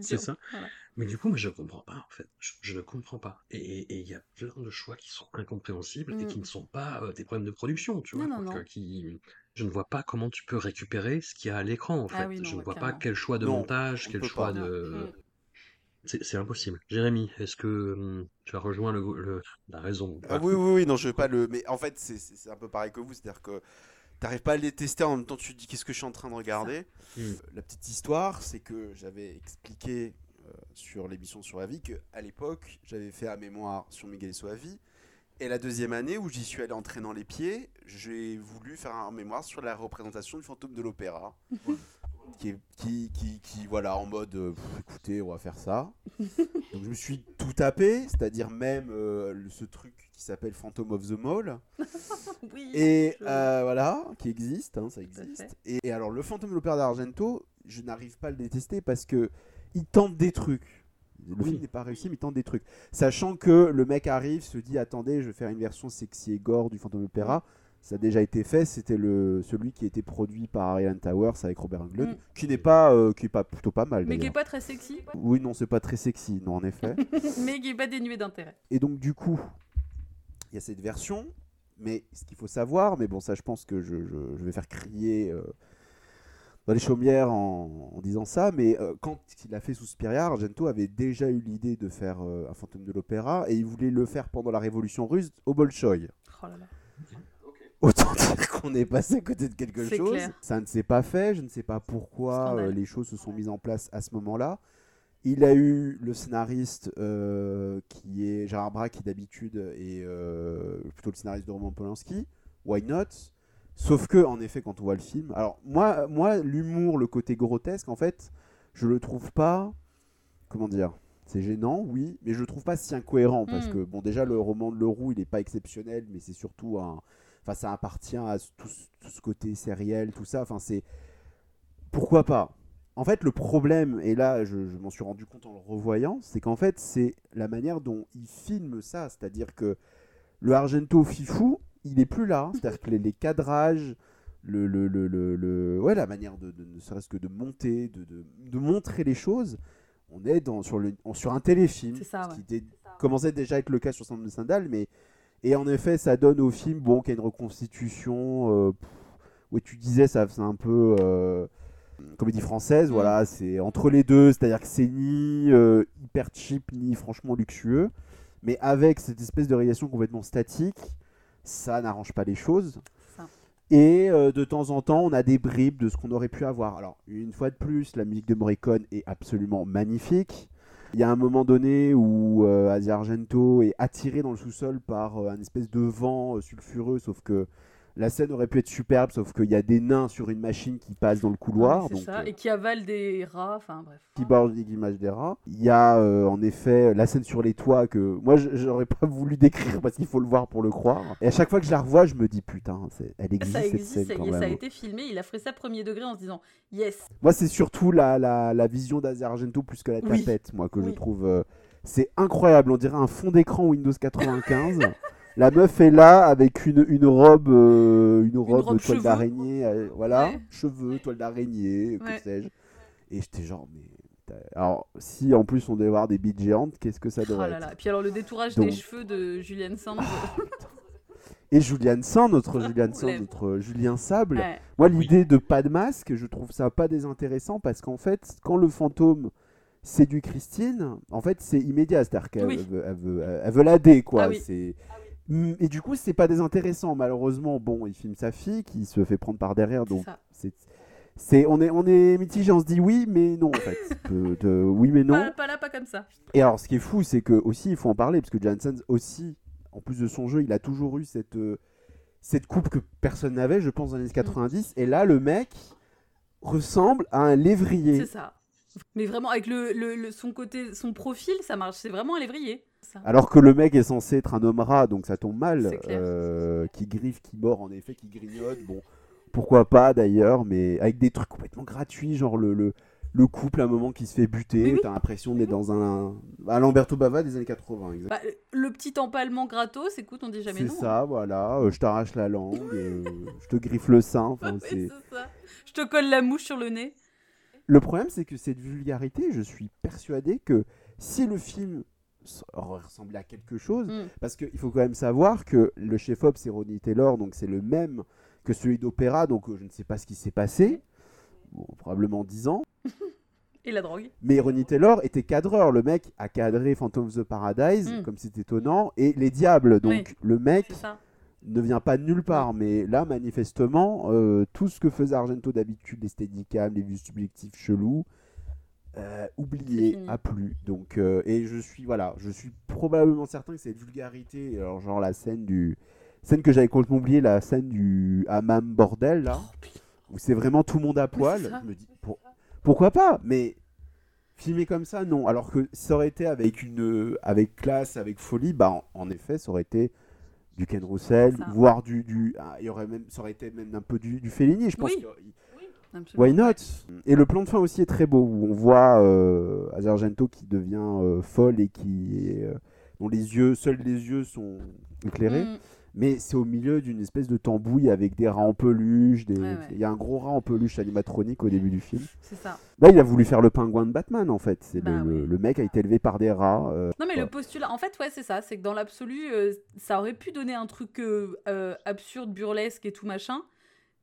C'est ça. Voilà. Mais du coup, moi, je comprends pas, en fait. Je, je ne comprends pas. Et et- et il y a plein de choix qui sont incompréhensibles et Mm. qui ne sont pas euh, des problèmes de production, tu vois. Non, non, quoi, non. que- qui... Je ne vois pas comment tu peux récupérer ce qu'il y a à l'écran, en fait. Ah oui, non, je ne vois pas quel choix de Non, montage, on quel choix pas. de... Mm. C'est c'est impossible. Jérémy, est-ce que hum, tu as rejoint le, le- la raison Ah oui, oui, oui, non, je veux pas le. Mais en fait, c'est- c'est c'est un peu pareil que vous, c'est-à-dire que t'arrives pas à les tester en même temps, tu te dis qu'est-ce que je suis en train de regarder? Mm. La petite histoire, c'est que j'avais expliqué euh, sur l'émission sur la vie que à l'époque, j'avais fait un mémoire sur Miguel Soavi. Et la deuxième année où j'y suis allé entraînant les pieds, j'ai voulu faire un mémoire sur la représentation du fantôme de l'opéra. qui, est- qui, qui, qui, voilà, en mode, euh, pff, écoutez, on va faire ça. Donc je me suis tout tapé, c'est-à-dire même euh, le- ce truc qui s'appelle Phantom of the Mall. Oui. Et euh, voilà, qui existe, hein, ça existe. Et, et alors le fantôme de l'opéra d'Argento, je n'arrive pas à le détester parce que il tente des trucs. Le Oui. film n'est pas réussi, mais il tente des trucs. Sachant que le mec arrive, se dit attendez, je vais faire une version sexy et gore du fantôme de l'opéra. Ça a déjà été fait, c'était le celui qui a été produit par Ariane Towers avec Robert Englund, Mm. qui n'est pas, euh, qui est pas plutôt pas mal. Mais qui est d'ailleurs. pas très sexy, Oui, non, c'est pas très sexy, non, en effet. mais qui est pas dénué d'intérêt. Et donc, du coup, il y a cette version. Mais ce qu'il faut savoir, mais bon, ça, je pense que je, je- je vais faire crier euh, dans les chaumières en, en disant ça. Mais euh, quand il a fait Suspiria, Argento avait déjà eu l'idée de faire euh, un fantôme de l'opéra et il voulait le faire pendant la révolution russe au Bolchoï. Oh là là. Autant dire qu'on est passé à côté de quelque chose. clair. Ça ne s'est pas fait. Je ne sais pas pourquoi euh, les choses se sont mises en place à ce moment-là. Il a eu le scénariste euh, qui est Gérard Braque, qui d'habitude est euh, plutôt le scénariste de Roman Polanski. Why not? Sauf que, en effet, quand on voit le film. Alors, moi, moi l'humour, le côté grotesque, en fait, je le trouve pas. Comment dire C'est gênant, oui, mais je le trouve pas si incohérent. Parce Mm. que, bon, déjà, le roman de Leroux, il est pas exceptionnel, mais c'est surtout un. Enfin, ça appartient à tout, ce- tout ce côté sériel, tout ça. Enfin, c'est. Pourquoi pas? En fait, le problème, et là, je, je m'en suis rendu compte en le revoyant, c'est qu'en fait, c'est la manière dont il filme ça. C'est-à-dire que le Argento Fifou, il est plus là. C'est-à-dire que les, les cadrages, le, le, le, le- ouais, la manière de, de- ne serait-ce que de monter, de, de, de montrer les choses, on est dans, sur, le, sur un téléfilm. C'est ça, ce qui commençait déjà à être le cas sur Sandre de mais et en effet, ça donne au film bon qu'il y a une reconstitution. euh, pff, ouais, tu disais, ça c'est un peu euh, comédie française. Mm. Voilà, c'est entre les deux, c'est-à-dire que c'est ni euh, hyper cheap ni franchement luxueux, mais avec cette espèce de réalisation complètement statique, ça n'arrange pas les choses. Ça. Et euh, de temps en temps, on a des bribes de ce qu'on aurait pu avoir. Alors, une fois de plus, la musique de Morricone est absolument magnifique. Il y a un moment donné où euh, Asia Argento est attiré dans le sous-sol par euh, un espèce de vent euh, sulfureux, sauf que la scène aurait pu être superbe, sauf qu'il y a des nains sur une machine qui passent dans le couloir. Ouais, c'est donc, ça. euh, Et qui avale des rats, enfin bref. qui borde l'image des rats. Il y a euh, en effet la scène sur les toits que moi j'aurais pas voulu décrire parce qu'il faut le voir pour le croire. Et à chaque fois que je la revois, je me dis putain, elle existe Ça cette existe, scène ça, quand est, ça a même. été filmé, il a fait ça premier degré en se disant yes. Moi, c'est surtout la, la, la vision d'Asia Argento plus que la Oui. tapette, moi, que je trouve. euh, c'est incroyable, on dirait un fond d'écran Windows 95. la meuf est là avec une, une robe, euh, une robe, robe toile d'araignée, euh, voilà, Ouais. cheveux, toile d'araignée, Ouais. que sais-je. Et j'étais genre, mais Alors, si en plus on devait avoir des bites géantes, qu'est-ce que ça Oh devrait là être? Là. Puis alors le détourage Donc- des cheveux de Julian Sands. Et Julian Sand, notre Julian Sand, notre Julien Sable. Ouais. Moi, l'idée de pas de masque, je trouve ça pas désintéressant parce qu'en fait, quand le fantôme séduit Christine, en fait, c'est immédiat. C'est-à-dire qu'elle Oui. veut, elle veut, elle veut l'aider, quoi. Ah oui. C'est... Et du coup, c'est pas désintéressant. Malheureusement, bon, il filme sa fille qui se fait prendre par derrière, donc c'est. On, est, on est mitigé, on se dit oui, mais non, en fait. De- de- oui, mais non. Pas, pas là, pas comme ça. Et alors, ce qui est fou, c'est que aussi, il faut en parler, parce que Janssen aussi, en plus de son jeu, il a toujours eu cette, euh, cette coupe que personne n'avait, je pense, dans les années 90. Et là, le mec ressemble à un lévrier. C'est ça. Mais vraiment, avec le, le- le- son côté, son profil, ça marche. C'est vraiment un lévrier. Ça. Alors que le mec est censé être un homme rat, donc ça tombe mal. C'est euh, qui griffe, qui mord, en effet, qui grignote. Bon, pourquoi pas d'ailleurs, mais avec des trucs complètement gratuits, genre le, le, le couple à un moment qui se fait buter. Oui, oui. T'as l'impression d'être dans un. À Lamberto Bava des années 80, exactement. Bah, le petit empalement gratos, écoute, on dit jamais C'est non. hein. ça, voilà. euh, je t'arrache la langue, euh, je te griffe le sein. enfin, c'est- c'est ça. Je te colle la mouche sur le nez. Le problème, c'est que cette vulgarité, je suis persuadé que si le film s- ressemblait à quelque chose, Mm. parce qu'il faut quand même savoir que le chef-op, c'est Ronnie Taylor, donc c'est le même que celui d'Opéra, donc euh, je ne sais pas ce qui s'est passé. Bon, probablement 10 ans. Et la drogue. Mais Ronnie Taylor était cadreur. Le mec a cadré Phantom of the Paradise, Mm. comme c'est étonnant, et Les Diables. Donc Oui. le mec ne vient pas de nulle part. Mais là, manifestement, euh, tout ce que faisait Argento d'habitude, les steadicams, les vues subjectives chelous, euh, oublié, a plus. Donc, euh, et je suis, voilà, je suis probablement certain que cette vulgarité, alors genre la scène du, scène que j'avais complètement oublié, la scène du hammam bordel là, où c'est vraiment tout le monde à poil. c'est ça. je me dis, pour- pourquoi pas? Mais filmer comme ça, non. Alors que ça aurait été avec une, avec classe, avec folie, bah en, en effet, ça aurait été du Ken Russell, Ça. voire du, du, ah, il y aurait même, ça aurait été même un peu du, du Fellini, je pense. Oui. Absolument. Why not? Et le plan de fin aussi est très beau, où on voit euh, Azargento qui devient euh, folle et qui, est, euh, dont les yeux, seuls les yeux sont éclairés. Mm. Mais c'est au milieu d'une espèce de tambouille avec des rats en peluche. Des... Ouais, ouais. Il y a un gros rat en peluche animatronique au début du film. C'est ça. Là, il a voulu faire le pingouin de Batman, en fait. C'est Bah le, le- oui. le mec a été élevé par des rats. euh, Non mais le postulat, en fait ouais c'est ça, c'est que dans l'absolu, ça aurait pu donner un truc absurde, burlesque et tout machin,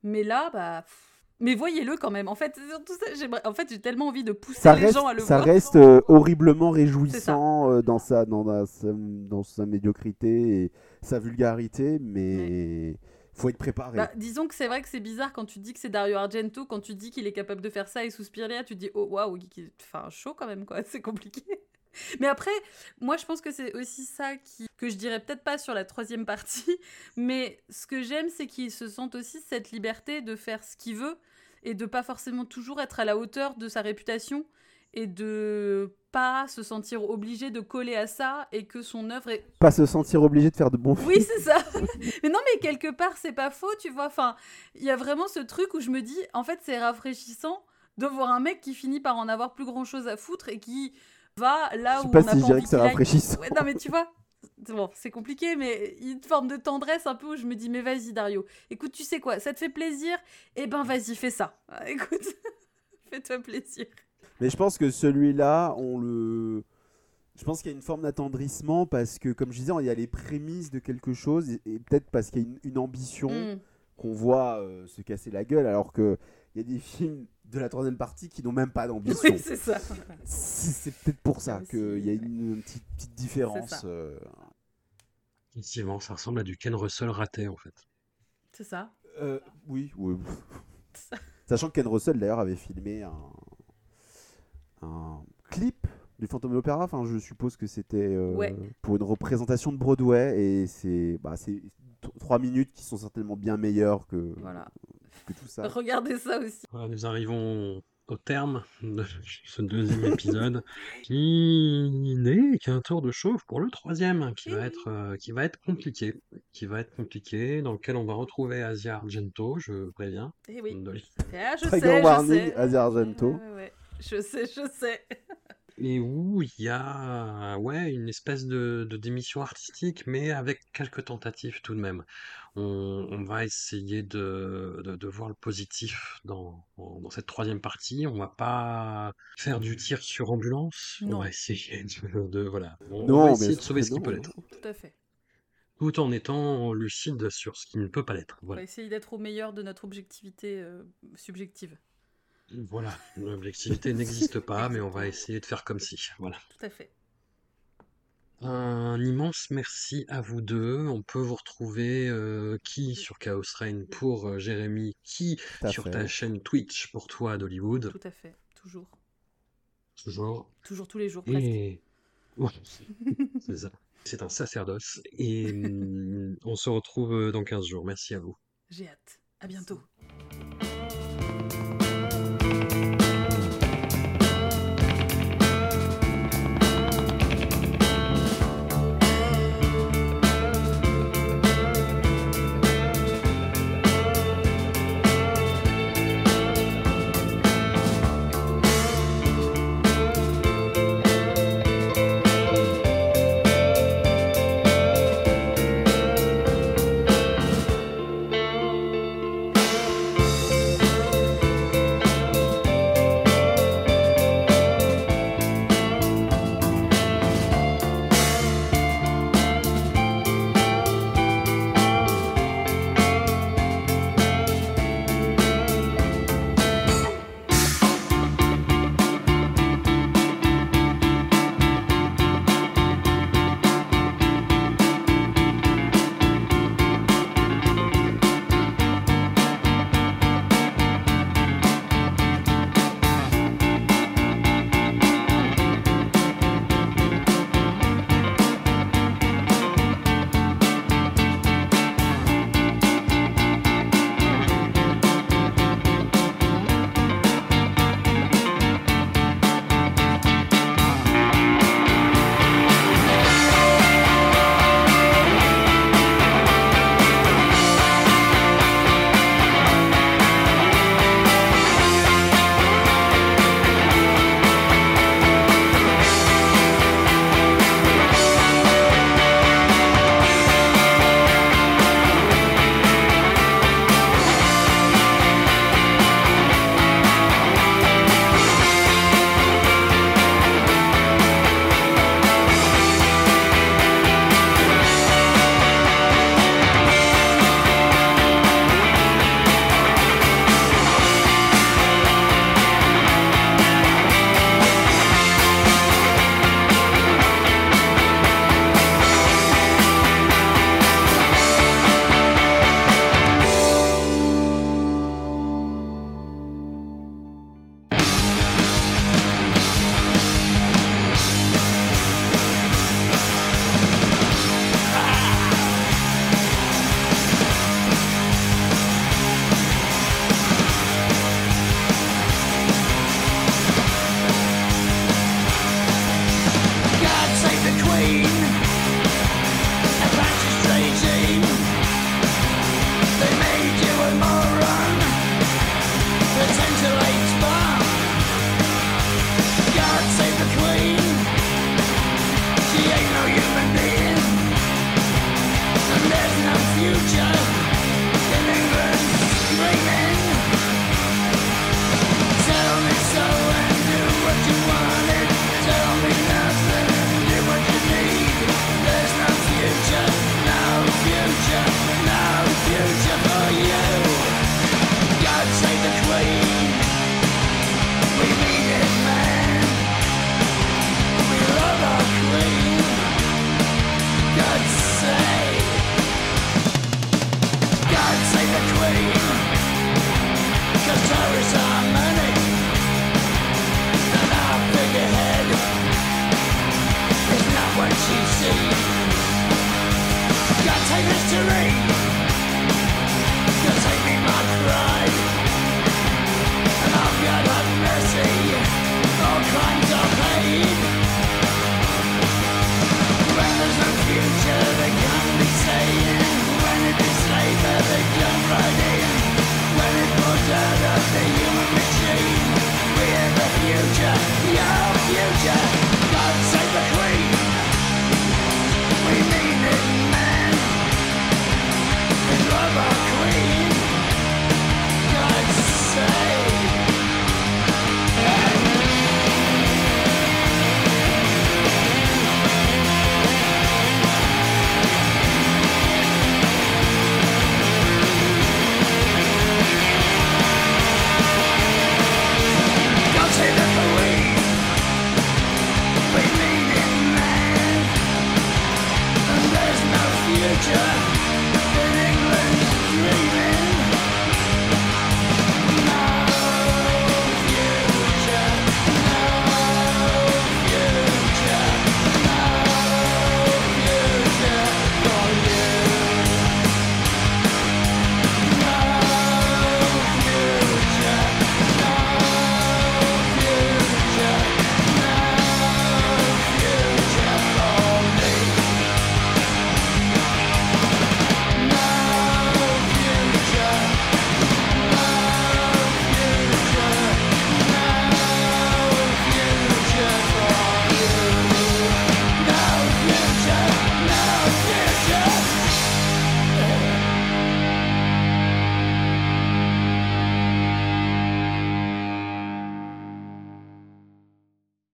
mais là bah, pff, mais voyez-le quand même. En fait, surtout ça, j'aimerais- en fait j'ai tellement envie de pousser ça les reste, gens à le ça voir. reste euh, horriblement réjouissant euh, dans, sa, dans, sa, dans sa médiocrité et sa vulgarité, mais faut être préparé. Bah, disons que c'est vrai que c'est bizarre quand tu dis que c'est Dario Argento, quand tu dis qu'il est capable de faire ça et Suspiria, tu te dis oh waouh, enfin chaud quand même quoi, c'est compliqué. Mais après, moi je pense que c'est aussi ça qui, que je dirais peut-être pas sur la troisième partie, mais ce que j'aime c'est qu'il se sente aussi cette liberté de faire ce qu'il veut et de pas forcément toujours être à la hauteur de sa réputation et de pas se sentir obligé de coller à ça et que son œuvre est Pas se sentir obligé de faire de bons films. oui, c'est ça. mais non, mais quelque part, c'est pas faux, tu vois. Enfin, il y a vraiment ce truc où je me dis, en fait, c'est rafraîchissant de voir un mec qui finit par en avoir plus grand chose à foutre et qui va là Je sais où pas on si je pas dirais envie que rafraîchissant. Ouais, non, mais tu vois. Bon, c'est compliqué, mais une forme de tendresse un peu où je me dis, mais vas-y, Dario. Écoute, tu sais quoi, ça te fait plaisir? Eh ben, vas-y, fais ça. Ah, Écoute, fais-toi plaisir. Mais je pense que celui-là, on le. Je pense qu'il y a une forme d'attendrissement parce que, comme je disais, il y a les prémices de quelque chose et, et peut-être parce qu'il y a une, une ambition Mm. qu'on voit euh, se casser la gueule, alors que il y a des films de la troisième partie qui n'ont même pas d'ambition. Oui, c'est ça. C'est peut-être pour ça aussi. qu'il y a une, petite, petite différence. euh. Effectivement, ça ressemble à du Ken Russell raté en fait. C'est ça. Euh, oui, oui. Sachant que Ken Russell d'ailleurs avait filmé un, un clip du Phantom de l'Opéra. Enfin, je suppose que c'était euh, Ouais. pour une représentation de Broadway et c'est bah, trois minutes qui sont certainement bien meilleures que, Voilà. que tout ça. Regardez ça aussi. Voilà, nous arrivons au terme de ce deuxième épisode qui n'est qu'un tour de chauffe pour le troisième qui va être euh, qui va être compliqué qui va être compliqué dans lequel on va retrouver Asia Argento je préviens Eh oui. De- Ah, je sais, je warning, sais. Asia Argento. Ouais, ouais, ouais. Je sais, je sais. Et où il y a ouais, une espèce de, de démission artistique, mais avec quelques tentatives tout de même. On, on va essayer de, de, de voir le positif dans, dans cette troisième partie. On va pas faire du tir sur ambulance. On Non. va essayer de, de- voilà. On, Non, va mais essayer de sauver ce qui non, peut l'être, Tout à fait. tout en étant lucide sur ce qui ne peut pas l'être. On va Voilà. essayer d'être au meilleur de notre objectivité euh, subjective. Voilà. L'objectivité n'existe pas, mais on va essayer de faire comme si. Voilà. Tout à fait. Un immense merci à vous deux. On peut vous retrouver euh, qui sur Chaos Reign pour euh, Jérémy, qui sur fait. ta chaîne Twitch pour toi d'Hollywood. Tout à fait. Toujours. Toujours. Toujours tous les jours, presque. Et ouais, c'est ça. C'est un sacerdoce. Et hum, on se retrouve euh, dans 15 jours. Merci à vous. J'ai hâte. À bientôt.